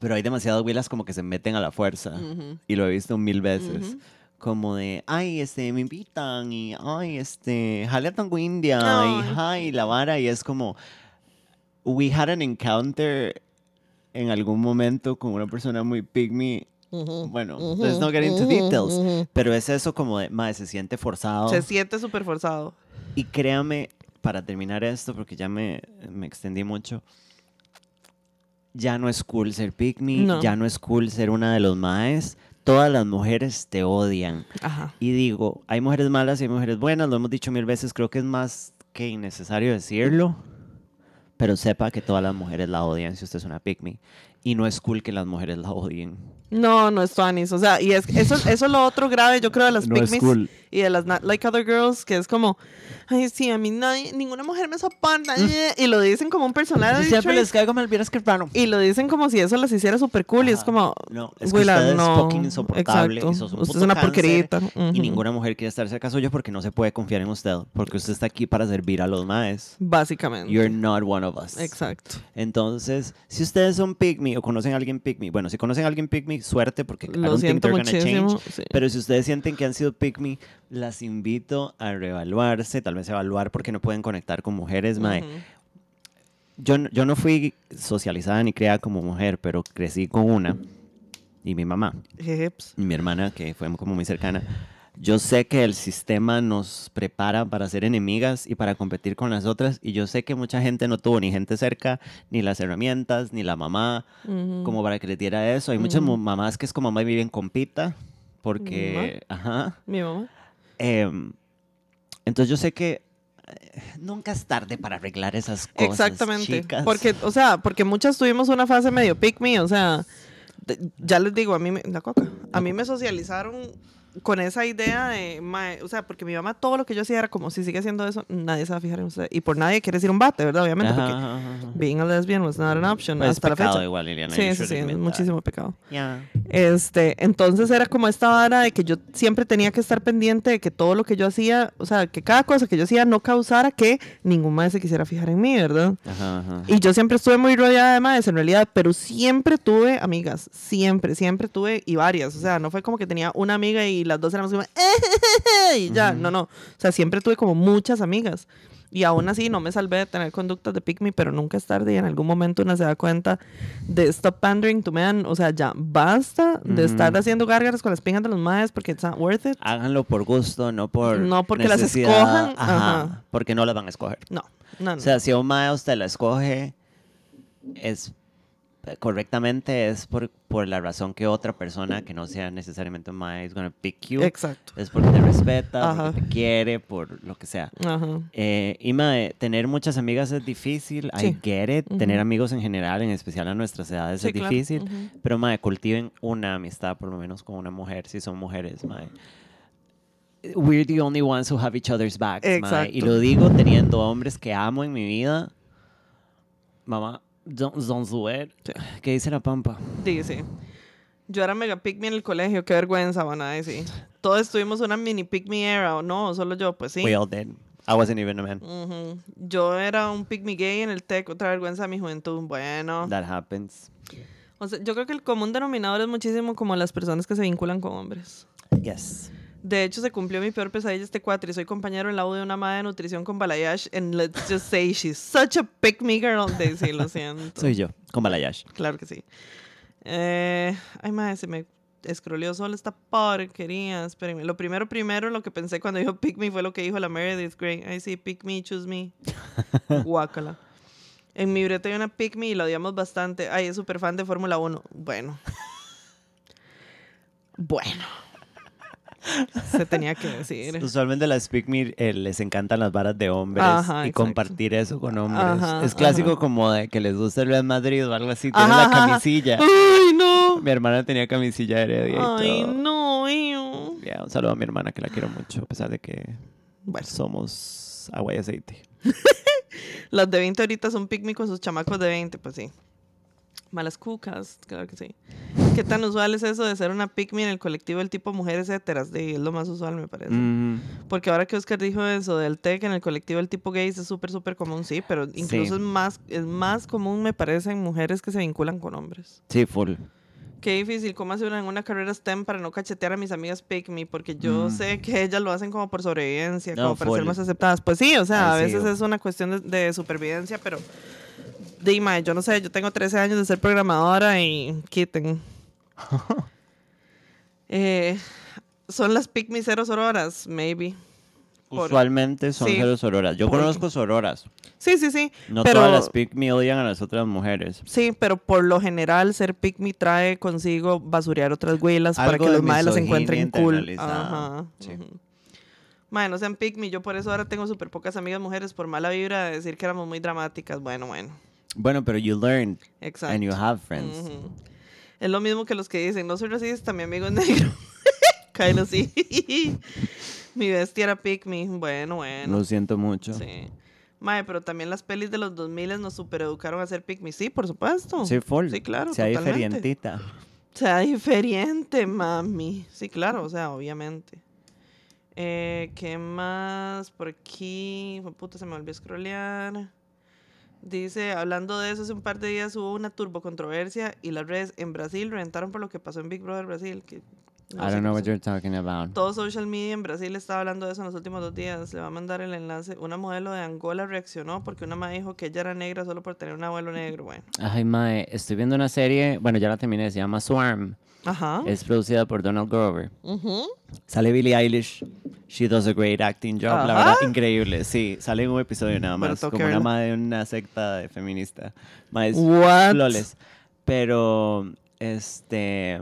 Pero hay demasiadas huilas como que se meten a la fuerza. Ujú. Y lo he visto mil veces. Ujú. Como de, ay, este, me invitan y, ay, este, jale a Tango India Ay. y, ay, la vara. Y es como, we had an encounter en algún momento con una persona muy pygmy. Bueno, Ujú. let's not get into details. Ujú. Pero es eso como de, madre, se siente forzado. Se siente súper forzado. Y créame, para terminar esto, porque ya me, me extendí mucho, ya no es cool ser me, No. ya no es cool ser una de los maes. Todas las mujeres te odian. Ajá. Y digo, hay mujeres malas y hay mujeres buenas, lo hemos dicho mil veces, creo que es más que innecesario decirlo. Pero sepa que todas las mujeres la odian si usted es una pick. Y no es cool que las mujeres la odien. No, no es Tuanis. O sea, y es, eso, (laughs) eso es lo otro grave, yo creo, de las No es pygmies cool. y de las Not Like Other Girls, que es como, ay, sí, a mí nadie, ninguna mujer me soporta. eh", Y lo dicen como un personaje. Siempre les caigo mal, vieras que raro. Y lo dicen como si eso las hiciera súper cool. Y es Ajá. como, No, es que usted es no, fucking insoportable. exacto. Y sos un Usted es una porquerita. Y Ujú. ninguna mujer quiere estar cerca suyo porque no se puede confiar en usted. Porque usted está aquí para servir a los maes. Básicamente. You're not one of us. Exacto. Entonces, si ustedes son me o conocen a alguien me, bueno, si conocen a alguien pick me, suerte porque I don't think they're gonna muchísimo. change. sí. Pero si ustedes sienten que han sido pick me, las invito a reevaluarse, tal vez evaluar porque no pueden conectar con mujeres, mae. Yo, yo no fui socializada ni criada como mujer, pero crecí con una y mi mamá Hips. y mi hermana, que fue como muy cercana, yo sé que el sistema nos prepara para ser enemigas y para competir con las otras. Y yo sé que mucha gente no tuvo ni gente cerca, ni las herramientas, ni la mamá, como para que les diera eso. Hay muchas mamás que es como más bien compita, porque, ajá. Mi mamá. em, entonces yo sé que eh, nunca es tarde para arreglar esas cosas. Exactamente. chicas. Porque, o sea, porque muchas tuvimos una fase medio pick me, o sea, ya les digo, a mí me, la coca, a mí me socializaron con esa idea de, mae, o sea, porque mi mamá todo lo que yo hacía era como, si sigue haciendo eso, nadie se va a fijar en usted. Y por nadie quiere decir un bate, ¿verdad? Obviamente, Ajá, porque ajá, ajá. being a lesbian was not an option Pues es hasta la pecado fecha. igual, Liliana. Sí, sí, sí, es muchísimo pecado. Yeah. Este, entonces era como esta vara de que yo siempre tenía que estar pendiente de que todo lo que yo hacía, o sea, que cada cosa que yo hacía no causara que ningún más se quisiera fijar en mí, ¿verdad? Ajá, ajá. Y yo siempre estuve muy rodeada de madres en realidad, pero siempre tuve amigas, siempre, siempre tuve y varias, o sea, no fue como que tenía una amiga y las dos éramos como (laughs) y ya, no, no, o sea, siempre tuve como muchas amigas. Y aún así no me salvé de tener conductas de pick me, pero nunca es tarde y en algún momento uno se da cuenta de stop pandering to man, o sea, ya basta de estar haciendo gárgaras con las pingas de los madres porque it's not worth it. Háganlo por gusto, no por No porque las necesidad. escojan, Ajá, ajá. Porque no las van a escoger. No, no, no. O sea, si un mae usted la escoge, es eh, correctamente es por, por la razón que otra persona que no sea necesariamente mae is gonna pick you. Exacto. Es porque te respeta, Ajá. porque te quiere, por lo que sea. Ajá. Eh, y mae, tener muchas amigas es difícil. I Sí. get it. Ujú. Tener amigos en general, en especial a nuestras edades, Sí, es claro. difícil. Ujú. Pero, mae, cultiven una amistad, por lo menos con una mujer, si son mujeres, mae. We're the only ones who have each other's backs, mae. Y lo digo teniendo hombres que amo en mi vida. Mamá, don't, don't do it. Sí. ¿Qué dice la pampa? Dice. Yo era mega pick me en el colegio, qué vergüenza, van a decir. Todos estuvimos una mini pick me era, ¿o no? Solo yo, pues sí. We all did. I wasn't even a man. Ujú. Yo era un pick me gay en el tech, otra vergüenza de mi juventud. Bueno, That happens. o sea, yo creo que el común denominador es muchísimo como las personas que se vinculan con hombres. Yes. De hecho, se cumplió mi peor pesadilla este cuatro y soy compañero en la U de una madre de nutrición con Balayash. And let's just say she's such a pick me girl. De sí, lo siento. Soy yo, con Balayash. Claro que sí. Eh, ay, madre, se me escroleó solo esta porquería. Espérenme. Lo primero, primero, lo que pensé cuando dijo pick me fue lo que dijo la Meredith Grey. Ay, sí, pick me, choose me. (laughs) Guácala. En mi brete hay una pick me y la odiamos bastante. Ay, es súper fan de Fórmula 1. Bueno. Bueno. (laughs) Se tenía que decir. Usualmente las Speak Me eh, les encantan las varas de hombres Ajá, y exacto. compartir eso con hombres. Ajá, es clásico ajá. como de que les gusta el Real Madrid o algo así. Tienen la camisilla. Ay, no. Mi hermana tenía camisilla de Heredia y Ay, todo. no, un saludo a mi hermana que la quiero mucho, a pesar de que Bueno. somos agua y aceite. (laughs) Las de 20 ahorita son pick me con sus chamacos de 20, pues sí. Malas cucas, claro que sí. ¿Qué tan usual es eso de ser una me en el colectivo del tipo mujeres heteras? De, es lo más usual, me parece. Mm, Porque ahora que Oscar dijo eso del tech en el colectivo del tipo gays es súper, súper común, sí, pero incluso Sí. es, más, es más común, me parece, en mujeres que se vinculan con hombres. sí, full. Qué difícil, ¿cómo hacer una, en una carrera STEM para no cachetear a mis amigas pick me? Porque yo Mm. sé que ellas lo hacen como por sobrevivencia, No, como para ser más aceptadas. Pues sí, o sea, a Ay, sí, veces o- es una cuestión de, de supervivencia, pero... Dime, yo no sé, yo tengo 13 años de ser programadora y quiten. (laughs) Eh, son las pick me cero sororas, maybe. Usualmente son sí, cero sororas. Yo conozco sororas. Sí, sí, sí. No pero, todas las pick me odian a las otras mujeres. Sí, pero por lo general ser pick me trae consigo basurear otras huilas para que los madres las encuentren cool. Ajá. Sí. no sean pick me. Yo por eso ahora tengo súper pocas amigas mujeres por mala vibra de decir que éramos muy dramáticas. Bueno, bueno. Bueno, pero you learn Exacto. and you have friends. Es lo mismo que los que dicen, no soy racista, mi amigo es negro. (laughs) Kylo, sí. (laughs) mi bestia era pick me. Bueno, bueno. Lo siento mucho. Sí, Sí. Mae, pero también las pelis de los 2000 nos supereducaron a ser pick me. Sí, por supuesto. full. Sí, claro, Sea totalmente. diferentita. Sea diferente, mami. Sí, claro, o sea, obviamente. Eh, ¿Qué más? Por aquí. Puta, se me volvió a scrollear. Dice, hablando de eso, hace un par de días hubo una turbo controversia y las redes en Brasil reventaron por lo que pasó en Big Brother Brasil. Que no I don't know what you're talking about. Todo social media en Brasil estaba hablando de eso en los últimos dos días. Le va a mandar el enlace. Una modelo de Angola reaccionó porque una madre dijo que ella era negra solo por tener un abuelo negro. Bueno. Ay, mae, estoy viendo una serie, bueno, ya la terminé, se llama Swarm. Ajá. Es producida por Donald Grover. Sale Billie Eilish. She does a great acting job. La verdad, increíble. Sí, sale en un episodio nada más. Como una madre de una secta de feminista. Mae, es What? flawless. Pero, este.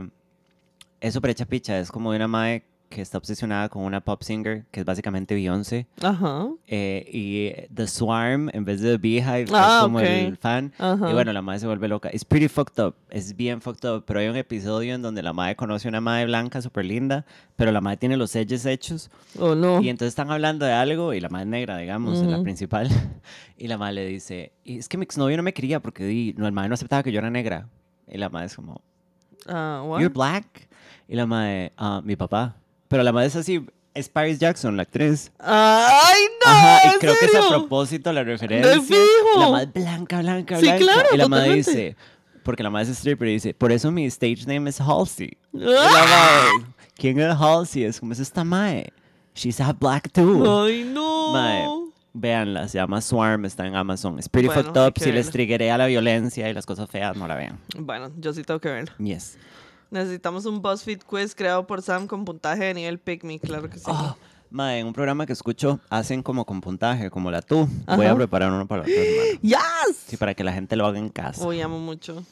Es súper hecha picha. Es como de una madre que está obsesionada con una pop singer, que es básicamente Beyoncé. Ajá. eh, y The Swarm, en vez de The Beehive, Ah, es como ok. el fan. Ajá. Y bueno, la madre se vuelve loca. Es pretty fucked up. Es bien fucked up. Pero hay un episodio en donde la madre conoce a una madre blanca súper linda, pero la madre tiene los sellos hechos. ¿O no? Y entonces están hablando de algo y la madre es negra, digamos, la Ujú. principal. (laughs) Y la madre le dice, "Y es que mi exnovio no me quería porque no, el madre no aceptaba que yo era negra. Y la madre es como, Ah, what? ¿You're black? Y la madre, "Ah, mi papá. Pero la madre es así, es Paris Jackson, la actriz. ¡Ay, no! Ajá, y ¿en creo que es a serio? propósito la referencia. fijo! La madre blanca, blanca, Sí, blanca. claro, y la madre dice, porque la madre es stripper y dice, por eso mi stage name es Halsey. Y la ¡Ah! madre, ¿quién es Halsey? Es como, es esta madre. She's half black too. ¡Ay, no! Mae, véanla, se llama Swarm, está en Amazon. Es pretty Bueno, fucked up. Si les verla. triggeré a la violencia y las cosas feas, no la vean. Bueno, yo sí tengo que verlo. Yes. Necesitamos un BuzzFeed quiz creado por Sam con puntaje de nivel Me, claro que sí. Oh, mae, en un programa que escucho, hacen como con puntaje, como la tú. Voy a Ajá. preparar uno para la otra semana. ¡Yes! Sí, para que la gente lo haga en casa. Uy, amo mucho.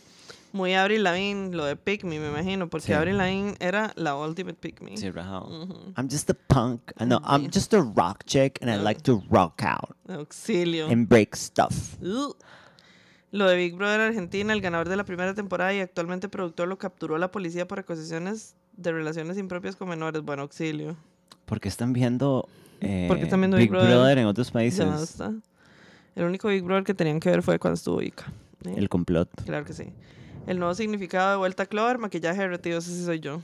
Muy Avril Lavigne, lo de Pick Me, me imagino, porque Sí. Avril Lavigne era la ultimate Pick Me. Sí, rajado. Ujú. I'm just a punk. Know, I'm just a rock chick and I like to rock out Auxilio. and break stuff. Ugh. Lo de Big Brother Argentina, el ganador de la primera temporada y actualmente productor, lo capturó la policía por acusaciones de relaciones impropias con menores. Bueno, auxilio. Porque están viendo, eh, ¿Por qué están viendo Big Big Brother? Brother? en otros países. Ya basta. El único Big Brother que tenían que ver fue cuando estuvo Ica. ¿eh? El complot. Claro que sí. El nuevo significado de vuelta a Clover, maquillaje derretido, ese sí soy yo.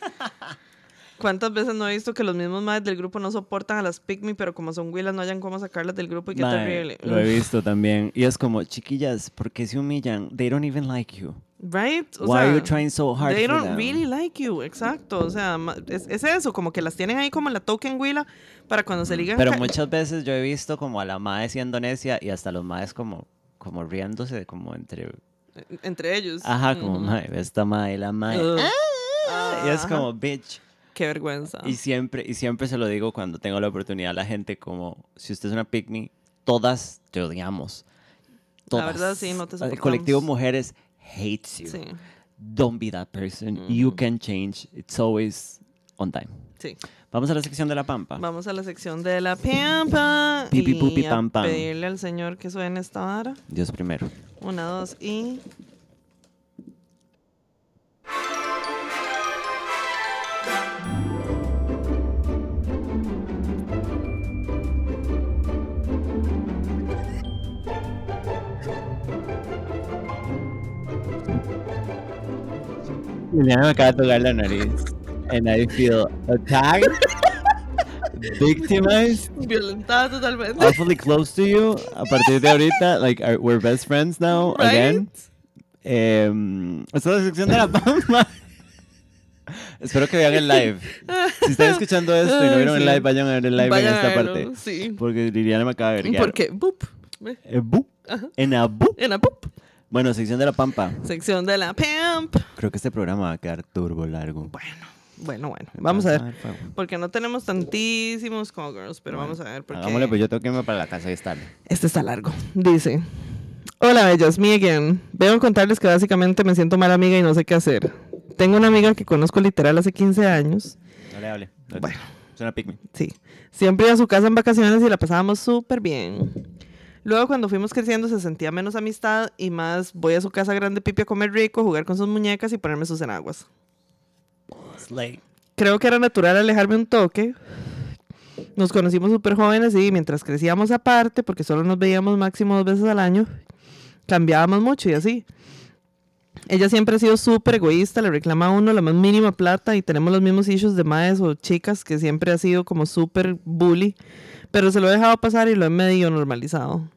(laughs) ¿Cuántas veces no he visto que los mismos madres del grupo no soportan a las Me, pero como son Willas no hayan cómo sacarlas del grupo y qué Mae, terrible? Lo he visto también. Y es como, chiquillas, ¿por qué se humillan? They don't even like you. Right? O Why are sea, you trying so hard They for don't them? really like you, exacto. O sea, es, es eso, como que las tienen ahí como la token Willa para cuando se ligan. Pero muchas veces yo he visto como a la madre siendo necia y hasta los maes como, como riéndose como entre... Entre ellos. Ajá, como, mae, ve esta madre, la madre. Ugh. Y es Ajá. como, bitch. (laughs) Qué vergüenza. Y siempre, y siempre se lo digo cuando tengo la oportunidad a la gente como, si usted es una me, todas te odiamos. Todas. verdad, sí, no te El soportamos. colectivo mujeres hates you. Sí, Don't be that person. You can change. It's always on time. sí. Vamos a la sección de la pampa. Vamos a la sección de la pampa. Pipi, pupi, pam, pam. pedirle al señor que suene esta vara. Dios primero. Una, dos y. Liliana me acaba de tocar la nariz. And I feel attacked, (laughs) victimized, Violentada totalmente. awfully close to you. A partir de ahorita, like, are- we're best friends now again. Em, esta es la sección de la (laughs) pampa. Espero que vean el live. Si están escuchando esto y no vieron el sí. live, vayan a ver el live Vayan en a esta parte. Sí. Porque Liliana me acaba de verguear. Porque, boop. Eh. Ajá. En a bu. En la boop. Bueno, sección de la pampa. Sección de la pimp. Creo que este programa va a quedar turbo largo. Bueno, bueno, bueno. Vamos a ver. Porque no tenemos tantísimos callgirls, pero vamos a ver. Porque Hagámosle, pues yo tengo que irme para la casa y estar. Este está largo. Dice: Hola, bellas, me again. Vengo a contarles que básicamente me siento mala amiga y no sé qué hacer. Tengo una amiga que conozco literal hace 15 años. No le hable. Bueno. Es una. Sí. Siempre iba a su casa en vacaciones y la pasábamos súper bien. Luego, cuando fuimos creciendo, se sentía menos amistad y más voy a su casa grande pipi a comer rico, jugar con sus muñecas y ponerme sus enaguas. Slay. Creo que era natural alejarme un toque. Nos conocimos súper jóvenes y mientras crecíamos aparte, porque solo nos veíamos máximo dos veces al año, cambiábamos mucho y así. Ella siempre ha sido súper egoísta, le reclama a uno la más mínima plata y tenemos los mismos issues de maes o chicas que siempre ha sido como súper bully, pero se lo he dejado pasar y lo he medio normalizado.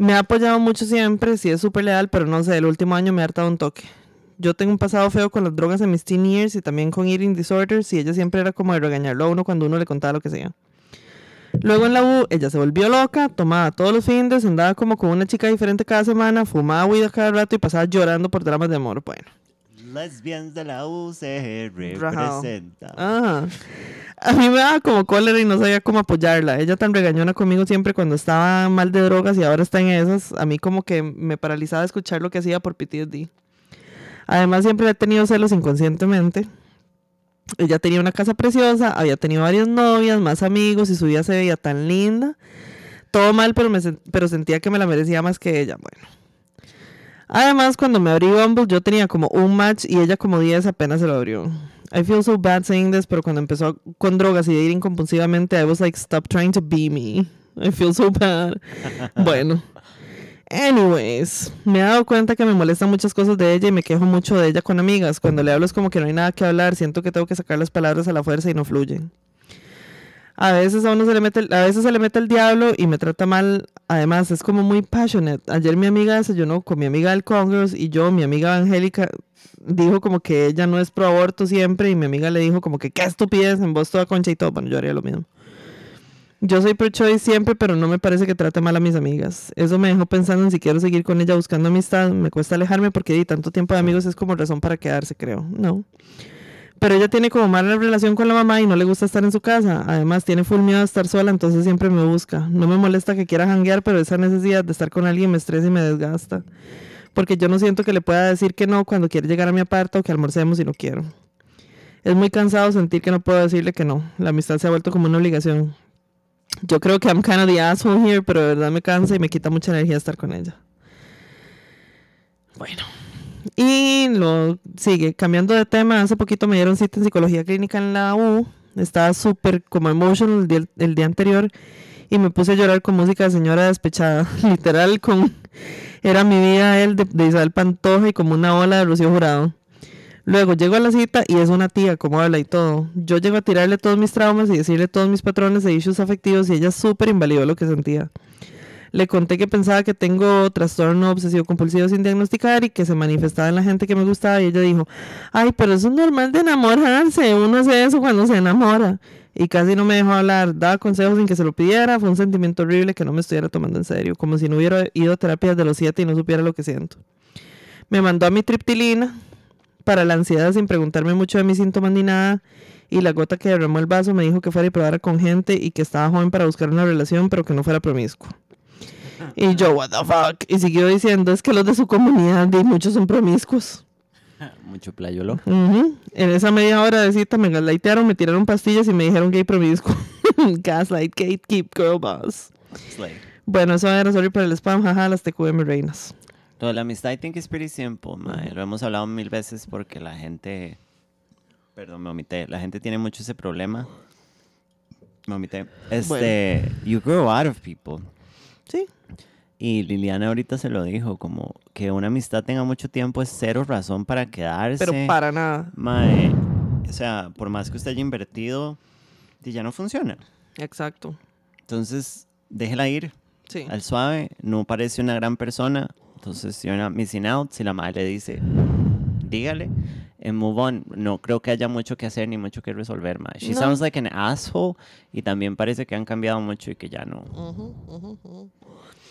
Me ha apoyado mucho siempre, sí es súper leal, pero no sé, el último año me ha hartado un toque. Yo tengo un pasado feo con las drogas en mis teen years y también con eating disorders y ella siempre era como de regañarlo a uno cuando uno le contaba lo que sea. Luego en la U, ella se volvió loca, tomaba todos los fines, andaba como con una chica diferente cada semana, fumaba weed cada rato y pasaba llorando por dramas de amor. Bueno. Lesbians de la UCR representa. A mí me daba como cólera y no sabía cómo apoyarla. Ella tan regañona conmigo siempre cuando estaba mal de drogas y ahora está en esas. A mí como que me paralizaba escuchar lo que hacía por PTSD. Además siempre he tenido celos inconscientemente. Ella tenía una casa preciosa, había tenido varias novias, más amigos y su vida se veía tan linda. Todo mal, pero, me pero sentía que me la merecía más que ella. Bueno. Además, cuando me abrí Bumble, yo tenía como un match y ella como 10 apenas se lo abrió. I feel so bad saying this, pero cuando empezó con drogas y dating compulsivamente, I was like, stop trying to be me. I feel so bad. (laughs) bueno. Anyways, me he dado cuenta que me molestan muchas cosas de ella y me quejo mucho de ella con amigas. Cuando le hablo es como que no hay nada que hablar, siento que tengo que sacar las palabras a la fuerza y no fluyen. A veces a uno se le mete, a veces se le mete el diablo y me trata mal. Además, es como muy passionate. Ayer mi amiga desayunó con mi amiga del Congress y yo, mi amiga Angélica, dijo como que ella no es pro aborto siempre y mi amiga le dijo como que qué estupidez en voz toda concha y todo. Bueno, yo haría lo mismo. Yo soy pro choice siempre, pero no me parece que trate mal a mis amigas. Eso me dejó pensando en si quiero seguir con ella buscando amistad. Me cuesta alejarme porque di tanto tiempo de amigos es como razón para quedarse, creo. No. Pero ella tiene como mala relación con la mamá y no le gusta estar en su casa. Además, tiene full miedo de estar sola, entonces siempre me busca. No me molesta que quiera janguear, pero esa necesidad de estar con alguien me estresa y me desgasta. Porque yo no siento que le pueda decir que no cuando quiere llegar a mi aparta o que almorcemos y no quiero. Es muy cansado sentir que no puedo decirle que no. La amistad se ha vuelto como una obligación. Yo creo que I'm kind of the asshole here, pero de verdad me cansa y me quita mucha energía estar con ella. Bueno. Y lo sigue. Cambiando de tema, hace poquito me dieron cita en psicología clínica en la U. Estaba súper como emotional el día, el día anterior y me puse a llorar con música de señora despechada. (laughs) Literal, con era mi vida él de, Isabel Pantoja y como una ola de Rocío Jurado. Luego llego a la cita y es una tía, como habla y todo. Yo llego a tirarle todos mis traumas y decirle todos mis patrones e issues afectivos y ella súper invalidó lo que sentía. Le conté que pensaba que tengo trastorno obsesivo compulsivo sin diagnosticar y que se manifestaba en la gente que me gustaba y ella dijo, ay, pero eso es normal de enamorarse, uno hace eso cuando se enamora. Y casi no me dejó hablar, daba consejos sin que se lo pidiera, fue un sentimiento horrible que no me estuviera tomando en serio, como si no hubiera ido a terapia desde los siete y no supiera lo que siento. Me mandó a mi triptilina para la ansiedad sin preguntarme mucho de mis síntomas ni nada. Y la gota que derramó el vaso me dijo que fuera y probara con gente y que estaba joven para buscar una relación, pero que no fuera promiscuo. Y yo, what the fuck. Y siguió diciendo, es que los de su comunidad, y muchos son promiscuos. (laughs) Mucho playolo. Ujú. En esa media hora de cita me gaslightearon, me tiraron pastillas y me dijeron gay promiscuo. (laughs) Gaslight, gatekeep, girl boss. Slay. Bueno, eso era, sorry por el spam, jaja, las TQM reinas. Toda la amistad, I think is pretty simple, mae. Lo hemos hablado mil veces porque la gente. Perdón, me omité. La gente tiene mucho ese problema. Me omité. Este. You grow out of people. Sí. Y Liliana ahorita se lo dijo, como que una amistad tenga mucho tiempo es cero razón para quedarse. Pero para nada. Mae, o sea, por más que usted haya invertido, ya no funciona. Exacto. Entonces, déjela ir Sí. al suave. No parece una gran persona. Entonces, si una missing out, si la madre le dice, dígale, and move on. No creo que haya mucho que hacer ni mucho que resolver, mae. She No. sounds like an asshole. Y también parece que han cambiado mucho y que ya no. Ujú, ujú, ujú.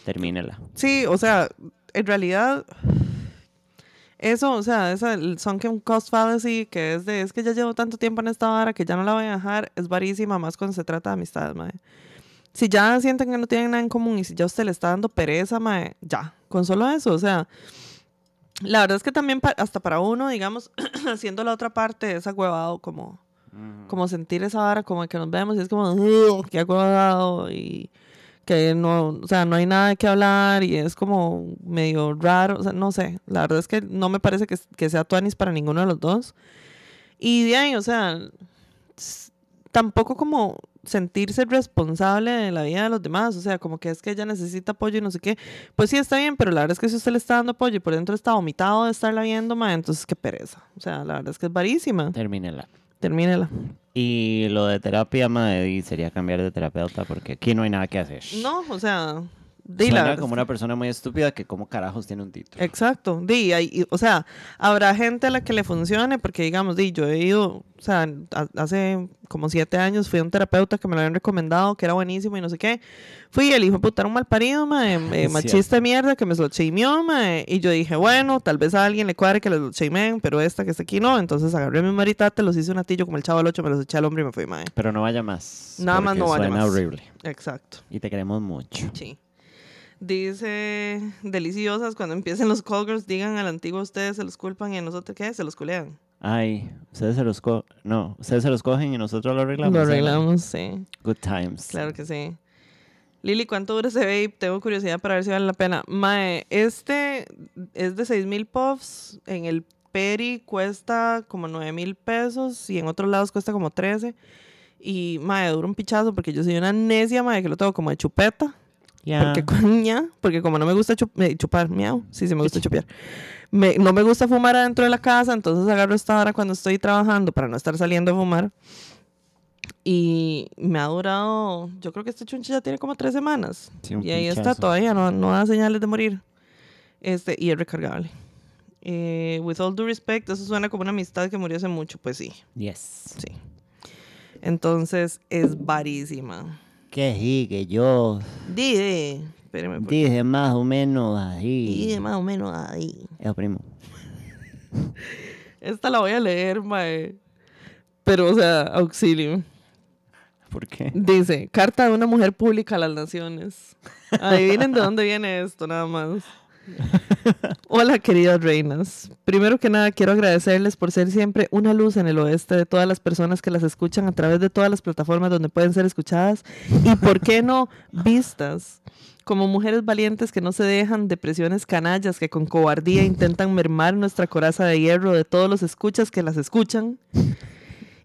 Termínela. Sí, o sea, en realidad, eso, o sea, esa, el sunken cost fallacy, que es de, es que ya llevo tanto tiempo en esta vara que ya no la voy a dejar, es varísima, más cuando se trata de amistades, mae. Si ya sienten que no tienen nada en común y si ya usted le está dando pereza, mae, ya, con solo eso, o sea, la verdad es que también pa- hasta para uno, digamos, (clears throat) haciendo la otra parte es agüevado como, como sentir esa vara, como que nos vemos y es como, "Ugh, qué agüevado y que no, o sea, no hay nada de qué hablar y es como medio raro, o sea, no sé, la verdad es que no me parece que, que sea tuanis para ninguno de los dos. Y de ahí, o sea, tampoco como sentirse responsable de la vida de los demás, o sea, como que es que ella necesita apoyo y no sé qué, pues sí está bien, pero la verdad es que si usted le está dando apoyo y por dentro está vomitado de estarla viendo, ma, entonces qué pereza, o sea, la verdad es que es varísima, Termínela. termínela. Y lo de terapia, y sería cambiar de terapeuta porque aquí no hay nada que hacer. No, o sea, di Suena como una persona muy estúpida que como carajos tiene un título. Exacto, di, hay- o sea, habrá gente a la que le funcione, porque digamos, di, yo he ido, o sea, a- hace como siete años fui a un terapeuta que me lo habían recomendado, que era buenísimo y no sé qué. Fui el hijo de puta un mal parido, mae, eh, Es machista de mierda, que me lo mae, y yo dije, bueno, tal vez a alguien le cuadre que lo chameen, pero esta que está aquí no, entonces agarré mi maritate, los hice un atillo como el chavo al ocho, me los eché al hombre y me fui, mae. Pero no vaya más. Nada más no vaya suena más. horrible. Exacto. Y te queremos mucho. Sí. Dice, deliciosas, cuando empiecen los call girls, digan al antiguo ustedes se los culpan y a nosotros, ¿qué? Se los culean. Ay, ustedes se los co no, ustedes se los cogen y nosotros lo arreglamos. Lo ¿eh? arreglamos, sí. Good times. Claro que sí. Lili, ¿cuánto dura ese vape? Tengo curiosidad para ver si vale la pena. Mae, este es de 6 mil puffs. En el Peri cuesta como 9 mil pesos y en otros lados cuesta como 13. Y, mae, dura un pichazo porque yo soy una necia, mae, que lo tengo como de chupeta. Ya. Porque, coña, (laughs) porque como no me gusta chup- eh, chupar, miau, sí, sí me gusta chupear. Me- no me gusta fumar adentro de la casa, entonces agarro esta hora cuando estoy trabajando para no estar saliendo a fumar. Y me ha durado, yo creo que este chunche ya tiene como tres semanas. Sí, y ahí está, todavía no, no da señales de morir. Este, y es recargable. Eh, with all due respect, eso suena como una amistad que murió hace mucho, pues sí, Yes. sí. Entonces es varísima. Que sí, que yo Dije, por- dije más o menos ahí. dije más o menos ahí. Yo, primo. Esta la voy a leer, mae. Pero, o sea, auxilio. ¿Por qué? Dice, carta de una mujer pública a las naciones. (laughs) Adivinen de dónde viene esto, nada más. (laughs) Hola, queridas reinas. Primero que nada, quiero agradecerles por ser siempre una luz en el oeste de todas las personas que las escuchan a través de todas las plataformas donde pueden ser escuchadas y, ¿por qué no, (laughs) vistas? Como mujeres valientes que no se dejan de presiones canallas que con cobardía intentan mermar nuestra coraza de hierro de todos los escuchas que las escuchan.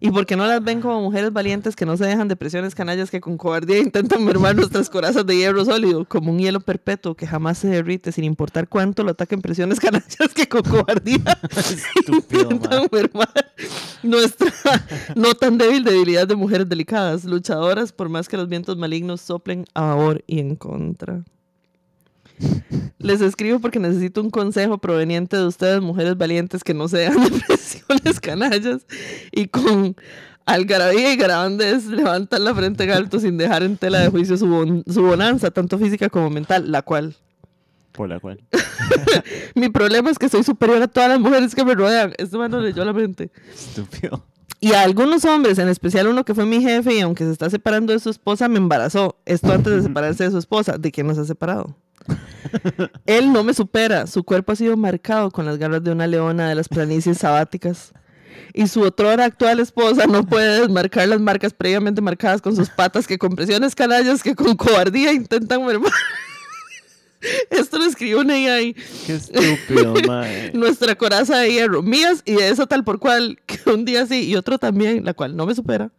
Y porque no las ven como mujeres valientes que no se dejan de presiones canallas que con cobardía intentan mermar nuestras corazas de hierro sólido, como un hielo perpetuo que jamás se derrite sin importar cuánto lo ataquen presiones canallas que con cobardía (laughs) Estúpido, intentan ma. mermar nuestra no tan débil debilidad de mujeres delicadas, luchadoras por más que los vientos malignos soplen a favor y en contra. Les escribo porque necesito un consejo proveniente de ustedes, mujeres valientes que no se dejan (laughs) de presiones canallas y con algarabía y garabandez levantan la frente en alto sin dejar en tela de juicio su, bon- su bonanza, tanto física como mental, la cual. Por la cual. (laughs) Mi problema es que soy superior a todas las mujeres que me rodean. Esto me lo leyó a la mente. Estúpido. Y a algunos hombres, en especial uno que fue mi jefe y aunque se está separando de su esposa, me embarazó. Esto antes de separarse de su esposa. ¿De quién nos ha separado? (laughs) Él no me supera. Su cuerpo ha sido marcado con las garras de una leona de las planicies sabáticas. Y su otrora actual esposa no puede desmarcar las marcas previamente marcadas con sus patas que con presiones canallas que con cobardía intentan mermar. (laughs) Esto lo escribió una AI. Qué estúpido, (laughs) mae. Nuestra coraza de hierro. Mías y de esa tal por cual, que un día sí y otro también, la cual no me supera.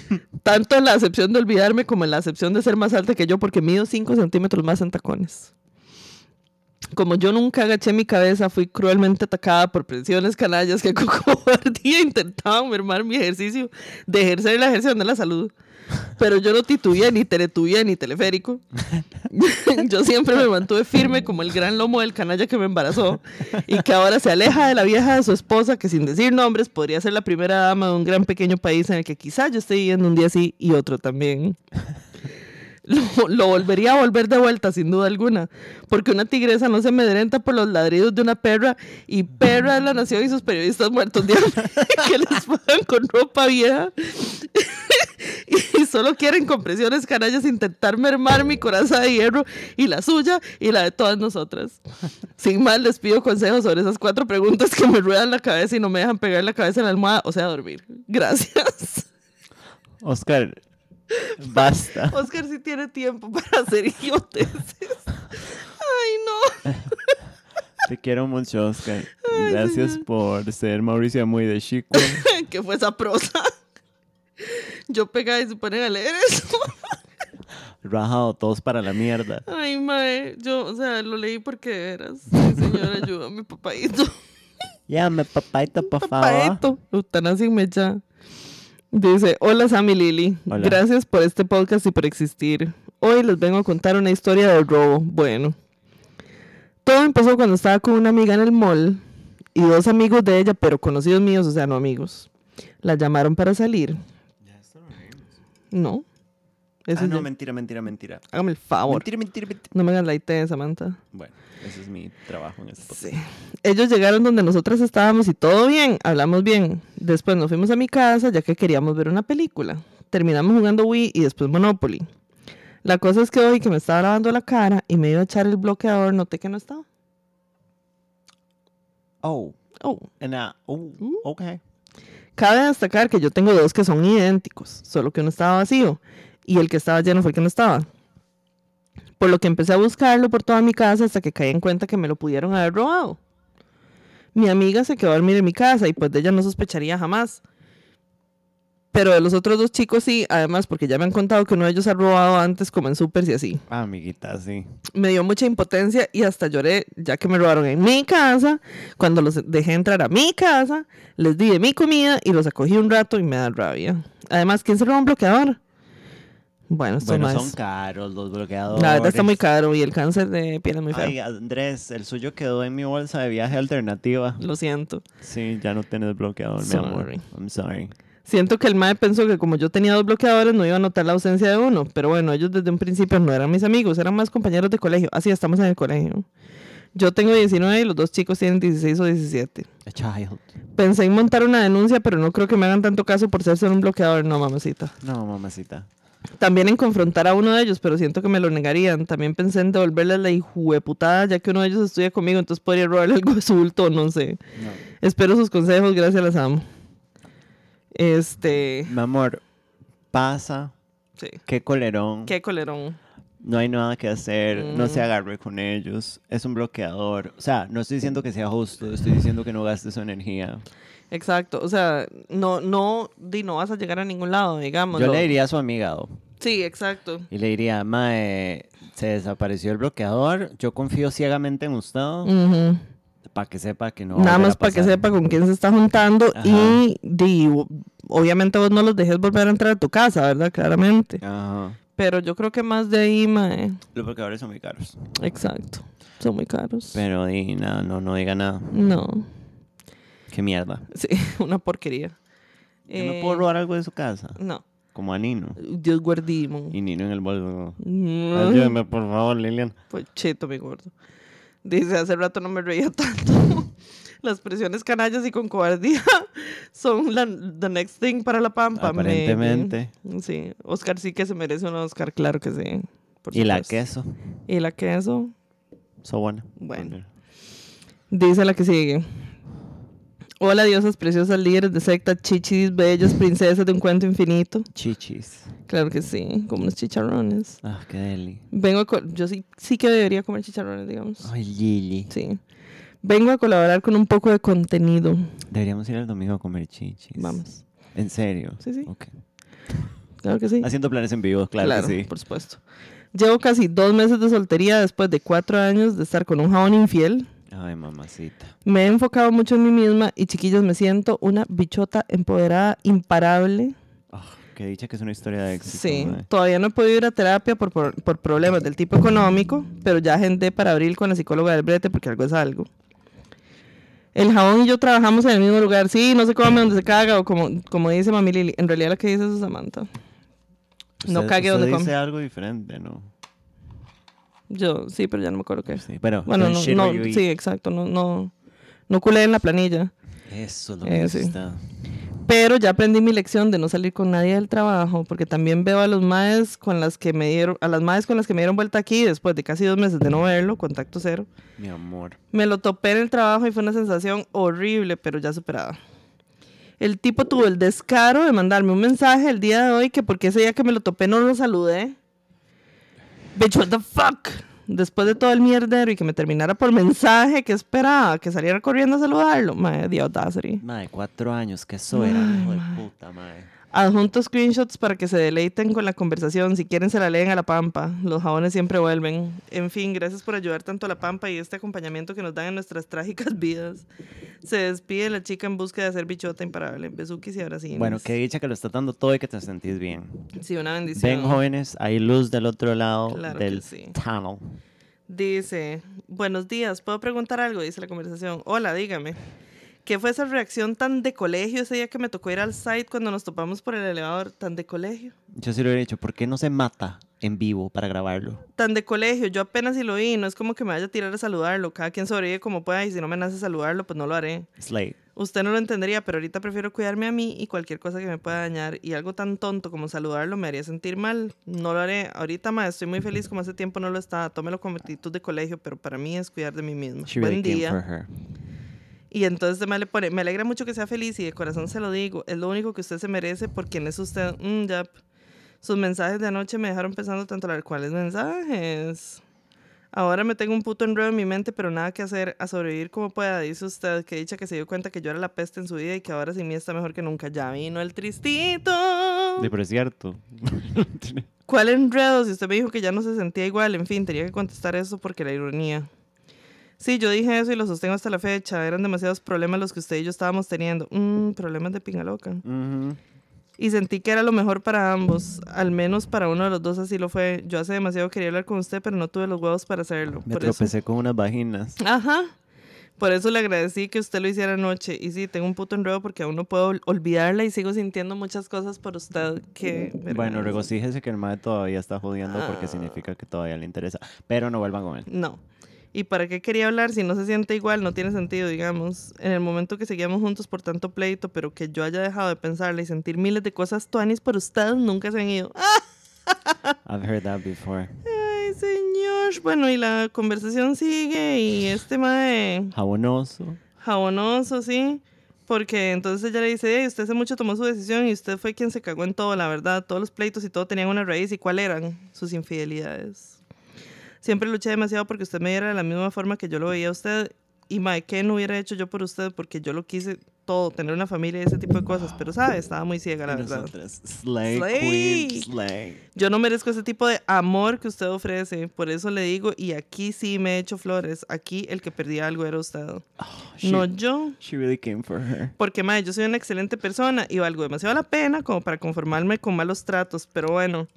(laughs) Tanto en la acepción de olvidarme como en la acepción de ser más alta que yo, porque mido 5 centímetros más en tacones. Como yo nunca agaché mi cabeza, fui cruelmente atacada por presiones canallas que (laughs) con cobardía intentaban mermar mi ejercicio de ejercer la ejerción de la salud. Pero yo no titubeé, ni teletubié, ni teleférico. (laughs) yo siempre me mantuve firme como el gran lomo del canalla que me embarazó y que ahora se aleja de la vieja de su esposa, que sin decir nombres podría ser la primera dama de un gran pequeño país en el que quizá yo esté viviendo un día así y otro también. Lo, lo volvería a volver de vuelta, sin duda alguna, porque una tigresa no se amedrenta por los ladridos de una perra y perra es la nación y sus periodistas muertos de hambre (laughs) que les pagan con ropa vieja (laughs) y solo quieren con presiones canallas intentar mermar mi coraza de hierro y la suya y la de todas nosotras. Sin más, les pido consejos sobre esas cuatro preguntas que me ruedan la cabeza y no me dejan pegar la cabeza en la almohada, o sea, dormir. Gracias. Oscar, basta. Oscar sí tiene tiempo para hacer idioteces. Ay, no. Te quiero mucho, Oscar. Gracias por ser Mauricio muy de chico. (laughs) ¿Qué fue esa prosa? Yo pegaba y se ponen a leer eso. (laughs) Rajado, todos para la mierda. Ay, mae. Yo, o sea, lo leí porque eras. Ay, señora, ayúdame, papaito. Llame, papaito, por favor. Papaito. Eutanásime ya. Dice, hola Sammy Lili. Hola. Gracias por este podcast y por existir. Hoy les vengo a contar una historia del robo. Bueno. Todo empezó cuando estaba con una amiga en el mall y dos amigos de ella, pero conocidos míos, o sea, no amigos. La llamaron para salir. No. Ah, no, mentira, mentira, mentira. Hágame el favor. Mentira, mentira, mentira. No me hagan la IT, Samantha. Bueno, ese es mi trabajo en este. Sí. Ellos llegaron donde nosotras estábamos y todo bien, hablamos bien. Después nos fuimos a mi casa ya que queríamos ver una película. Terminamos jugando Wii y después Monopoly. La cosa es que hoy que me estaba lavando la cara y me iba a echar el bloqueador, noté que no estaba. Oh, Oh. and, uh, oh, Mm. okay. Cabe destacar que yo tengo dos que son idénticos, solo que uno estaba vacío y el que estaba lleno fue el que no estaba. Por lo que empecé a buscarlo por toda mi casa hasta que caí en cuenta que me lo pudieron haber robado. Mi amiga se quedó a dormir en mi casa y pues de ella no sospecharía jamás. Pero de los otros dos chicos sí, además porque ya me han contado que uno de ellos ha robado antes como en supers y así. Ah, amiguita, sí. Me dio mucha impotencia y hasta lloré ya que me robaron en mi casa. Cuando los dejé entrar a mi casa, les di de mi comida y los acogí un rato y me da rabia. Además, ¿quién se roba un bloqueador? Bueno, esto Bueno, no son caros los bloqueadores. La verdad está muy caro y el cáncer de piel es muy feo. Ay, Andrés, el suyo quedó en mi bolsa de viaje alternativa. Lo siento. Sí, ya no tienes bloqueador, mi amor. Sorry. I'm sorry. Siento que el MAE pensó que como yo tenía dos bloqueadores no iba a notar la ausencia de uno. Pero bueno, ellos desde un principio no eran mis amigos, eran más compañeros de colegio. Así estamos en el colegio. Yo tengo 19 y los dos chicos tienen 16 o 17. A child. Pensé en montar una denuncia, pero no creo que me hagan tanto caso por ser solo un bloqueador. No, mamacita. No, mamacita. También en confrontar a uno de ellos, pero siento que me lo negarían. También pensé en devolverle la hijueputada, ya que uno de ellos estudia conmigo, entonces podría robarle algo de su bulto, no sé. No. Espero sus consejos, gracias, las amo. Este. Mi amor, pasa. Sí. Qué colerón. Qué colerón. No hay nada que hacer. No se Mm. agarre con ellos. Es un bloqueador. O sea, no estoy diciendo que sea justo. Estoy diciendo que no gaste su energía. Exacto. O sea, no, no, di, no vas a llegar a ningún lado, digamos. Yo le diría a su amiga, Sí, exacto. y le diría, Mae, se desapareció el bloqueador. Yo confío ciegamente en usted. Para que sepa que no. Nada más para que pasar". sepa con quién se está juntando Ajá. y di, obviamente vos no los dejes volver a entrar a tu casa, ¿verdad? Claramente. Ajá. Pero yo creo que más de ahí, mae. Los bloqueadores son muy caros. Exacto. Son muy caros. Pero di, nada, no, no diga nada. No. Qué mierda. Sí, (laughs) una porquería. Yo me Eh, puedo robar algo de su casa. No. Como a Nino. Dios guardimo. Y Nino en el bolso. Mm, Ayúdame, por favor, Lilian. Pues cheto, mi gordo. Dice, hace rato no me reía (laughs) tanto. Las presiones canallas y con cobardía (laughs) son la the next thing para la pampa. maybe. Aparentemente. Sí, Oscar sí que se merece un Oscar, claro que sí. por Y la queso. Y la queso, So buena. Bueno. dice la que sigue. Hola, diosas preciosas líderes de secta, chichis, bellas, princesas de un cuento infinito. Chichis. Claro que sí, como unos chicharrones. Ah, qué deli. Vengo a yo sí, sí que debería comer chicharrones, digamos. Ay, Lili. Sí. Vengo a colaborar con un poco de contenido. Deberíamos ir el domingo a comer chichis. Vamos. ¿En serio? Sí, sí. Ok. Claro que sí. Haciendo planes en vivo, claro, que sí. por supuesto. Llevo casi dos meses de soltería después de cuatro años de estar con un jabón infiel. Ay, mamacita. Me he enfocado mucho en mí misma y chiquillos, me siento una bichota empoderada, imparable. Oh, que dicha que es una historia de éxito. Sí, todavía no he podido ir a terapia por, por, por problemas del tipo económico, pero ya agendé para abril con la psicóloga del brete porque algo es algo. El jabón y yo trabajamos en el mismo lugar. Sí, no se come donde se caga o como, como dice Mami Lili. En realidad lo que dice es Samantha. No cague usted donde dice come. algo diferente, ¿no? Yo, sí, pero ya no me acuerdo qué. Sí, pero Bueno, no, sí, exacto. No, no, no culé en la planilla. Eso es lo Eh, que sí. está. Pero ya aprendí mi lección de no salir con nadie del trabajo, porque también veo a los maes con las que me dieron, a las maes con las que me dieron vuelta aquí después de casi dos meses de no verlo, contacto cero. Mi amor. Me lo topé en el trabajo y fue una sensación horrible, pero ya superada. El tipo tuvo el descaro de mandarme un mensaje el día de hoy que porque ese día que me lo topé no lo saludé. Bitch, what the fuck? Después de todo el mierdero y que me terminara por mensaje, que esperaba? Que saliera corriendo a saludarlo. Madre, the audacity. Madre, cuatro años, que eso era, hijo de puta, madre. Adjunto screenshots para que se deleiten con la conversación. Si quieren, se la leen a la pampa. Los jabones siempre vuelven. En fin, gracias por ayudar tanto a la pampa y este acompañamiento que nos dan en nuestras (laughs) trágicas vidas. Se despide la chica en búsqueda de ser bichota imparable. Besuquis y abrazines. Bueno, que dicha que lo está dando todo y que te sentís bien. Sí, una bendición. Ven, jóvenes, hay luz del otro lado Claro del sí. tunnel. Dice, buenos días, ¿puedo preguntar algo? Dice la conversación. Hola, dígame. ¿Qué fue esa reacción tan de colegio ese día que me tocó ir al site cuando nos topamos por el elevador? Tan de colegio. Yo sí lo he dicho, ¿por qué no se mata en vivo para grabarlo? tan de colegio, yo apenas si lo vi, no es como que me vaya a tirar a saludarlo, cada quien sobrevive como pueda y si no me nace saludarlo, pues no lo haré. Slay. Usted no lo entendería, pero ahorita prefiero cuidarme a mí y cualquier cosa que me pueda dañar y algo tan tonto como saludarlo me haría sentir mal. No lo haré. Ahorita, ma, estoy muy feliz como hace tiempo no lo estaba. Tómelo como actitud de colegio, pero para mí es cuidar de mí mismo. She Buen really día. Y entonces además le pone, me alegra mucho que sea feliz y de corazón se lo digo, es lo único que usted se merece por quien es usted. Mm, yap. Sus mensajes de anoche me dejaron pensando tanto la cuáles mensajes. Ahora me tengo un puto enredo en mi mente, pero nada que hacer, a sobrevivir como pueda, dice usted, que dicha que se dio cuenta que yo era la peste en su vida y que ahora sin mí está mejor que nunca. Ya vino el tristito. Sí, pero es cierto. (laughs) ¿Cuál enredo? Si usted me dijo que ya no se sentía igual, en fin, tenía que contestar eso porque la ironía. Sí, yo dije eso y lo sostengo hasta la fecha. Eran demasiados problemas los que usted y yo estábamos teniendo. Mm, problemas de pinga loca. Ujú. Y sentí que era lo mejor para ambos. Al menos para uno de los dos así lo fue. Yo hace demasiado quería hablar con usted, pero no tuve los huevos para hacerlo. Me Por eso- tropecé con unas vaginas. Ajá. Por eso le agradecí que usted lo hiciera anoche. Y sí, tengo un puto enredo porque aún no puedo ol- olvidarla y sigo sintiendo muchas cosas por usted que... Bueno, regocíjese que el mae todavía está jodiendo Ah. porque significa que todavía le interesa. Pero no vuelvan con él. No. ¿Y para qué quería hablar si no se siente igual? No tiene sentido, digamos. En el momento que seguíamos juntos por tanto pleito, pero que yo haya dejado de pensarle y sentir miles de cosas tuanis por usted, nunca se han ido. (laughs) I've heard that before. Ay, señor. Bueno, y la conversación sigue y este mae Jabonoso. jabonoso, ¿sí? Porque entonces ella le dice, "Ey, usted hace mucho tomó su decisión y usted fue quien se cagó en todo, la verdad. Todos los pleitos y todo tenían una raíz. ¿Y cuál eran? Sus infidelidades. Siempre luché demasiado porque usted me diera de la misma forma que yo lo veía a usted. Y mae, ¿qué no hubiera hecho yo por usted? Porque yo lo quise todo, tener una familia y ese tipo de cosas. Pero, ¿sabe? Estaba muy ciega, la verdad. nosotras, Slay, Slay. Queen, Slay. Yo no merezco ese tipo de amor que usted ofrece. Por eso le digo, y aquí sí me he hecho flores. Aquí el que perdía algo era usted. Oh, she, No yo. she really came for her. Porque, mae, yo soy una excelente persona y valgo demasiado la pena como para conformarme con malos tratos. Pero bueno,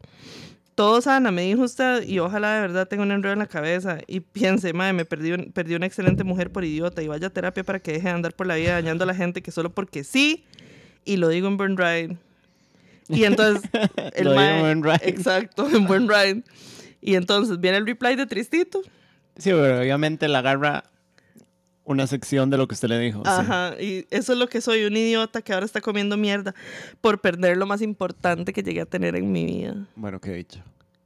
todo sana, me dijo usted, y ojalá de verdad tenga un enredo en la cabeza. Y piense, mae, me perdí, un- perdí una excelente mujer por idiota y vaya a terapia para que deje de andar por la vida dañando a la gente que solo porque sí, y lo digo en Burn Ride. Y entonces, (laughs) el Lo digo en mae- Burn Ride. Exacto, en Burn Ride. Y entonces viene el reply de Tristito. Sí, pero obviamente la agarra una sección de lo que usted le dijo. sí. Ajá, y eso es lo que soy, un idiota que ahora está comiendo mierda por perder lo más importante que llegué a tener en mi vida. Bueno, qué dicho.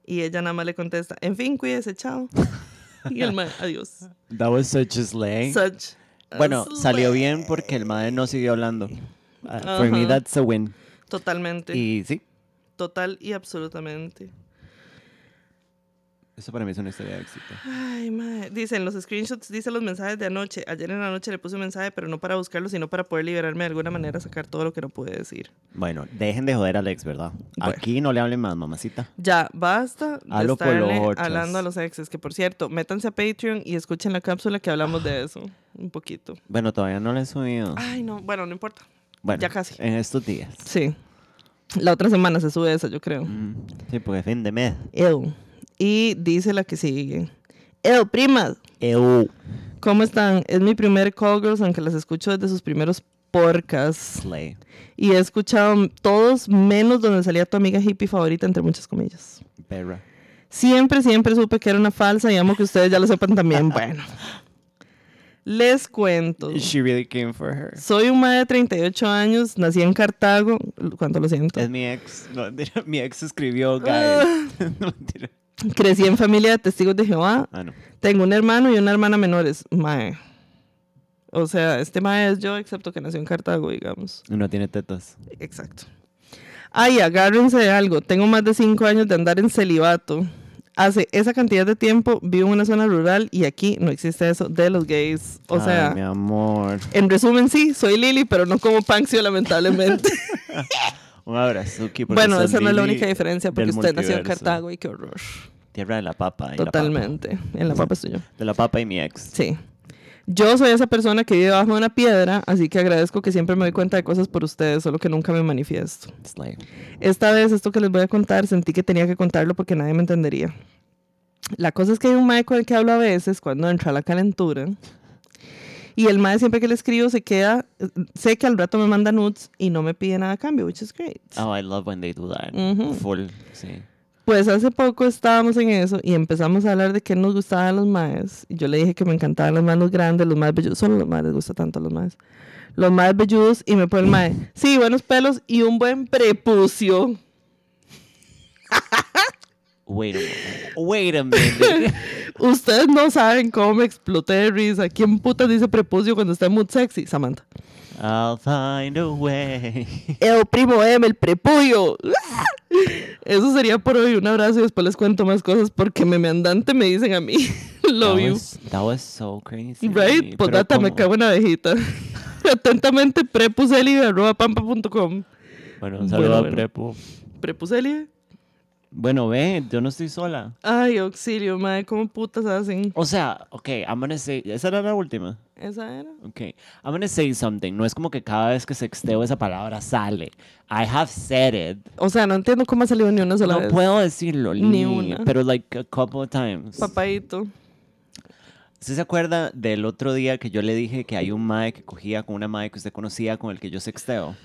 Y ella nada más le contesta, en fin, cuídese, chao. (laughs) y el mae, adiós. That was such a slay. Such a bueno, salió bien porque el madre no siguió hablando. Uh, for me, that's a win. Totalmente, Y sí, total y absolutamente. Eso para mí es una historia de éxito. Ay, madre. Dicen los screenshots, dicen los mensajes de anoche. Ayer en la noche le puse un mensaje, pero no para buscarlo, sino para poder liberarme de alguna manera, sacar todo lo que no pude decir. Bueno, dejen de joder a Alex, ¿verdad? Bueno. Aquí no le hablen más, mamacita. Ya, basta de Halo estarle hablando a los exes. Que por cierto, métanse a Patreon y escuchen la cápsula que hablamos de eso. Un poquito. Bueno, todavía no le he subido. Ay, no. Bueno, no importa. Bueno, ya casi. En estos días. Sí. La otra semana se sube esa, yo creo. Mm, Sí, porque fin de mes. Ew. Y dice la que sigue. Ew, primas. Eu. ¿Cómo están? Es mi primer Call Girls, aunque las escucho desde sus primeros porcas. Y he escuchado todos menos donde salía tu amiga hippie favorita, entre muchas comillas. Perra. Siempre, siempre supe que era una falsa y amo que ustedes ya lo sepan también. (laughs) Bueno. Les cuento. She really came for her. Soy un madre de 38 años, nací en Cartago. ¿Cuánto lo siento? Es mi ex. No, (laughs) mi ex escribió, guys. (laughs) no, mentira. (laughs) Crecí en familia de testigos de Jehová. Ah, no. Tengo un hermano y una hermana menores. Mae. O sea, este mae es yo, excepto que nació en Cartago, digamos. No tiene tetas. Exacto. Ay, agárrense de algo. Tengo más de cinco años de andar en celibato. Hace esa cantidad de tiempo vivo en una zona rural y aquí no existe eso de los gays. O Ay, sea, mi amor. en resumen, sí, soy Lili, pero no como Panxio, lamentablemente. (laughs) Un abrazo. Bueno, esa no es la única diferencia porque usted nació en. Cartago y qué horror. Tierra de la papa. y la papa. Totalmente. En la papa estoy yo. De la papa y mi ex. Sí. Yo soy esa persona que vive bajo de una piedra, así que agradezco que siempre me doy cuenta de cosas por ustedes, solo que nunca me manifiesto. Esta vez esto que les voy a contar sentí que tenía que contarlo porque nadie me entendería. La cosa es que hay un mae con el que hablo a veces cuando entra la calentura. Y el mae siempre que le escribo se queda, sé que al rato me manda nudes y no me pide nada a cambio, which is great. Oh, I love when they do that. Ujú. Full. Sí. Pues hace poco estábamos en eso y empezamos a hablar de qué nos gustaban los maes. Y yo le dije que me encantaban los manos grandes, los más velludos. Solo los maes les gusta tanto los maes. Los más velludos y me pone el mae. Sí, buenos pelos y un buen prepucio. (laughs) Wait a minute. Wait a minute. (laughs) Ustedes no saben cómo me exploté de risa. ¿Quién puta dice prepucio cuando está mood sexy? Samantha. I'll find a way. El primo M, el prepuyo. Eso sería por hoy. Un abrazo y después les cuento más cosas porque meme andante me dicen a mí. (laughs) Love that, you. was, that was so crazy. Right? Potata, me ¿cómo? cago en la abejita. (laughs) Atentamente, prepuseli arroba pampa.com. Bueno, un Bueno, saludo a bueno. Prepo. ¿Prepuseli? Bueno, ve, yo no estoy sola. Ay, auxilio, madre, ¿cómo putas hacen? O sea, ok, I'm gonna say. Esa era la última. ¿Esa era? Ok, I'm gonna say something. No es como que cada vez que sexteo esa palabra sale. I have said it. O sea, no entiendo cómo ha salido ni una sola no vez. puedo decirlo, Ni una. Pero like a couple of times. Papadito. ¿Usted se acuerda del otro día que yo le dije que hay un mae que cogía con una mae que usted conocía con el que yo sexteo?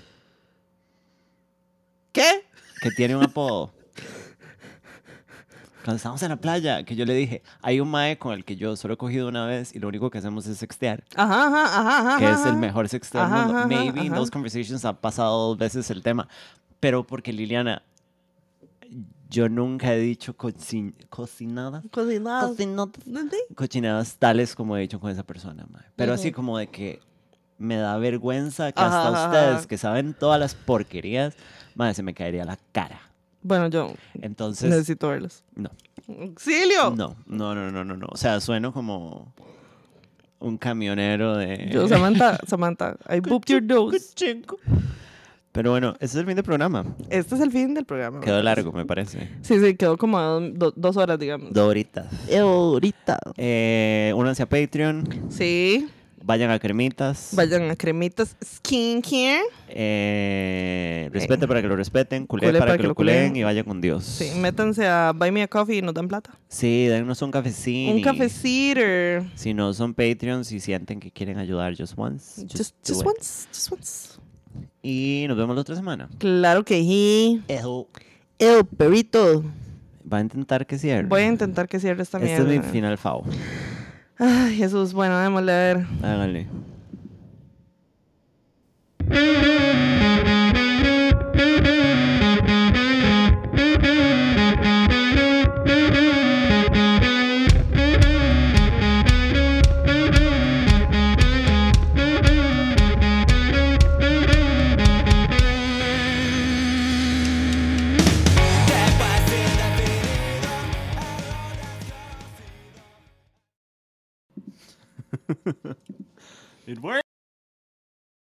¿Qué? Que tiene un apodo. (laughs) Cuando estábamos en la playa, que yo le dije, hay un mae con el que yo solo he cogido una vez y lo único que hacemos es sextear, Ajá, ajá, ajá, ajá. que es el mejor sexteo del mundo. ajá, Maybe in ajá. those conversations ha pasado dos veces el tema, pero porque Liliana, yo nunca he dicho cocin cocinadas, cocinadas, ¿Dónde? cochinadas tales como he dicho con esa persona, mae. Pero así Ujú. como de que me da vergüenza que hasta ustedes que saben todas las porquerías, mae, se me caería la cara. Bueno, yo Entonces, necesito verlas. no. ¡Auxilio! No, no, no, no, no, no. O sea, sueno como un camionero de... Yo, Samantha, Samantha, I (laughs) booped your dose. Pero bueno, ese es el fin del programa. Este es el fin del programa. Quedó largo, me parece. Sí, sí, quedó como a do- do- dos horas, digamos. Dos horitas. Ahorita. Eh, únanse a Patreon. Sí. Vayan a Cremitas. Vayan a Cremitas Skincare. Eh, respete para que lo respeten. Culé Culé para, que, lo culen. Y vayan con Dios. Sí, métanse a Buy Me a Coffee y nos dan plata. Sí, dennos un cafecito. Un cafecito. Si no son Patreons y sienten que quieren ayudar just once. Just, Just, once, just once. Y nos vemos la otra semana. Claro que sí. El perrito. Va a intentar que cierre. Voy a intentar que cierre esta Este es mierda. mi final FAO. Ay, Jesús. Bueno, démosle a ver. Háganle. (laughs) it worked.